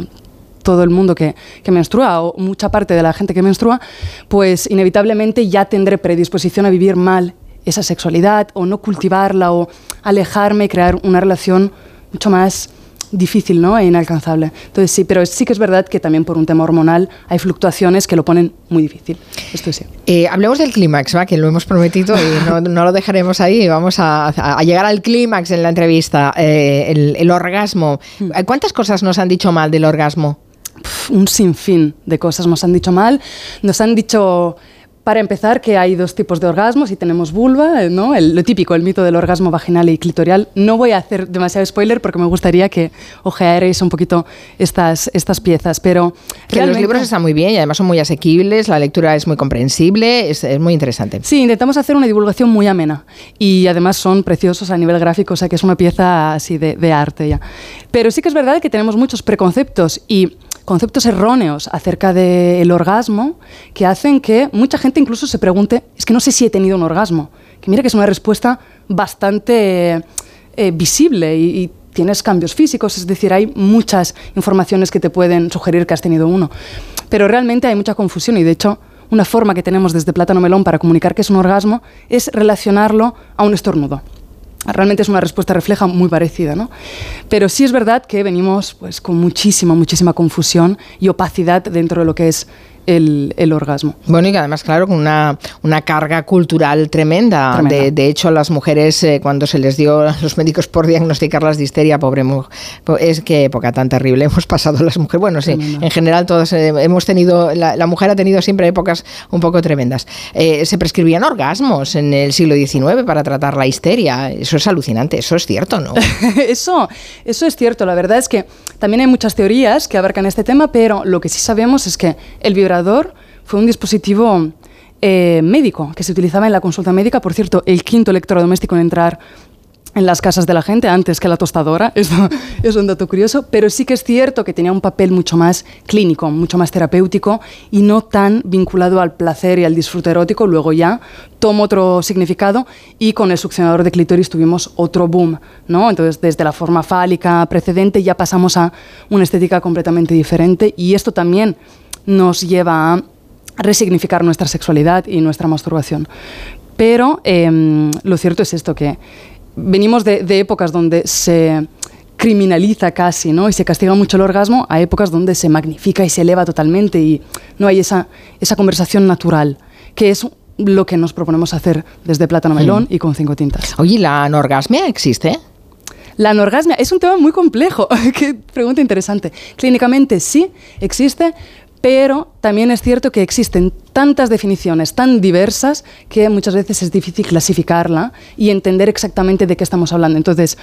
todo el mundo que, que, menstrua o mucha parte de la gente que menstrua, pues inevitablemente ya tendré predisposición a vivir mal esa sexualidad o no cultivarla o alejarme y crear una relación mucho más difícil ¿no? e inalcanzable. Entonces sí, pero sí que es verdad que también por un tema hormonal hay fluctuaciones que lo ponen muy difícil. Esto sí. Eh, hablemos del clímax, ¿va? que lo hemos prometido y no, no lo dejaremos ahí. Vamos a, a llegar al clímax en la entrevista, eh, el, el, orgasmo. ¿Cuántas cosas nos han dicho mal del orgasmo? un sinfín de cosas nos han dicho mal. Nos han dicho para empezar, que hay dos tipos de orgasmos y tenemos vulva, ¿no? El, lo típico, el mito del orgasmo vaginal y clitorial. No voy a hacer demasiado spoiler porque me gustaría que ojearais un poquito estas, estas piezas, pero... Que los libros están muy bien y además son muy asequibles, la lectura es muy comprensible, es, es, muy interesante. Sí, intentamos hacer una divulgación muy amena y además son preciosos a nivel gráfico, o sea que es una pieza así de, de arte ya. Pero sí que es verdad que tenemos muchos preconceptos y conceptos erróneos acerca del orgasmo que hacen que mucha gente incluso se pregunte, es que no sé si he tenido un orgasmo. Que mira que es una respuesta bastante eh, visible y, y tienes cambios físicos, es decir, hay muchas informaciones que te pueden sugerir que has tenido uno. Pero realmente hay mucha confusión y de hecho una forma que tenemos desde Plátano Melón para comunicar que es un orgasmo es relacionarlo a un estornudo. Realmente es una respuesta refleja muy parecida, ¿no? Pero sí es verdad que venimos pues, con muchísima, muchísima confusión y opacidad dentro de lo que es el, el, orgasmo. Bueno, y que además, claro, con una, una carga cultural tremenda. tremenda. De, de, hecho, las mujeres, eh, cuando se les dio a los médicos por diagnosticarlas de histeria, pobre mujer, es que época tan terrible hemos pasado las mujeres. Bueno, sí, en general todas eh, hemos tenido, la, la, mujer ha tenido siempre épocas un poco tremendas. Eh, se prescribían orgasmos en el siglo XIX para tratar la histeria. Eso es alucinante, eso es cierto, ¿no? eso, eso es cierto. La verdad es que también hay muchas teorías que abarcan este tema, pero lo que sí sabemos es que el vibrador fue un dispositivo eh, médico que se utilizaba en la consulta médica. Por cierto, el quinto electrodoméstico en entrar en las casas de la gente antes que la tostadora. Esto es un dato curioso, pero sí que es cierto que tenía un papel mucho más clínico, mucho más terapéutico y no tan vinculado al placer y al disfrute erótico. Luego ya tomó otro significado y con el succionador de clítoris tuvimos otro boom, ¿no? Entonces, desde la forma fálica precedente ya pasamos a una estética completamente diferente y esto también nos lleva a resignificar nuestra sexualidad y nuestra masturbación. Pero eh, lo cierto es esto, que venimos de, de, épocas donde se criminaliza casi ¿no? y se castiga mucho el orgasmo a épocas donde se magnifica y se eleva totalmente y no hay esa, esa conversación natural, que es lo que nos proponemos hacer desde Plátano Melón mm. y con cinco tintas. Oye, ¿la anorgasmia existe? La anorgasmia es un tema muy complejo. Qué pregunta interesante. Clínicamente sí existe, pero también es cierto que existen tantas definiciones tan diversas que muchas veces es difícil clasificarla y entender exactamente de qué estamos hablando. Entonces,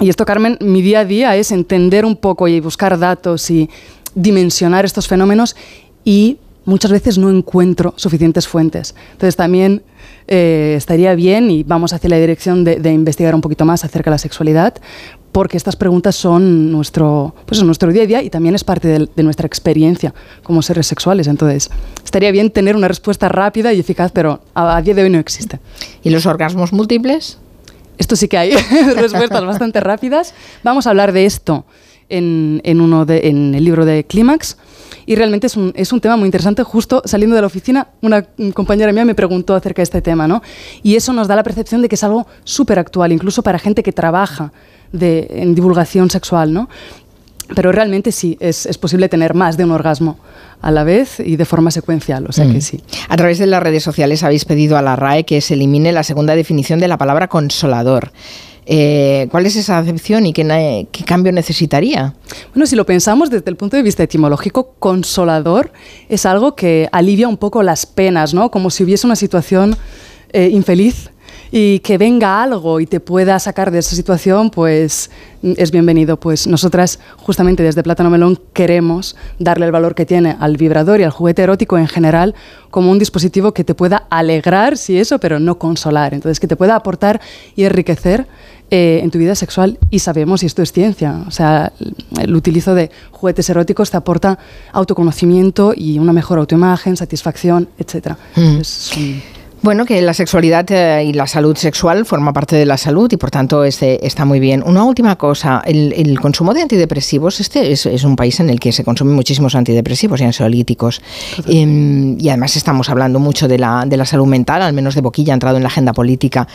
y esto, Carmen, mi día a día es entender un poco y buscar datos y dimensionar estos fenómenos y muchas veces no encuentro suficientes fuentes. Entonces también eh, estaría bien y vamos hacia la dirección de, de, investigar un poquito más acerca de la sexualidad, porque estas preguntas son nuestro, pues, nuestro día a día y también es parte de, de, nuestra experiencia como seres sexuales. Entonces, estaría bien tener una respuesta rápida y eficaz, pero a, a día de hoy no existe. ¿Y los orgasmos múltiples? esto sí que hay respuestas bastante rápidas. Vamos a hablar de esto en, en, uno de, en el libro de Clímax. Y realmente es un, es un, tema muy interesante. Justo saliendo de la oficina, una compañera mía me preguntó acerca de este tema, ¿no? Y eso nos da la percepción de que es algo súper actual, incluso para gente que trabaja de, en divulgación sexual, ¿no? Pero realmente sí, es, es, posible tener más de un orgasmo a la vez y de forma secuencial, o sea mm. que sí. A través de las redes sociales habéis pedido a la RAE que se elimine la segunda definición de la palabra consolador. Eh, ¿Cuál es esa acepción y qué, qué, cambio necesitaría? Bueno, si lo pensamos desde el punto de vista etimológico, consolador es algo que alivia un poco las penas, ¿no? Como si hubiese una situación eh, infeliz y que venga algo y te pueda sacar de esa situación, pues es bienvenido. Pues nosotras, justamente desde Plátano Melón, queremos darle el valor que tiene al vibrador y al juguete erótico en general como un dispositivo que te pueda alegrar, si eso, pero no consolar. Entonces, que te pueda aportar y enriquecer eh, en tu vida sexual y sabemos, y esto es ciencia, o sea, el utilizo de juguetes eróticos te aporta autoconocimiento y una mejor autoimagen, satisfacción, etc. Mm. Es un bueno, que la sexualidad eh, y la salud sexual forma parte de la salud y por tanto este, está muy bien. Una última cosa, el, consumo de antidepresivos, este es, un país en el que se consumen muchísimos antidepresivos y ansiolíticos em, y además estamos hablando mucho de la, de la salud mental, al menos de boquilla ha entrado en la agenda política.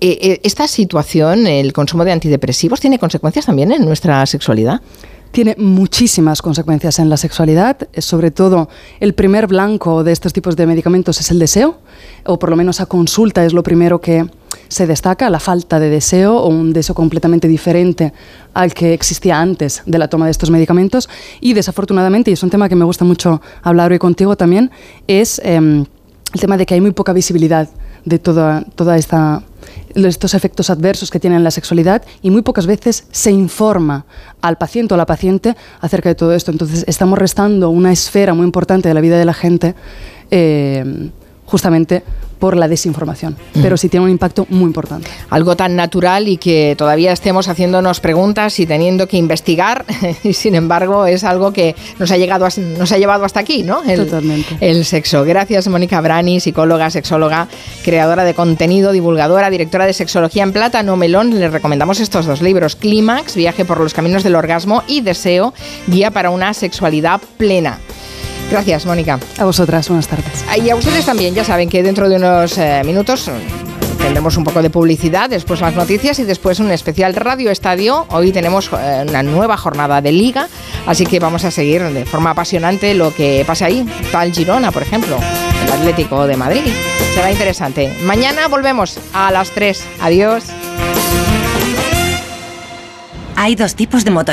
Eh, eh, ¿Esta situación, el consumo de antidepresivos, tiene consecuencias también en nuestra sexualidad? Tiene muchísimas consecuencias en la sexualidad. Sobre todo, el primer blanco de estos tipos de medicamentos es el deseo, o por lo menos a consulta es lo primero que se destaca, la falta de deseo o un deseo completamente diferente al que existía antes de la toma de estos medicamentos. Y desafortunadamente, y es un tema que me gusta mucho hablar hoy contigo también, es em, el tema de que hay muy poca visibilidad de toda, toda esta estos efectos adversos que tiene la sexualidad y muy pocas veces se informa al paciente o a la paciente acerca de todo esto. Entonces estamos restando una esfera muy importante de la vida de la gente eh, justamente por la desinformación, pero sí tiene un impacto muy importante. Algo tan natural y que todavía estemos haciéndonos preguntas y teniendo que investigar, y sin embargo es algo que nos ha, llegado nos ha llevado hasta aquí, ¿no? El, Totalmente. El sexo. Gracias, Mónica Brani, psicóloga, sexóloga, creadora de contenido, divulgadora, directora de Sexología en Plata, No Melón. Les recomendamos estos dos libros, Clímax, Viaje por los Caminos del Orgasmo y Deseo, Guía para una Sexualidad Plena. Gracias, Mónica. A vosotras, buenas tardes. Y a ustedes también, ya saben que dentro de unos eh, minutos mm, tendremos un poco de publicidad, después las noticias y después un especial Radio Estadio. Hoy tenemos eh, una nueva jornada de liga, así que vamos a seguir de forma apasionante lo que pase ahí. Tal Girona, por ejemplo, el Atlético de Madrid. Será interesante. Mañana volvemos a las 3. Adiós. Hay dos tipos de motor